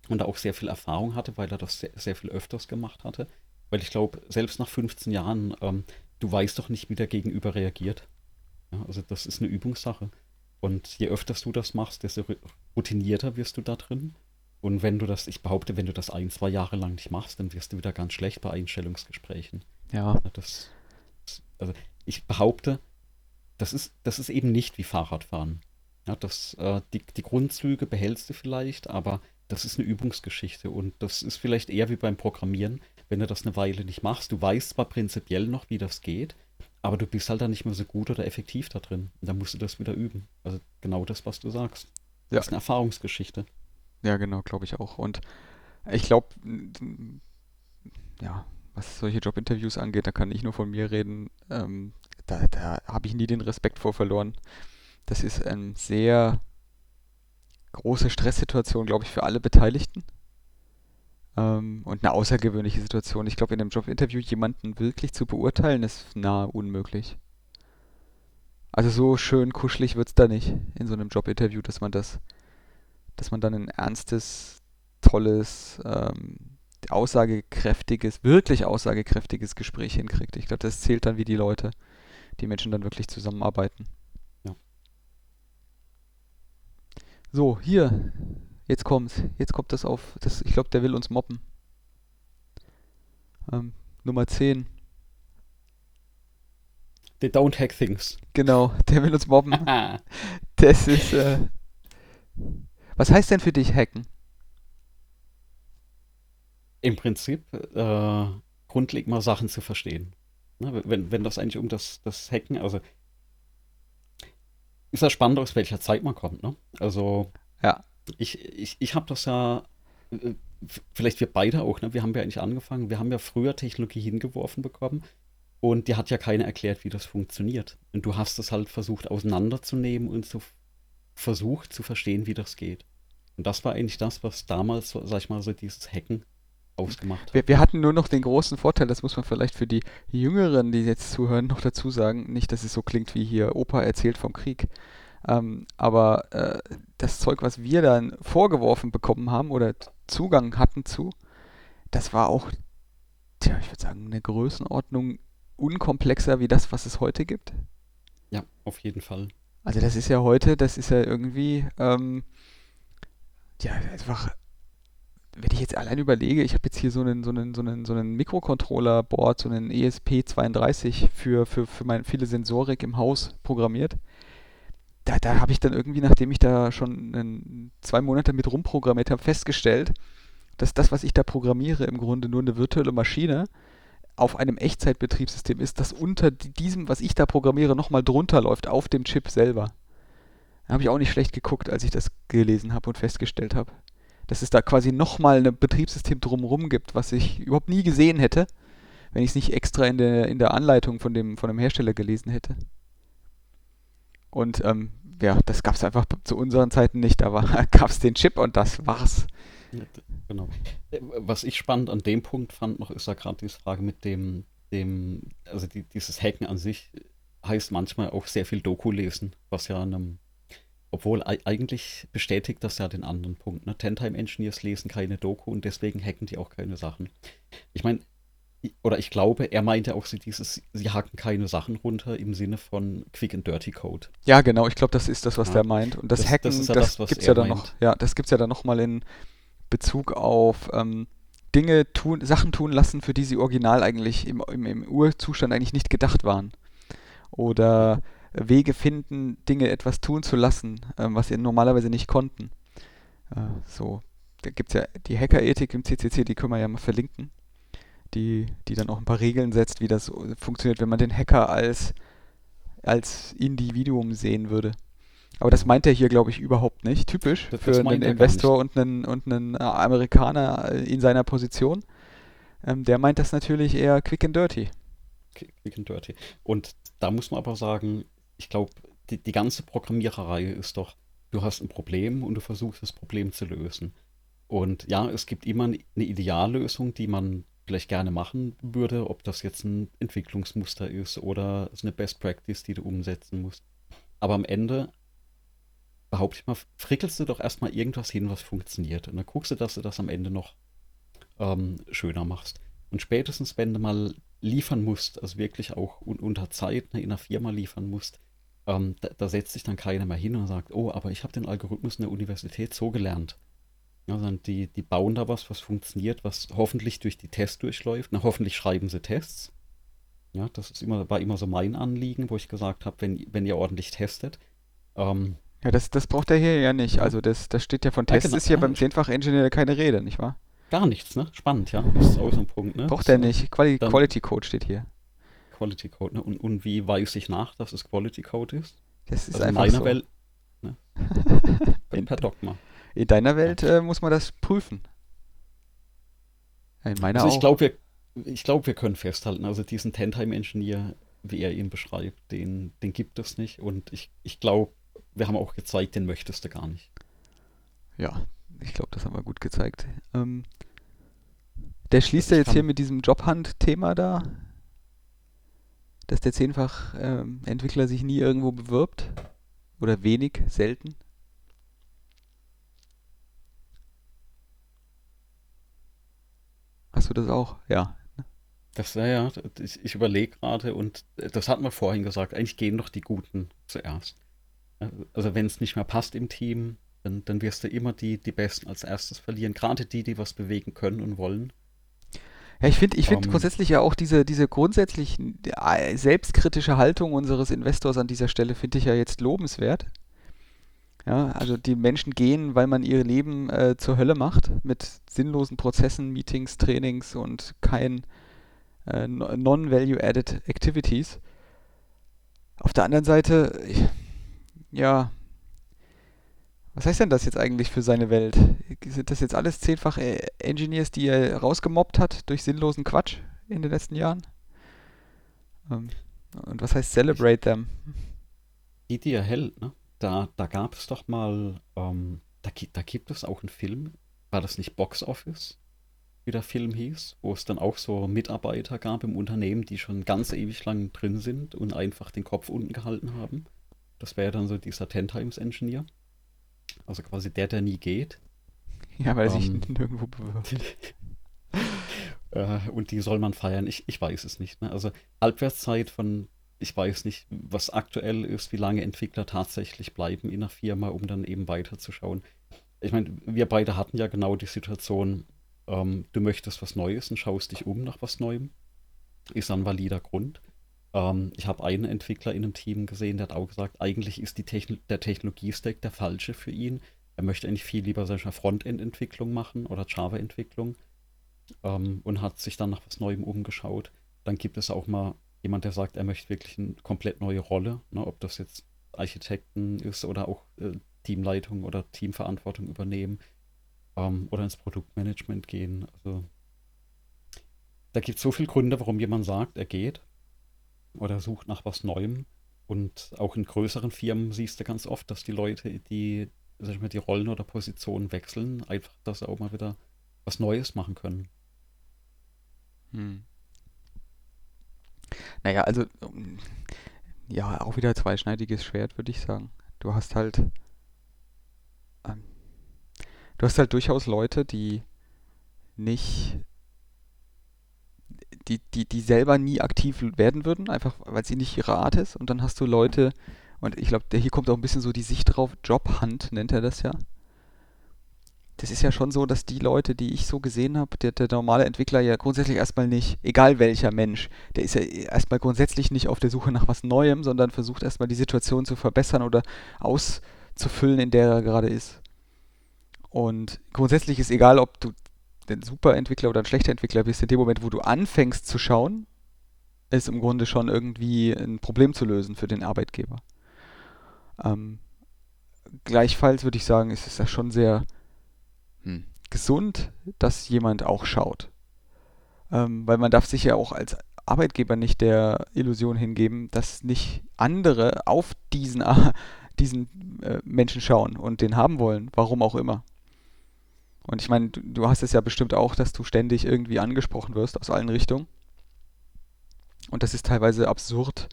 Speaker 1: und auch sehr viel Erfahrung hatte, weil er das sehr, sehr viel öfters gemacht hatte. Weil ich glaube, selbst nach 15 Jahren ähm, du weißt doch nicht, wie der Gegenüber reagiert. Ja, also das ist eine Übungssache. Und je öfter du das machst, desto routinierter wirst du da drin. Und wenn du das, ich behaupte, wenn du das ein, zwei Jahre lang nicht machst, dann wirst du wieder ganz schlecht bei Einstellungsgesprächen.
Speaker 2: Ja.
Speaker 1: Das, also ich behaupte, das ist, das ist eben nicht wie Fahrradfahren. Ja, das, äh, die, die Grundzüge behältst du vielleicht, aber das ist eine Übungsgeschichte und das ist vielleicht eher wie beim Programmieren wenn du das eine Weile nicht machst. Du weißt zwar prinzipiell noch, wie das geht, aber du bist halt dann nicht mehr so gut oder effektiv da drin. Und dann musst du das wieder üben. Also genau das, was du sagst. Ja. Das ist eine Erfahrungsgeschichte.
Speaker 2: Ja, genau, glaube ich auch. Und ich glaube, ja, was solche Jobinterviews angeht, da kann ich nur von mir reden. Ähm, da da habe ich nie den Respekt vor verloren. Das ist eine sehr große Stresssituation, glaube ich, für alle Beteiligten. Ähm, und eine außergewöhnliche Situation. Ich glaube, in einem Jobinterview jemanden wirklich zu beurteilen, ist nahe unmöglich. Also so schön kuschelig wird es da nicht in so einem Jobinterview, dass man das, dass man dann ein ernstes, tolles, ähm, aussagekräftiges, wirklich aussagekräftiges Gespräch hinkriegt. Ich glaube, das zählt dann, wie die Leute, die Menschen dann wirklich zusammenarbeiten. Ja. So, hier, jetzt kommt's. Jetzt kommt das auf. Das, ich glaube, der will uns mobben. Ähm, Nummer 10.
Speaker 1: They don't hack things.
Speaker 2: Genau, der will uns mobben. das ist. Äh, was heißt denn für dich hacken?
Speaker 1: Im Prinzip äh, grundlegend mal Sachen zu verstehen. Ne, wenn, wenn das eigentlich um das, das Hacken, also ist ja spannend, aus welcher Zeit man kommt. Ne? Also
Speaker 2: ja.
Speaker 1: Ich, ich, ich habe das ja, äh, vielleicht wir beide auch, ne? wir haben ja eigentlich angefangen, wir haben ja früher Technologie hingeworfen bekommen und dir hat ja keiner erklärt, wie das funktioniert. Und du hast es halt versucht auseinanderzunehmen und so versucht zu verstehen, wie das geht. Und das war eigentlich das, was damals, sag ich mal, so dieses Hacken ausgemacht
Speaker 2: hat. Wir, wir, hatten nur noch den großen Vorteil, das muss man vielleicht für die Jüngeren, die jetzt zuhören, noch dazu sagen. Nicht, dass es so klingt wie hier Opa erzählt vom Krieg. Ähm, aber äh, das Zeug, was wir dann vorgeworfen bekommen haben oder Zugang hatten zu, das war auch, tja, ich würde sagen, eine Größenordnung unkomplexer wie das, was es heute gibt.
Speaker 1: Ja, auf jeden Fall.
Speaker 2: Also das ist ja heute, das ist ja irgendwie, ähm, ja, einfach, wenn ich jetzt allein überlege, ich habe jetzt hier so einen, so einen, so einen, so einen Mikrocontroller-Board, so einen ESP32 für, für, für meine viele Sensorik im Haus programmiert. Da, da habe ich dann irgendwie, nachdem ich da schon einen, zwei Monate mit rumprogrammiert habe, festgestellt, dass das, was ich da programmiere, im Grunde nur eine virtuelle Maschine auf einem Echtzeitbetriebssystem ist, das unter diesem, was ich da programmiere, nochmal drunter läuft, auf dem Chip selber. Da habe ich auch nicht schlecht geguckt, als ich das gelesen habe und festgestellt habe, dass es da quasi nochmal ein Betriebssystem drumherum gibt, was ich überhaupt nie gesehen hätte, wenn ich es nicht extra in der, in der Anleitung von dem, von dem Hersteller gelesen hätte. Und ähm, ja, das gab es einfach zu unseren Zeiten nicht. Da gab es den Chip und das war's.
Speaker 1: Genau. Äh, was ich spannend an dem Punkt fand noch, ist ja gerade diese Frage mit dem, dem, also die, dieses Hacken an sich heißt manchmal auch sehr viel Doku lesen, was ja einem, obwohl eigentlich bestätigt das ja den anderen Punkt. Ne? Ten-Time Engineers lesen keine Doku und deswegen hacken die auch keine Sachen. Ich meine, oder ich glaube, er meinte auch so dieses, sie hacken keine Sachen runter im Sinne von Quick and Dirty Code.
Speaker 2: Ja, genau, ich glaube, das ist das, was ja. der meint. Und das, das Hacken, das, ja das, das gibt's ja dann meint. noch, ja, das gibt's ja dann nochmal in Bezug auf ähm, Dinge tun, Sachen tun lassen, für die sie original eigentlich im, im, im Urzustand eigentlich nicht gedacht waren. Oder Wege finden, Dinge etwas tun zu lassen, ähm, was sie normalerweise nicht konnten. Äh, so, da gibt es ja die Hackerethik im CCC, die können wir ja mal verlinken, die, die dann auch ein paar Regeln setzt, wie das funktioniert, wenn man den Hacker als, als Individuum sehen würde. Aber das meint er hier, glaube ich, überhaupt nicht. Typisch das, für einen Investor und einen, und einen äh, Amerikaner äh, in seiner Position. Ähm, der meint das natürlich eher quick and dirty.
Speaker 1: Quick and dirty. Und da muss man aber sagen, ich glaube, die, die ganze Programmiererei ist doch, du hast ein Problem und du versuchst das Problem zu lösen. Und ja, es gibt immer eine Ideallösung, die man vielleicht gerne machen würde, ob das jetzt ein Entwicklungsmuster ist oder eine Best Practice, die du umsetzen musst. Aber am Ende behaupte ich mal, frickelst du doch erstmal irgendwas hin, was funktioniert. Und dann guckst du, dass du das am Ende noch ähm, schöner machst. Und spätestens, wenn du mal liefern musst, also wirklich auch un unter Zeit ne, in einer Firma liefern musst, ähm, da, da, setzt sich dann keiner mehr hin und sagt, oh, aber ich habe den Algorithmus in der Universität so gelernt. Ja, sondern die, die bauen da was, was funktioniert, was hoffentlich durch die Tests durchläuft. Na, hoffentlich schreiben sie Tests. Ja, das ist immer, war immer so mein Anliegen, wo ich gesagt habe, wenn, wenn ihr ordentlich testet, ähm,
Speaker 2: ja, das, das braucht er hier ja nicht. Also das, das steht ja von Tests, ja, genau. ist hier beim Zehnfach-Engineer keine Rede, nicht wahr?
Speaker 1: Gar nichts, ne? Spannend, ja. Das ist auch so ein Punkt, ne?
Speaker 2: Braucht er nicht. Quali Dann Quality Code steht hier.
Speaker 1: Quality Code, ne? Und, und wie weiß ich nach, dass es Quality Code ist?
Speaker 2: Das ist also einfach in meiner so. Welt, ne?
Speaker 1: per Dogma.
Speaker 2: In deiner Welt äh, muss man das prüfen.
Speaker 1: In meiner also ich glaube, wir, ich glaube, wir können festhalten, also diesen Ten-Time-Engineer, wie er ihn beschreibt, den, den gibt es nicht. Und ich, ich glaube, wir haben auch gezeigt, den möchtest du gar nicht.
Speaker 2: Ja, ich glaube, das haben wir gut gezeigt. Ähm, der schließt ja jetzt hier mit diesem Jobhunt-Thema da, dass der zehnfach ähm, Entwickler sich nie irgendwo bewirbt. Oder wenig, selten. Hast du das auch? Ja.
Speaker 1: Das wäre ja, ich, ich überlege gerade und das hatten wir vorhin gesagt, eigentlich gehen doch die Guten zuerst. Also wenn es nicht mehr passt im Team, dann, dann wirst du immer die, die Besten als erstes verlieren. Gerade die, die was bewegen können und wollen.
Speaker 2: Ja, ich finde ich find um, ähm. grundsätzlich ja auch diese, diese grundsätzlich äh, selbstkritische Haltung unseres Investors an dieser Stelle finde ich ja jetzt lobenswert. Ja, also die Menschen gehen, weil man ihr Leben äh, zur Hölle macht mit sinnlosen Prozessen, Meetings, Trainings und kein äh, non-value-added Activities. Auf der anderen Seite, ja, was heißt denn das jetzt eigentlich für seine Welt? Sind das jetzt alles zehnfach äh, Engineers, die er rausgemobbt hat durch sinnlosen Quatsch in den letzten Jahren? Ähm, und was heißt celebrate them?
Speaker 1: Die er hält, ne? Da, da gab es doch mal, ähm, da, da gibt es auch einen Film, war das nicht Box Office, wie der Film hieß, wo es dann auch so Mitarbeiter gab im Unternehmen, die schon ganz ewig lang drin sind und einfach den Kopf unten gehalten haben. Das wäre dann so dieser Ten Times Engineer. Also quasi der, der nie geht.
Speaker 2: Ja, weil er sich ähm, nirgendwo bewirbt.
Speaker 1: äh, und die soll man feiern. Ich, ich weiß es nicht. Ne? Also Halbwertszeit von, ich weiß nicht, was aktuell ist, wie lange Entwickler tatsächlich bleiben in einer Firma, um dann eben weiterzuschauen. Ich meine, wir beide hatten ja genau die Situation, ähm, du möchtest was Neues und schaust dich um nach was Neuem. Ist ein valider Grund. Ähm, ich habe einen Entwickler in einem Team gesehen, der hat auch gesagt, eigentlich ist die Techn der Technologiestack der falsche für ihn. Er möchte eigentlich viel lieber solcher Frontend-Entwicklung machen oder Java-Entwicklung ähm, und hat sich dann nach was Neuem umgeschaut. Dann gibt es auch mal jemand, der sagt, er möchte wirklich eine komplett neue Rolle, ne, ob das jetzt Architekten ist oder auch äh, Teamleitung oder Teamverantwortung übernehmen ähm, oder ins Produktmanagement gehen. Also da gibt es so viele Gründe, warum jemand sagt, er geht oder sucht nach was Neuem. Und auch in größeren Firmen siehst du ganz oft, dass die Leute, die, sag ich mal, die Rollen oder Positionen wechseln, einfach, dass sie auch mal wieder was Neues machen können.
Speaker 2: Hm. Naja, also, ja, auch wieder zweischneidiges Schwert, würde ich sagen. Du hast halt, ähm, du hast halt durchaus Leute, die nicht die, die, die selber nie aktiv werden würden, einfach weil sie nicht ihre Art ist. Und dann hast du Leute, und ich glaube, hier kommt auch ein bisschen so die Sicht drauf, Jobhunt nennt er das ja. Das ist ja schon so, dass die Leute, die ich so gesehen habe, der, der normale Entwickler ja grundsätzlich erstmal nicht, egal welcher Mensch, der ist ja erstmal grundsätzlich nicht auf der Suche nach was Neuem, sondern versucht erstmal die Situation zu verbessern oder auszufüllen, in der er gerade ist. Und grundsätzlich ist egal, ob du ein super Entwickler oder ein schlechter Entwickler bist, in dem Moment, wo du anfängst zu schauen, ist im Grunde schon irgendwie ein Problem zu lösen für den Arbeitgeber. Ähm, gleichfalls würde ich sagen, ist es ja schon sehr hm, gesund, dass jemand auch schaut. Ähm, weil man darf sich ja auch als Arbeitgeber nicht der Illusion hingeben, dass nicht andere auf diesen, diesen äh, Menschen schauen und den haben wollen, warum auch immer. Und ich meine, du, du hast es ja bestimmt auch, dass du ständig irgendwie angesprochen wirst aus allen Richtungen. Und das ist teilweise absurd,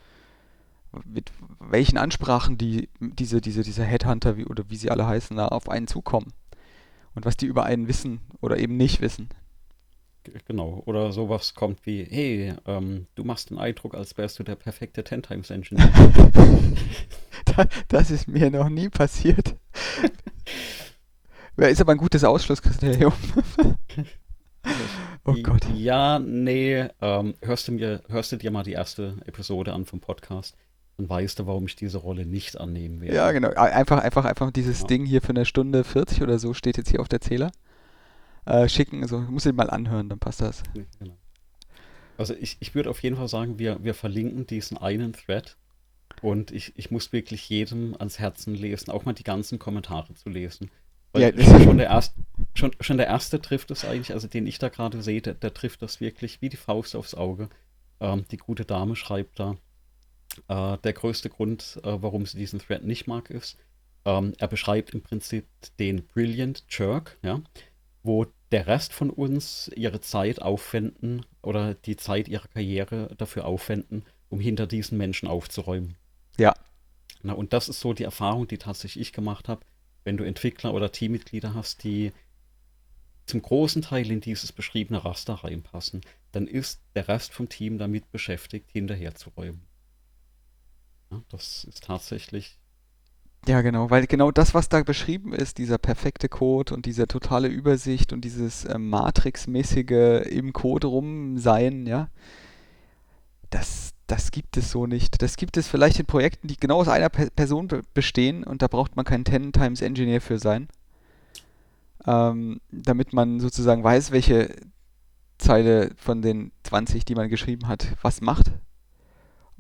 Speaker 2: mit welchen Ansprachen die, diese, diese, diese Headhunter wie, oder wie sie alle heißen, da auf einen zukommen. Und was die über einen wissen oder eben nicht wissen.
Speaker 1: Genau, oder sowas kommt wie, hey, ähm, du machst den Eindruck, als wärst du der perfekte Ten Times Engineer.
Speaker 2: das ist mir noch nie passiert. Ist aber ein gutes Ausschlusskriterium.
Speaker 1: oh Gott. Ja, nee. Ähm, hörst, du mir, hörst du dir mal die erste Episode an vom Podcast, dann weißt du, warum ich diese Rolle nicht annehmen werde.
Speaker 2: Ja, genau. Einfach, einfach, einfach dieses ja. Ding hier für eine Stunde 40 oder so steht jetzt hier auf der Zähler. Äh, schicken, also muss ich mal anhören, dann passt das. Genau.
Speaker 1: Also ich, ich würde auf jeden Fall sagen, wir, wir verlinken diesen einen Thread und ich, ich muss wirklich jedem ans Herzen lesen, auch mal die ganzen Kommentare zu lesen. Weil ja, schon, der erst, schon, schon der erste trifft es eigentlich, also den ich da gerade sehe, der, der, trifft das wirklich wie die Faust aufs Auge. Ähm, die gute Dame schreibt da, äh, der größte Grund, äh, warum sie diesen Thread nicht mag, ist, ähm, er beschreibt im Prinzip den Brilliant Jerk, ja, wo der Rest von uns ihre Zeit aufwenden oder die Zeit ihrer Karriere dafür aufwenden, um hinter diesen Menschen aufzuräumen.
Speaker 2: Ja.
Speaker 1: Na, und das ist so die Erfahrung, die tatsächlich ich gemacht habe, wenn du Entwickler oder Teammitglieder hast, die zum großen Teil in dieses beschriebene Raster reinpassen, dann ist der Rest vom Team damit beschäftigt, hinterherzuräumen. Ja, das ist tatsächlich.
Speaker 2: Ja, genau, weil genau das, was da beschrieben ist, dieser perfekte Code und diese totale Übersicht und dieses äh, Matrix-mäßige im Code rumsein, ja, das, das gibt es so nicht. Das gibt es vielleicht in Projekten, die genau aus einer Person bestehen und da braucht man keinen 10 Times Engineer für sein. Ähm, damit man sozusagen weiß, welche Zeile von den 20, die man geschrieben hat, was macht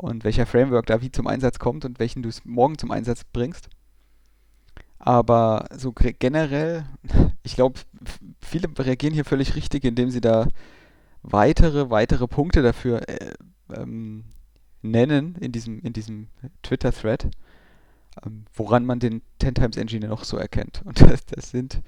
Speaker 2: und welcher Framework da wie zum Einsatz kommt und welchen du morgen zum Einsatz bringst. Aber so generell, ich glaube, viele reagieren hier völlig richtig, indem sie da weitere, weitere Punkte dafür äh, ähm, nennen in diesem, in diesem Twitter-Thread, ähm, woran man den 10 Times Engineer noch so erkennt. Und das, das sind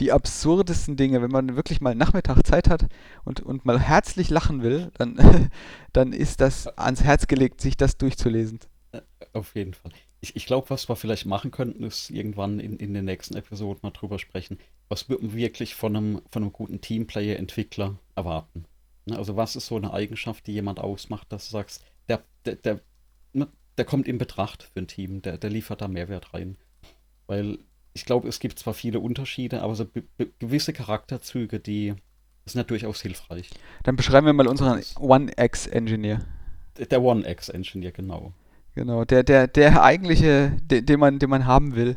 Speaker 2: die absurdesten Dinge. Wenn man wirklich mal Nachmittag Zeit hat und, und mal herzlich lachen will, dann, dann ist das ans Herz gelegt, sich das durchzulesen.
Speaker 1: Äh, auf jeden Fall. Ich, ich glaube, was wir vielleicht machen könnten, ist irgendwann in, in den nächsten Episoden mal drüber sprechen. Was würden wir wirklich von einem, von einem guten Teamplayer-Entwickler erwarten? Ne, also, was ist so eine Eigenschaft, die jemand ausmacht, dass du sagst, der, der, der, ne, der kommt in Betracht für ein Team, der, der liefert da Mehrwert rein. Weil ich glaube, es gibt zwar viele Unterschiede, aber so gewisse Charakterzüge, die sind ja durchaus hilfreich.
Speaker 2: Dann beschreiben wir mal unseren One-X-Engineer.
Speaker 1: Der One-X-Engineer, genau.
Speaker 2: Genau, der, der, der eigentliche, den, den, man, den man haben will.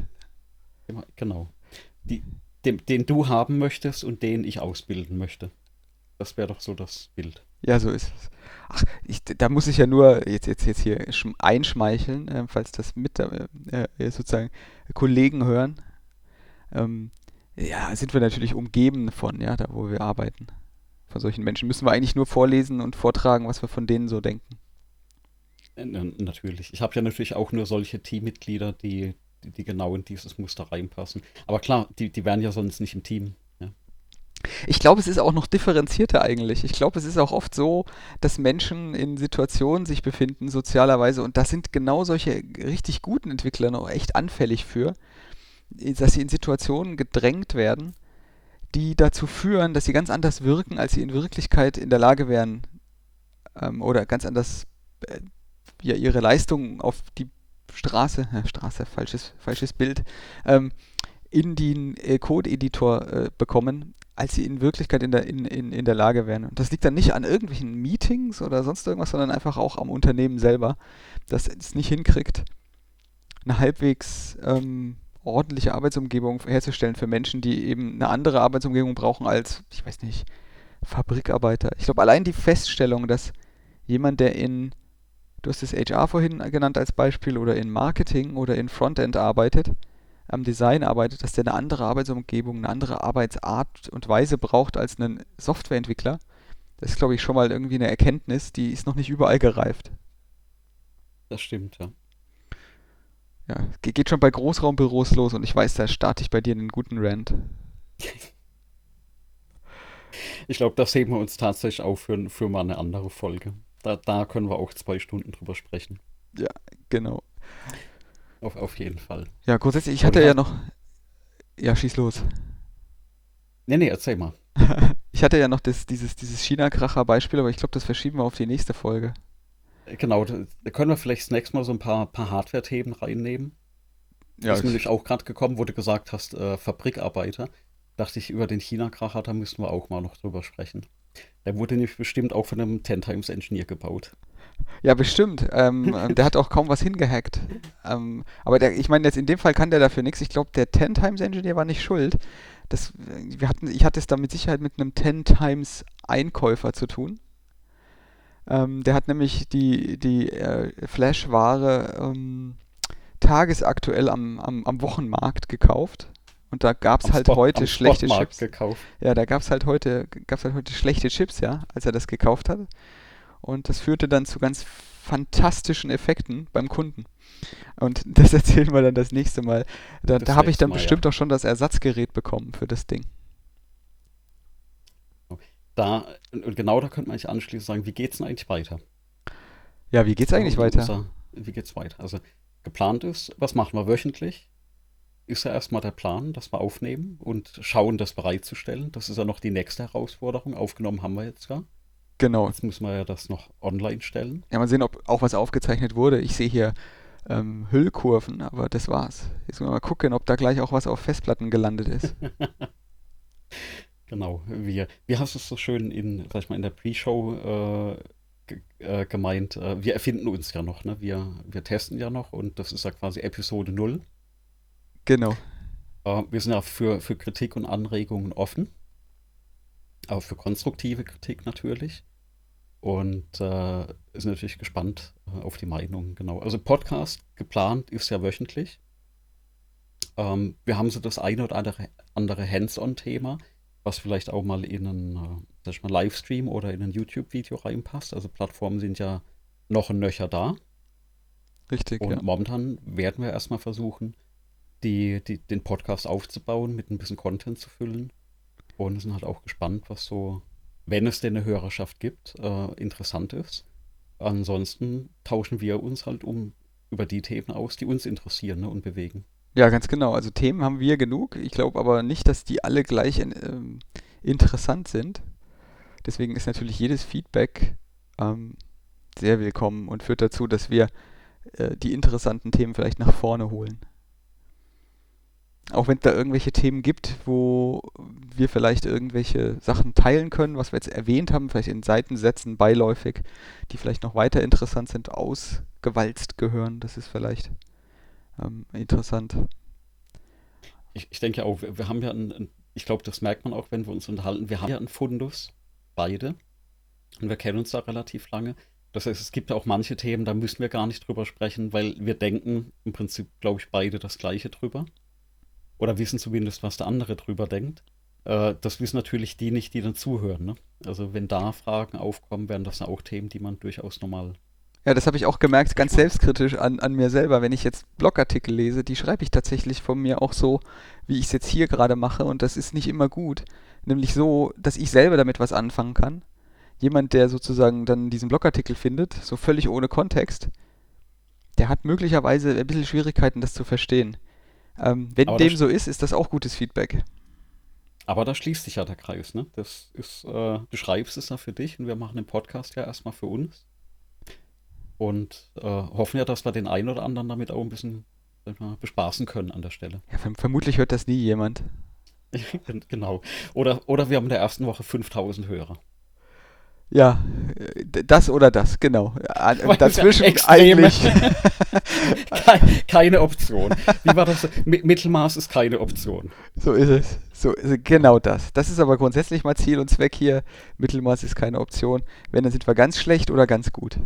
Speaker 1: Genau. Die, den, den du haben möchtest und den ich ausbilden möchte. Das wäre doch so das Bild.
Speaker 2: Ja, so ist es. Ach, ich, da muss ich ja nur jetzt, jetzt, jetzt hier einschmeicheln, äh, falls das mit äh, äh sozusagen Kollegen hören ähm, ja, sind wir natürlich umgeben von, ja, da wo wir arbeiten. Von solchen Menschen müssen wir eigentlich nur vorlesen und vortragen, was wir von denen so denken.
Speaker 1: Äh, natürlich. Ich habe ja natürlich auch nur solche Teammitglieder, die, die, die, genau in dieses Muster reinpassen. Aber klar, die, die wären ja sonst nicht im Team. Ja.
Speaker 2: Ich glaube, es ist auch noch differenzierter eigentlich. Ich glaube, es ist auch oft so, dass Menschen in Situationen sich befinden, sozialerweise, und das sind genau solche richtig guten Entwickler noch echt anfällig für, dass sie in Situationen gedrängt werden, die dazu führen, dass sie ganz anders wirken, als sie in Wirklichkeit in der Lage wären ähm, oder ganz anders äh, ja, ihre Leistung auf die Straße, äh, Straße, falsches, falsches Bild, ähm, in den äh, Code-Editor äh, bekommen, als sie in Wirklichkeit in der, in, in, in der Lage wären. Und das liegt dann nicht an irgendwelchen Meetings oder sonst irgendwas, sondern einfach auch am Unternehmen selber, das es nicht hinkriegt, eine halbwegs ähm, ordentliche Arbeitsumgebung herzustellen für Menschen, die eben eine andere Arbeitsumgebung brauchen als, ich weiß nicht, Fabrikarbeiter. Ich glaube, allein die Feststellung, dass jemand, der in, du hast das HR vorhin genannt als Beispiel, oder in Marketing oder in Frontend arbeitet, am Design arbeitet, dass der eine andere Arbeitsumgebung, eine andere Arbeitsart und Weise braucht als ein Softwareentwickler. Das ist, glaube ich, schon mal irgendwie eine Erkenntnis, die ist noch nicht überall gereift.
Speaker 1: Das stimmt, ja.
Speaker 2: Ja, geht schon bei Großraumbüros los und ich weiß, da starte ich bei dir einen guten Rant.
Speaker 1: Ich glaube, das heben wir uns tatsächlich auf für, für mal eine andere Folge. Da, da können wir auch zwei Stunden drüber sprechen.
Speaker 2: Ja, genau.
Speaker 1: Auf, auf jeden Fall.
Speaker 2: Ja, grundsätzlich, ich hatte ja noch. Ja, schieß los.
Speaker 1: Nee, nee, erzähl mal.
Speaker 2: ich hatte ja noch das, dieses, dieses China-Kracher-Beispiel, aber ich glaube, das verschieben wir auf die nächste Folge.
Speaker 1: Genau, da können wir vielleicht das nächste Mal so ein paar, paar Hardware-Themen reinnehmen. Ja, ist mir nämlich auch gerade gekommen, wo du gesagt hast, äh, Fabrikarbeiter. Dachte ich, über den China-Kracher, da müssten wir auch mal noch drüber sprechen. Der wurde nämlich bestimmt auch von einem 10 Times Engineer gebaut.
Speaker 2: Ja, bestimmt. Ähm, der hat auch kaum was hingehackt. Ähm, aber der, ich meine, jetzt in dem Fall kann der dafür nichts. Ich glaube, der 10 Times Engineer war nicht schuld. Das, wir hatten, ich hatte es da mit Sicherheit mit einem 10 Times Einkäufer zu tun. Ähm, der hat nämlich die, die äh, Flash-Ware ähm, tagesaktuell am, am, am Wochenmarkt gekauft Und da gab es halt Spot, heute schlechte Chips. Gekauft. Ja, da gab es halt heute, gab's halt heute schlechte Chips, ja, als er das gekauft hat. Und das führte dann zu ganz fantastischen Effekten beim Kunden. Und das erzählen wir dann das nächste Mal. Da, da habe ich dann Mal, bestimmt ja. auch schon das Ersatzgerät bekommen für das Ding.
Speaker 1: Da, und genau da könnte man sich anschließend sagen, wie geht es denn eigentlich weiter?
Speaker 2: Ja, wie geht es eigentlich weiter? Unser,
Speaker 1: wie es weiter? Also geplant ist, was machen wir wöchentlich? Ist ja erstmal der Plan, dass wir aufnehmen und schauen, das bereitzustellen. Das ist ja noch die nächste Herausforderung. Aufgenommen haben wir jetzt ja.
Speaker 2: Genau.
Speaker 1: Jetzt müssen wir ja das noch online stellen.
Speaker 2: Ja, mal sehen, ob auch was aufgezeichnet wurde. Ich sehe hier ähm, Hüllkurven, aber das war's. Jetzt müssen wir mal gucken, ob da gleich auch was auf Festplatten gelandet ist.
Speaker 1: genau. Wir, wie hast du es so schön in, sag ich mal, in der Pre-Show äh, äh, gemeint? Äh, wir erfinden uns ja noch, ne? Wir, wir testen ja noch und das ist ja quasi Episode 0.
Speaker 2: Genau.
Speaker 1: Äh, wir sind ja für, für Kritik und Anregungen offen. Auch für konstruktive Kritik natürlich. Und äh, ist natürlich gespannt äh, auf die Meinung, genau. Also Podcast geplant ist ja wöchentlich. Ähm, wir haben so das eine oder andere, andere Hands-on-Thema, was vielleicht auch mal in einen äh, mal, Livestream oder in ein YouTube-Video reinpasst. Also Plattformen sind ja noch ein Nöcher da.
Speaker 2: Richtig.
Speaker 1: Und ja. momentan werden wir erstmal versuchen, die, die, den Podcast aufzubauen, mit ein bisschen Content zu füllen. Und sind halt auch gespannt, was so wenn es denn eine Hörerschaft gibt, äh, interessant ist. Ansonsten tauschen wir uns halt um über die Themen aus, die uns interessieren ne, und bewegen.
Speaker 2: Ja, ganz genau. Also Themen haben wir genug. Ich glaube aber nicht, dass die alle gleich in, ähm, interessant sind. Deswegen ist natürlich jedes Feedback ähm, sehr willkommen und führt dazu, dass wir äh, die interessanten Themen vielleicht nach vorne holen. Auch wenn es da irgendwelche Themen gibt, wo wir vielleicht irgendwelche Sachen teilen können, was wir jetzt erwähnt haben, vielleicht in Seitensätzen beiläufig, die vielleicht noch weiter interessant sind, ausgewalzt gehören. Das ist vielleicht ähm, interessant.
Speaker 1: Ich, ich, denke auch, wir, wir haben ja ein, ich glaube, das merkt man auch, wenn wir uns unterhalten, wir haben ja einen Fundus, beide. Und wir kennen uns da relativ lange. Das heißt, es gibt ja auch manche Themen, da müssen wir gar nicht drüber sprechen, weil wir denken im Prinzip, glaube ich, beide das Gleiche drüber oder wissen zumindest, was der andere drüber denkt. Äh, das wissen natürlich die nicht, die dann zuhören. Ne? Also wenn da Fragen aufkommen, wären das auch Themen, die man durchaus normal.
Speaker 2: Ja, das habe ich auch gemerkt, ganz selbstkritisch an, an mir selber. Wenn ich jetzt Blogartikel lese, die schreibe ich tatsächlich von mir auch so, wie ich es jetzt hier gerade mache. Und das ist nicht immer gut. Nämlich so, dass ich selber damit was anfangen kann. Jemand, der sozusagen dann diesen Blogartikel findet, so völlig ohne Kontext, der hat möglicherweise ein bisschen Schwierigkeiten, das zu verstehen. Ähm, wenn aber dem so ist, ist das auch gutes Feedback.
Speaker 1: Aber da schließt sich ja der Kreis, ne? Das ist, äh, du schreibst es ja für dich und wir machen den Podcast ja erstmal für uns. Und äh, hoffen ja, dass wir den einen oder anderen damit auch ein bisschen mal, bespaßen können an der Stelle.
Speaker 2: Ja, vermutlich hört das nie jemand.
Speaker 1: genau. Oder, oder wir haben in der ersten Woche 5000 Hörer.
Speaker 2: Ja, das oder das, genau. Dazwischen eigentlich.
Speaker 1: keine Option. Wie war das? Mittelmaß ist keine Option.
Speaker 2: So ist es. So ist es. Genau das. Das ist aber grundsätzlich mal Ziel und Zweck hier. Mittelmaß ist keine Option. Wenn, dann sind wir ganz schlecht oder ganz gut.